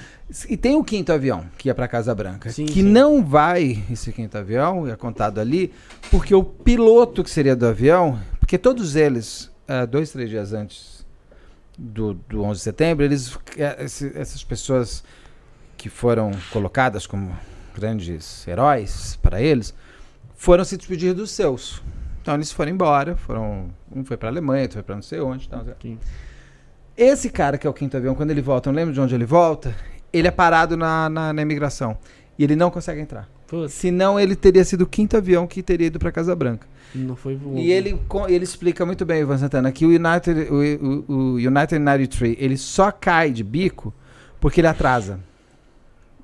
E tem o quinto avião, que ia pra Casa Branca. Sim, que sim. não vai, esse quinto avião, é contado ali, porque o piloto que seria do avião, porque todos eles, ah, dois, três dias antes do, do 11 de setembro, eles, eh, esse- essas pessoas que foram colocadas como grandes heróis para eles, foram se despedir dos seus. Então eles foram embora, foram, um foi para Alemanha, outro foi para não sei onde. Sim. Esse cara que é o quinto avião, quando ele volta, não lembro de onde ele volta, ele é parado na, na, na imigração. E ele não consegue entrar. Putz, Senão ele teria sido o quinto avião que teria ido para Casa Branca. não foi o- E ele, co- ele explica muito bem, Ivan Santana, que o United, o, o, o United 93 ele só cai de bico porque ele atrasa.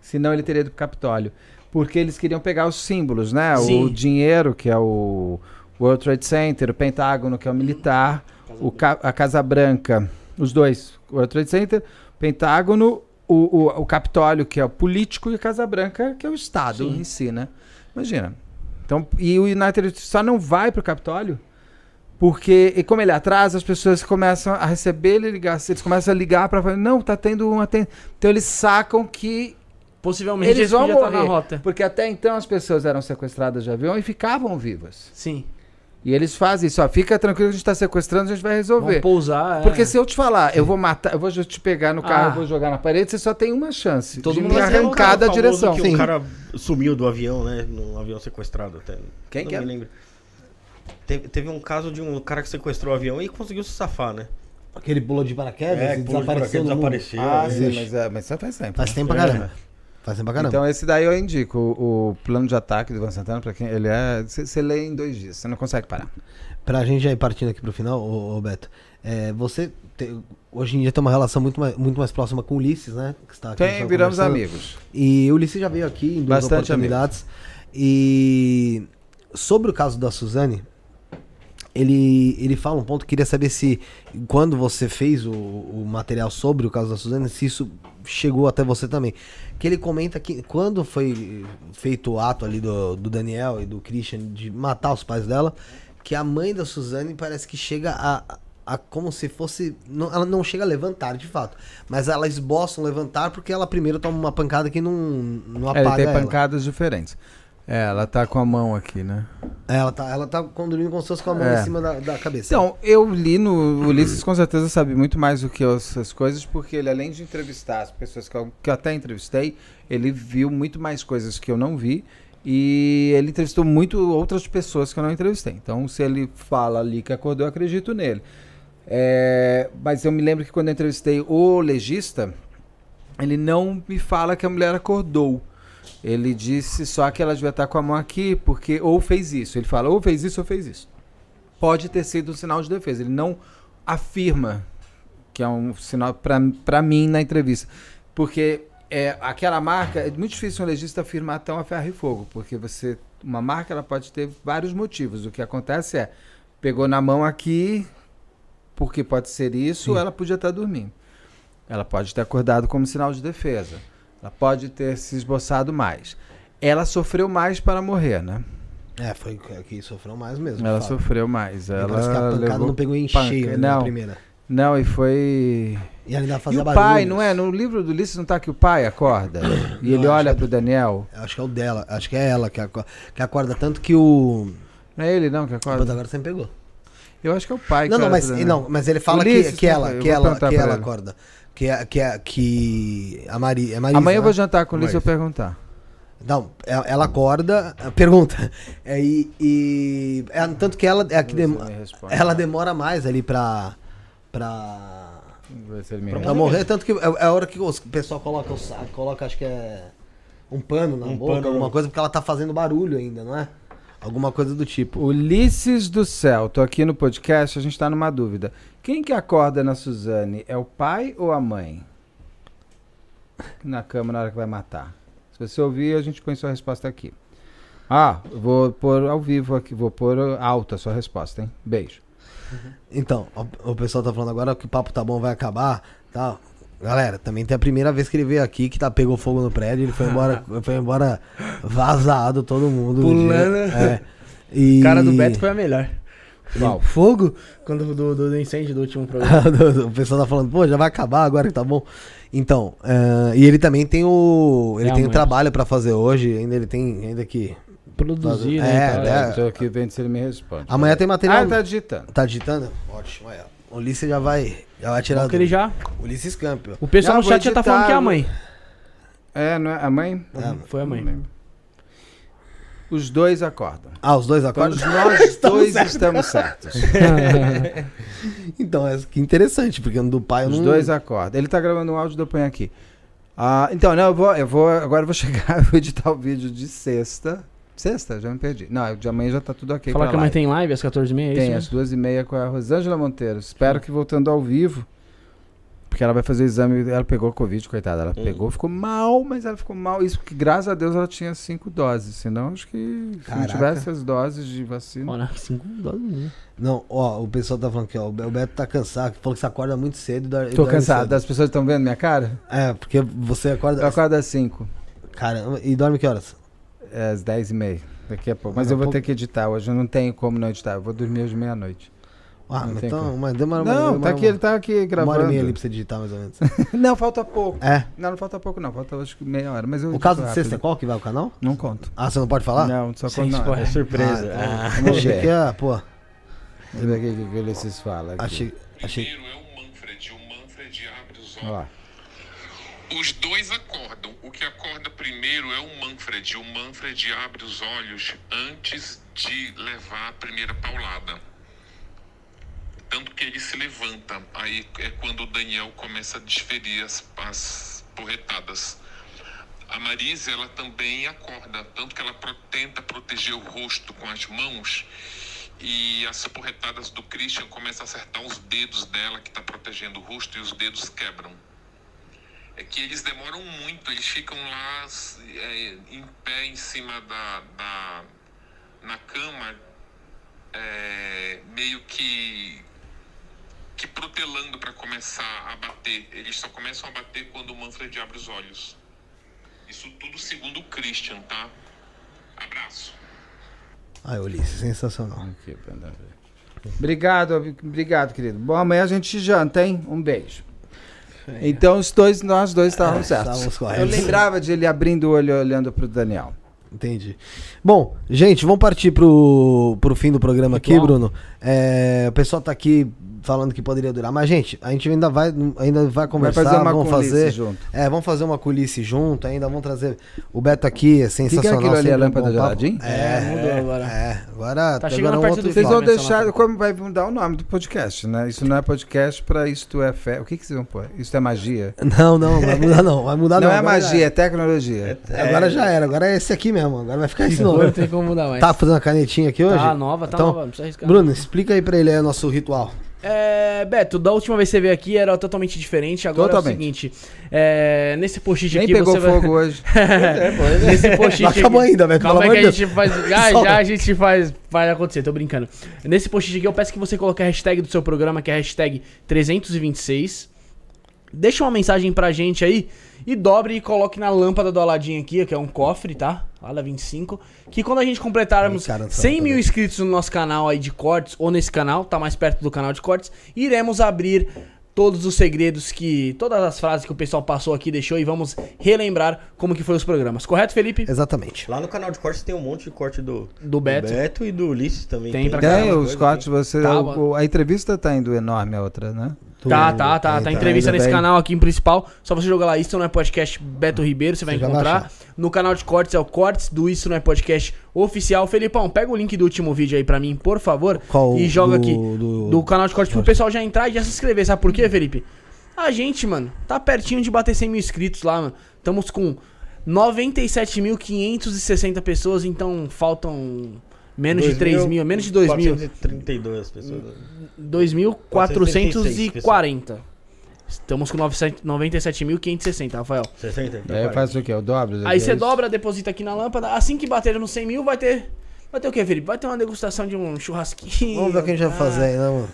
Senão ele teria ido pro Capitólio. Porque eles queriam pegar os símbolos, né? Sim. O dinheiro, que é o World Trade Center, o Pentágono, que é o militar, o Ca- a Casa Branca, os dois. O World Trade Center, Pentágono, o, o, o Capitólio, que é o político, e a Casa Branca, que é o Estado Sim. em si, né? Imagina. Então, e o United só não vai pro Capitólio porque, e como ele atrasa, as pessoas começam a receber ele ligar, eles começam a ligar para falar, não, tá tendo um aten-" Então eles sacam que Possivelmente eles vão podiam estar na morrer. rota. porque até então as pessoas eram sequestradas de avião e ficavam vivas. Sim. E eles fazem isso, ó, fica tranquilo que a gente tá sequestrando, a gente vai Vamos resolver. pousar. é. Porque se eu te falar, eu vou matar, eu vou te pegar no carro, Ah. eu vou jogar na parede, você só tem uma chance Todo de mundo me um arrancar da direção. Que Sim. o cara sumiu do avião, né? Num avião sequestrado até. Quem Não que é? me lembro. Teve, teve um caso de um cara que sequestrou o avião e conseguiu se safar, né? Aquele pulou de paraquedas É, e pulou de desapareceu. paraquedas, desapareceu. Ah, né? sim, mas, é, mas isso faz tempo. Faz né? tempo pra É. caramba. Faz tempo pra caramba. Então esse daí eu indico, o, o plano de ataque do Ivan Santana, pra quem ele é, você lê em dois dias, você não consegue parar. Pra gente já ir partindo aqui pro final, ô, ô Beto, é, você te- hoje em dia tem uma relação muito mais, muito mais próxima com o Ulisses, né? Que está aqui, Tem, viramos amigos. E o Ulisses já veio aqui em duas Bastante oportunidades. E sobre o caso da Suzane, ele, ele fala um ponto, queria saber se quando você fez o, o material sobre o caso da Suzane, se isso chegou até você também. Que ele comenta que quando foi feito o ato ali do, do Daniel e do Christian de matar os pais dela, que a mãe da Suzane parece que chega a, a como se fosse. Não, ela não chega a levantar de fato, mas ela esboça um levantar porque ela primeiro toma uma pancada que não, não É, ele apaga tem ela. pancadas diferentes. É, ela tá com a mão aqui, né? Ela tá, ela tá conduzindo como se fosse com a mão É. em cima da, da cabeça. Então, eu li no o Ulisses, com certeza sabe muito mais do que eu essas coisas, porque ele, além de entrevistar as pessoas que eu, que eu até entrevistei, ele viu muito mais coisas que eu não vi. E ele entrevistou muito outras pessoas que eu não entrevistei. Então, se ele fala ali que acordou, eu acredito nele. É, mas eu me lembro que quando eu entrevistei o legista, ele não me fala que a mulher acordou. Ele disse só que ela devia estar com a mão aqui, porque ou fez isso. Ele fala, ou fez isso ou fez isso. Pode ter sido um sinal de defesa. Ele não afirma que é um sinal para mim na entrevista. Porque é, aquela marca, é muito difícil um legista afirmar tão a ferro e fogo, porque você, uma marca ela pode ter vários motivos. O que acontece é, pegou na mão aqui, porque pode ser isso, ou ela podia estar dormindo. Ela pode ter acordado como sinal de defesa. Ela pode ter se esboçado mais. Ela sofreu mais para morrer, né? É, foi que sofreu mais mesmo. Ela sofreu mais. E Ela que levou não pegou em cheio né, na Não, primeira. não, e foi. E ainda E fazia o pai, barulhos. não é? No livro do Ulisses não tá que o pai acorda? *coughs* e ele olha acho pro Daniel. Acho que é o dela, acho que é ela que acorda, que acorda tanto que o. Não é ele não que Mas acorda? agora você me pegou. Eu acho que é o pai Não, que não, mas, não, mas ele fala que, Ulisses, que ela, eu que ela, que ela acorda. Que, é- que, é- que a Mari, é Marisa, Amanhã eu né? vou jantar com o Ulisses e eu perguntar. Não, ela acorda, pergunta. *laughs* É, e, e- é, tanto que ela é a que responde. ela demora mais ali pra. pra. Pra morrer. Tanto que é, é a hora que o pessoal coloca o saco, coloca, acho que é. Um pano na Um boca, pano alguma no- coisa, porque ela tá fazendo barulho ainda, não é? Alguma coisa do tipo. Ulisses do céu, tô aqui no podcast, a gente tá numa dúvida. Quem que acorda na Suzane? É o pai ou a mãe? Na cama na hora que vai matar. Se você ouvir, a gente põe sua resposta aqui. Ah, vou pôr ao vivo aqui, vou pôr alta a sua resposta, hein? Beijo. Então, o, o pessoal tá falando agora que o papo tá bom, vai acabar, tal. Galera, também tem a primeira vez que ele veio aqui, que tá, pegou fogo no prédio, ele foi embora, *laughs* foi embora vazado, todo mundo. Pulando. É. E... O cara do Beto foi a melhor. Qual? Fogo? Quando do, do, do incêndio do último programa. *laughs* o pessoal tá falando, pô, já vai acabar agora que tá bom. Então, eh, e ele também tem o. Ele É, tem o amanhã. trabalho pra fazer hoje, ainda ele tem ainda que. Produzir, É, né? tal. é. Tô aqui vendo se ele me responde. Amanhã tem material. Ah, tá digitando. Tá digitando? Ótimo, aí, ó. O Ulisses já vai. Já vai tirar. Bom que ele já... Ulisses Campio. O pessoal Não, no chat já tá falando que é a mãe. É, não é? A mãe? É, Foi a mãe. Os dois acordam. Ah, os dois Quando acordam? nós *laughs* dois estamos certos. *laughs* Então, é que interessante, porque no do pai Os não. dois acordam. Ele tá gravando um áudio, eu ponho aqui. Ah, então, não, eu vou, eu vou. Agora eu vou *laughs* chegar, eu vou editar o vídeo de sexta. Sexta? Já me perdi. Não, de amanhã já tá tudo ok. Falar pra que a mãe live. tem live às 14h30, é Tem, às duas e meia com a Rosângela Monteiro. Espero que voltando ao vivo. Porque ela vai fazer o exame. Ela pegou Covid, coitada. Ela Hum. pegou, ficou mal, mas ela ficou mal. Isso porque, graças a Deus, ela tinha cinco doses. Senão, acho que se não tivesse as doses de vacina. Olha, cinco doses, né? Não, ó, o pessoal tá falando que ó, o Beto tá cansado, falou que você acorda muito cedo e e Tô cansado. cedo. As pessoas estão vendo minha cara? É, porque você acorda. Eu acordo às cinco. Caramba, e dorme que horas? É, às dez e meia. Daqui a pouco. Mas Daqui eu vou pouco- ter que editar. Hoje eu não tenho como não editar. Eu vou dormir hoje meia-noite. Ah, Não então, mas demora Não, tá aqui, ele tá aqui uma hora gravando. e meia ali pra você digitar mais ou menos. *laughs* Não, falta pouco. É. Não, não falta pouco, não. Falta acho que meia hora. Mas eu O caso de sexta é qual que vai o canal? Não conto. Ah, você não pode falar? Não, só Sem conto. É surpresa. Ah, então, Ah. Vamos achei que é, pô. Deixa eu ver o que que o Ulisses fala. aqui. Achei. achei... Primeiro é o Manfred. O Manfred abre os Ó, olhos. Os dois acordam. O que acorda primeiro é o Manfred. O Manfred abre os olhos antes de levar a primeira paulada. Tanto que ele se levanta. Aí é quando o Daniel começa a desferir as, as porretadas. A Marise, ela também acorda. Tanto que ela pro- tenta proteger o rosto com as mãos. E as porretadas do Christian começam a acertar os dedos dela, que está protegendo o rosto, e os dedos quebram. É que eles demoram muito, eles ficam lá é, em pé em cima da, da na cama, é, meio que que protelando para começar a bater. Eles só começam a bater quando o Manfred abre os olhos. Isso tudo segundo o Christian, tá? Abraço. Ah, Ulisses, sensacional. aqui. Obrigado, obrigado, querido. Bom, amanhã a gente janta, hein? Um beijo. Então, os dois, nós dois estávamos certos. estávamos Eu lembrava de ele abrindo o olho olhando pro Daniel. Entendi. Bom, gente, vamos partir pro, pro fim do programa aqui. Bruno. É, o pessoal tá aqui falando que poderia durar, mas, gente, a gente ainda vai, ainda vai conversar, Vai fazer uma vamos fazer. junto. É, vamos fazer uma coulice junto, ainda vamos trazer o Beto aqui, é sensacional. aquilo ali, a um lâmpada. Aladim? É, É, mudou agora. É, agora Tá agora chegando é um perto outro do Vocês vão deixar, como vai mudar o nome do podcast, né? Isso não é podcast pra Isto é Fé. O que, que vocês vão pôr? Isso é magia? *laughs* Não, não, vai mudar não, vai mudar não não. é magia, é tecnologia. era. Agora já era, agora é esse aqui mesmo, agora vai ficar *laughs* esse novo. não tem como mudar mais. Tá fazendo a canetinha aqui hoje? Tá nova, tá Então, nova, não precisa arriscar. Bruno, explica aí pra ele o nosso ritual. É, Beto, da última vez que você veio aqui era totalmente diferente. Agora é Totalmente. o seguinte: é, nesse post-it Nem aqui pegou você vai- fogo hoje. *laughs* Nesse post-it acabou aqui- ainda, Beto, Calma aí que amor a gente faz. *laughs* Já, já a gente faz. Vai acontecer, tô brincando. Nesse post-it aqui eu peço que você coloque a hashtag do seu programa, que é a hashtag 326. Deixa uma mensagem pra gente aí e dobre e coloque na lâmpada do Aladim aqui, que é um cofre, tá? Ala 25. Que quando a gente completarmos Ai, cara, não 100 sabe mil também. inscritos no nosso canal aí de cortes, ou nesse canal, tá mais perto do canal de cortes, iremos abrir todos os segredos que. Todas as frases que o pessoal passou aqui, deixou e vamos relembrar como que foi os programas. Correto, Felipe? Exatamente. Lá no canal de cortes tem um monte de corte do, Do Beto. e do Ulisses também. Tem pra Tem os cortes, você. Tá, o- a entrevista tá indo enorme, a outra, né? Tá, tá, tá. Tá Tem, entrevista nesse canal aqui em principal. Só você jogar lá, Isso Não É Podcast Beto Ribeiro, você vai encontrar. No canal de cortes é o Cortes do Isso Não É Podcast oficial. Felipão, pega o link do último vídeo aí pra mim, por favor. Qual e joga aqui do- do canal de cortes pro pessoal já entrar e já se inscrever. Sabe por quê, Felipe? A gente, mano, tá pertinho de bater 100 mil inscritos lá, mano. Estamos com 97.560 pessoas, então faltam menos de 3 mil, menos de 2 mil. 432 pessoas. 2.440. Estamos com 97.560, Rafael. 60? Então Aí faço o quê? Eu dobro? Aí você dobra, deposita aqui na lâmpada. Assim que bater no 100 mil, vai ter. Vai ter o que, Felipe? Vai ter uma degustação de um churrasquinho. Vamos ver o que a gente vai Ah, fazer aí, né, mano?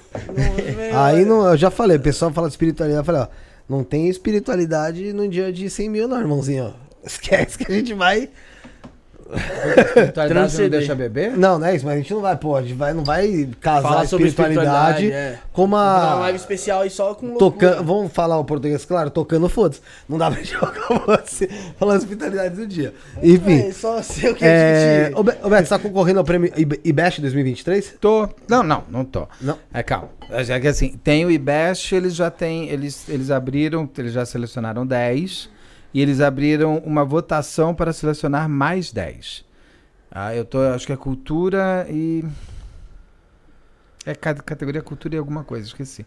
não- *laughs* Aí não, eu já falei, o pessoal fala de espiritualidade, eu falei, ó, não tem espiritualidade no dia de 100 mil, não, irmãozinho, ó. *laughs* Esquece que a gente vai. Espiritualidade não Transcender. deixa beber? Não, não é isso, mas a gente não vai, pô, a gente vai, não vai casar Falar a sobre espiritualidade, espiritualidade, é. com uma uma. live especial aí só com. Tocando, vamos falar o português, claro, tocando foda-se. Não dá pra *laughs* jogar você falando espiritualidade do dia. Enfim. É, só sei o que a É, gente... ô, Be- ô, Beto, você tá concorrendo ao prêmio IB- IBEST 2023? Tô. Não, não, não tô. Não. É, calma. É que assim, tem o IBEST, eles já têm, eles, eles abriram, eles já selecionaram 10 e eles abriram uma votação para selecionar mais 10. Ah, eu tô, acho que é cultura e é ca- categoria cultura e alguma coisa, esqueci.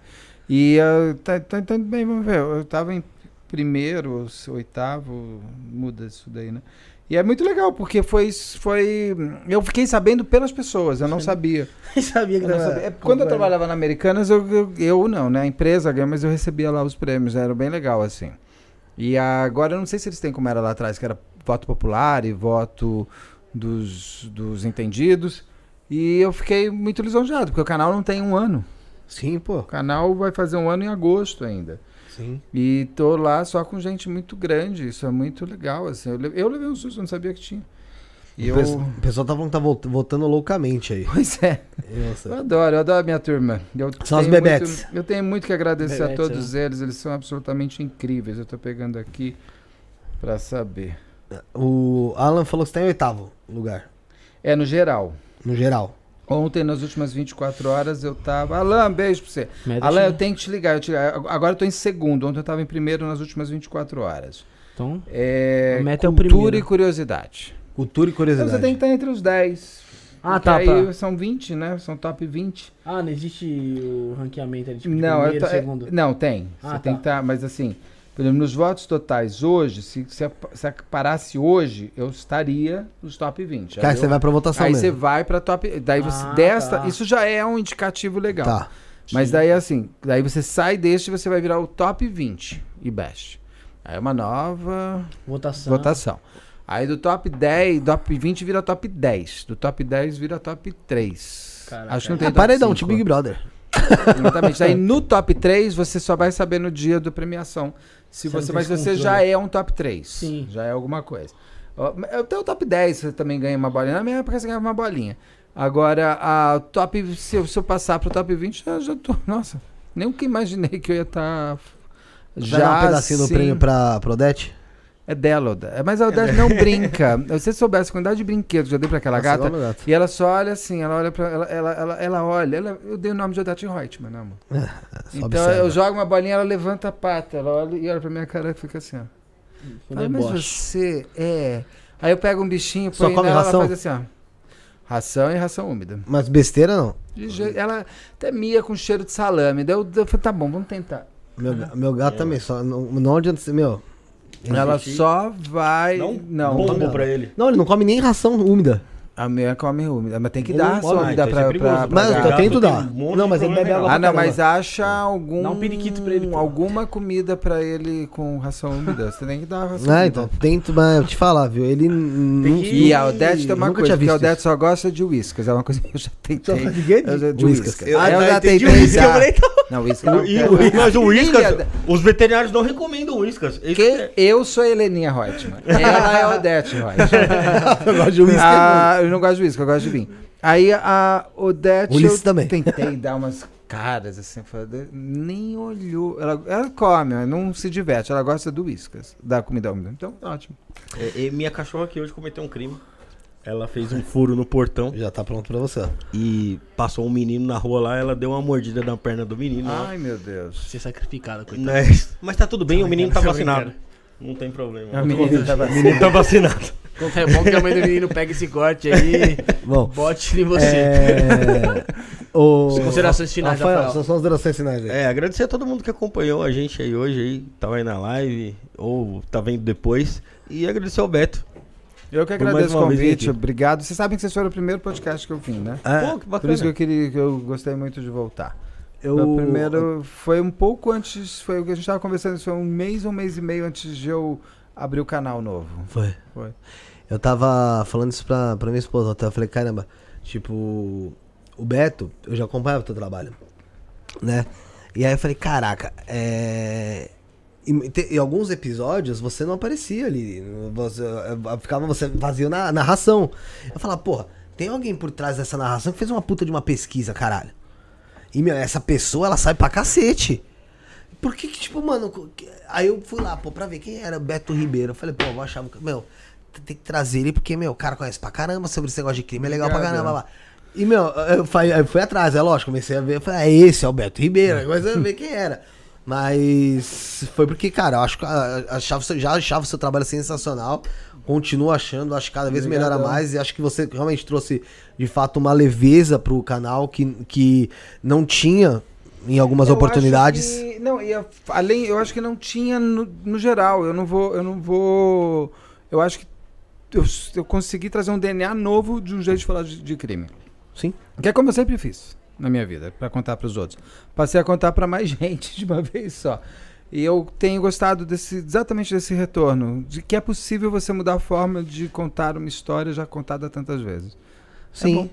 E tá, tá, tá indo bem, vamos ver. Eu tava em primeiro, oitavo, muda isso daí, né? E é muito legal, porque foi, foi. Eu fiquei sabendo pelas pessoas, eu não sabia. *laughs* sabia que Eu não tava- sabia. É, Quando eu trabalhava na Americanas, eu, eu, eu não, né? A empresa mas eu recebia lá os prêmios, era bem legal, assim. E agora eu não sei se eles têm como era lá atrás, que era voto popular e voto dos, dos entendidos. E eu fiquei muito lisonjeado, porque o canal não tem um ano. Sim, pô. O canal vai fazer um ano em agosto ainda. Sim. E tô lá só com gente muito grande, isso é muito legal, assim. Eu, eu levei um susto, eu não sabia que tinha. E O eu... pessoal- O pessoal tá falando que tá votando loucamente aí. Pois é. Nossa. Eu adoro, eu adoro a minha turma. Eu São os bebetes. muito- eu tenho muito que agradecer a todos eles, eles são absolutamente incríveis. Eu tô pegando aqui pra saber. O Alan falou que você tá em oitavo lugar, É, no geral. no geral. Ontem, nas últimas 24 horas, eu tava. Alan, beijo pra você. Aí. eu tenho que te ligar. eu te- Agora eu tô em segundo. Ontem eu tava em primeiro nas últimas 24 horas. Então, É. A meta é o cultura primeiro. e curiosidade. Cultura e Então curiosidade. você tem que estar entre os 10. Ah, tá, aí tá. são 20, né? São top 20. Ah, não existe o ranqueamento ali, tipo, de não, primeiro, tô- é- segundo. não, tem. Ah, Você tá. tem que estar, mas assim, por exemplo, nos votos totais hoje, se, se, se parasse hoje, eu estaria nos top 20. Cara, Aí você eu- vai pra votação Aí você mesmo. vai pra top. Daí você. Ah, desta. tá. Isso já é um indicativo legal. Tá. Mas daí assim, daí você sai deste e você vai virar o top 20 e best. Aí é uma nova Votação. votação. Aí do top 10, top 20 vira top 10. Do top 10 vira top 3. Caraca. Acho que não tem É top paredão, 5. tipo Big Brother. Exatamente. Aí *laughs* no top 3 você só vai saber no dia da premiação. Se Você mas você controle. já é um top 3. Sim. Já é alguma coisa. Tenho o top 10, você também ganha uma bolinha. Na minha época você ganhava uma bolinha. Agora, a top, se eu, se eu passar pro top 20, eu já tô. *laughs* Nossa, nem nunca imaginei que eu ia estar. Já dá um pedacinho do assim, prêmio pra, pra Odete? É dela. É, Mas a Odete não brinca. Se você soubesse a quantidade de brinquedos que eu dei pra aquela Nossa, gata. meu gato. E ela só olha assim, ela olha pra. Ela, ela, ela, ela olha. ela- eu dei o nome de Odete Reutemann, né, amor? Só Então observa. eu jogo uma bolinha, ela levanta a pata, ela olha e olha pra minha cara e fica assim, ó. Fala, mas você é. Aí eu pego um bichinho, Só põe come nela, ração? ela faz assim, ó. Ração e ração úmida. Mas besteira não. Ela até mia com cheiro de salame. Daí eu, eu falei, tá bom, vamos tentar. Meu, meu gato também, só. Não, não adianta ser. Meu. Ela só vai. Não, Não, não. pra ele. Não, ele não come nem ração úmida. A minha come úmida, mas tem que dar não ração pode, úmida então isso é pra, perigoso, pra, pra Mas eu tento tem dar. um monte Não, de mas ele bebe problema água Ah, não, mas caramba. acha algum. Dá um periquito pra ele, pô. Alguma comida pra ele com ração úmida. Você tem que dar ração Ah, úmida. então, tento, mas eu te falar, viu? Ele que- E a Odete tem uma nunca coisa, tinha porque a visto Odete só gosta de whiskas. É uma coisa que eu já tentei. Só de quê? Eu já- de Whiskas. whiskas. Eu- ah, já entendi tentei. whiskas, já- eu falei, Não, whiskas *laughs* não. E, o- mas o Whiskas, os veterinários não recomendam Whiskas. Esse Quem? é- Eu sou a Heleninha Reutemann. *laughs* Ela é a Odete Reutemann. *laughs* eu gosto de whisky. Ah, eu não gosto de whisky, eu gosto de vinho. Aí a Odete. Ulisses eu também. Tentei dar umas caras assim, falei, nem olhou. Ela, ela come, ela não se diverte, ela gosta do whiskas, da comida úmida. Então, ótimo. é- minha cachorra aqui hoje cometeu um crime. Ela fez um furo no portão Já tá pronto pra você. e passou um menino na rua lá. Ela deu uma mordida na perna do menino. lá. Ai, meu Deus. Ser sacrificada, coitado. Mas, mas tá tudo bem, o menino tá vacinado. Não tem problema. O menino tá vacinado. É bom que a mãe do menino pega esse corte aí, *laughs* Bom. bote em você. É... *laughs* o... As considerações finais, Rafael, Rafael. são considerações finais aí. É, agradecer a todo mundo que acompanhou a gente aí hoje aí, tava aí na live ou tá vendo depois. E agradecer ao Beto. Eu que Por agradeço o convite, obrigado. Vocês sabem que vocês foram o primeiro podcast que eu vim, né? É, Pô, que Por bacana. isso que eu queria, que eu gostei muito de voltar. eu... O primeiro foi um pouco antes, foi o que a gente tava conversando, isso foi um mês, um mês e meio antes de eu abrir o canal novo. Foi. Foi. Eu tava falando isso pra, pra minha esposa. Eu falei, caramba, tipo, o Beto, eu já acompanhava o teu trabalho, né? E aí eu falei, caraca, é. Em, te- em alguns episódios você não aparecia ali. Você, eh, ficava você vazio na narração. Eu falava, porra, tem alguém por trás dessa narração que fez uma puta de uma pesquisa, caralho. E, meu, essa pessoa, ela sai pra cacete. Por que que, tipo, mano... Aí eu fui lá, pô, pra ver quem era Beto Ribeiro. Eu falei, pô, eu vou achar... Meu, tem que trazer ele porque, meu, o cara conhece pra caramba sobre esse negócio de crime. É legal pra Obrigado. caramba lá. E, meu, eu fui, eu fui atrás, é lógico. Comecei a ver, eu falei, ah, esse é o Beto Ribeiro. Aí Comecei a ver quem era. Mas foi porque, cara, eu acho que ah, achava, já achava o seu trabalho sensacional. Continuo achando, acho que cada vez melhora Obrigadão. mais. E acho que você realmente trouxe, de fato, uma leveza pro canal que, que não tinha em algumas Eu oportunidades. que- não, e a- além, eu acho que não tinha no, no geral. Eu não vou, eu não vou. Eu acho que eu, eu consegui trazer um DNA novo de um jeito de falar de, de crime. Sim. Que é como eu sempre fiz na minha vida, pra contar pros outros. Passei a contar pra mais *laughs* gente de uma vez só. E eu tenho gostado desse, exatamente desse retorno, de que é possível você mudar a forma de contar uma história já contada tantas vezes. Sim. bom.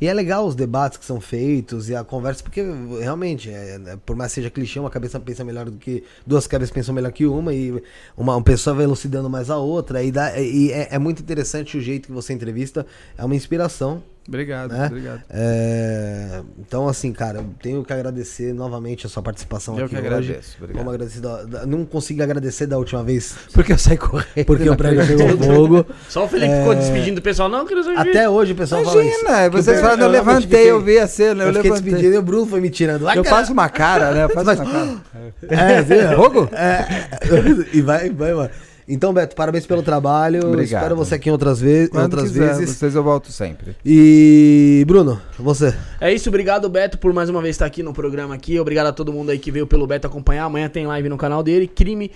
E é legal os debates que são feitos e a conversa, porque realmente, é, é, por mais que seja clichê, uma cabeça pensa melhor do que. Duas cabeças pensam melhor que uma, e uma, uma pessoa vai elucidando mais a outra. E, dá, e é, é muito interessante o jeito que você entrevista, é uma inspiração. Obrigado, Né? obrigado. É, então, assim, cara, eu tenho que agradecer novamente a sua participação Eu aqui que hoje. agradeço, obrigado. Vamos agradecer da- da- não consegui agradecer da última vez, Porque eu saí correndo. porque o prédio pegou fogo. Só o Felipe ficou despedindo do pessoal. Não, saber. Até hoje o pessoal fala isso. Imagina, Que o vocês falam, eu levantei, fiquei- eu vi a cena, eu, Eu fiquei levantei. despedindo e o Bruno foi me tirando. Eu cara, faço uma cara, né? Eu *laughs* faço uma cara. É, assim. Fogo? É. *laughs* E vai, vai, mano. Então, Beto, parabéns pelo trabalho. Obrigado. Espero você aqui em outras, ve Quando outras quiser, vezes. vocês eu volto sempre. E, Bruno, você. É isso, obrigado Beto por mais uma vez estar aqui no programa aqui. Obrigado a todo mundo aí que veio pelo Beto acompanhar. Amanhã tem live no canal dele, Crime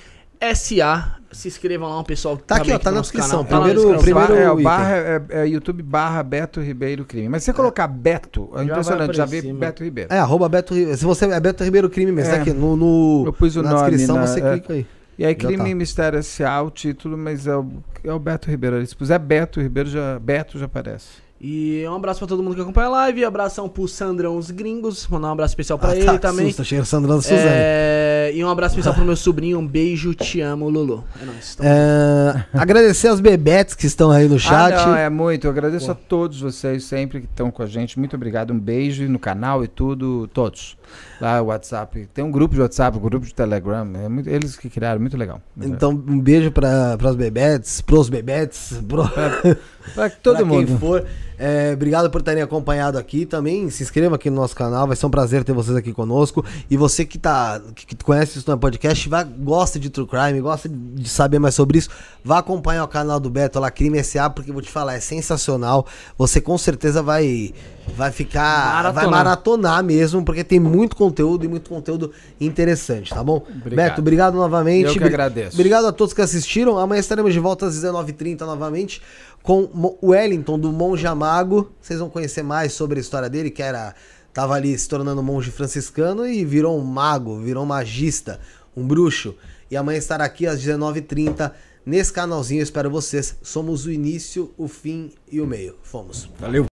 SA. Se inscrevam lá, um pessoal que Tá aqui, também ó, tá no na descrição. Tá na Primeiro- descrição. primeiro- é, barra é, é YouTube barra Beto Ribeiro Crime. Mas se você colocar Beto, é impressionante, já vê mano. Beto Ribeiro. É, arroba Beto Ribeiro. Se você é Beto Ribeiro Crime mesmo, É. tá aqui no, no- Eu pus o na nome descrição, na- você é. clica aí. E aí, Já Crime tá. e Mistério S.A. o título, mas é o, é o Beto Ribeiro. Se puser Beto Ribeiro, já, Beto já aparece. E um abraço pra todo mundo que acompanha a live. Abração pro Sandrão os Gringos. Mandar um abraço especial pra Ah, ele tá, também. Susto, achei o Sandrão da Suzane. É, E um abraço especial pro meu *laughs* sobrinho. Um beijo, te amo, Lulu. É nóis. É, agradecer aos bebetes que estão aí no chat. Ah, não, é muito. Eu agradeço a todos vocês sempre que estão com a gente. Muito obrigado. Um beijo no canal e tudo. Todos. Lá, o WhatsApp. Tem um grupo de WhatsApp, um grupo de Telegram. É muito- eles que criaram. Muito legal. Muito Então, um beijo para os bebetes, pros bebetes, pro, legal. Pra *laughs* todo pra mundo. quem for. É, obrigado por terem acompanhado aqui também. Se inscreva aqui no nosso canal, vai ser um prazer ter vocês aqui conosco. E você que tá que, conhece isso no podcast, vai, gosta de True Crime, gosta de saber mais sobre isso, vá acompanhar o canal do Beto lá, Crime SA, porque vou te falar, é sensacional. Você com certeza vai vai ficar, vai Maratonar. maratonar mesmo, porque tem muito conteúdo e muito conteúdo interessante, tá bom? Obrigado. Beto, obrigado novamente. Eu que agradeço. Obrigado a todos que assistiram. Amanhã estaremos de volta às 19h30 novamente com o Wellington do Monge Amago. Vocês vão conhecer mais sobre a história dele, que era tava ali se tornando monge franciscano e virou um mago, virou um magista, um bruxo. E amanhã estará aqui às 19h30 nesse canalzinho. Eu espero vocês. Somos o início, o fim e o meio. Fomos. Valeu.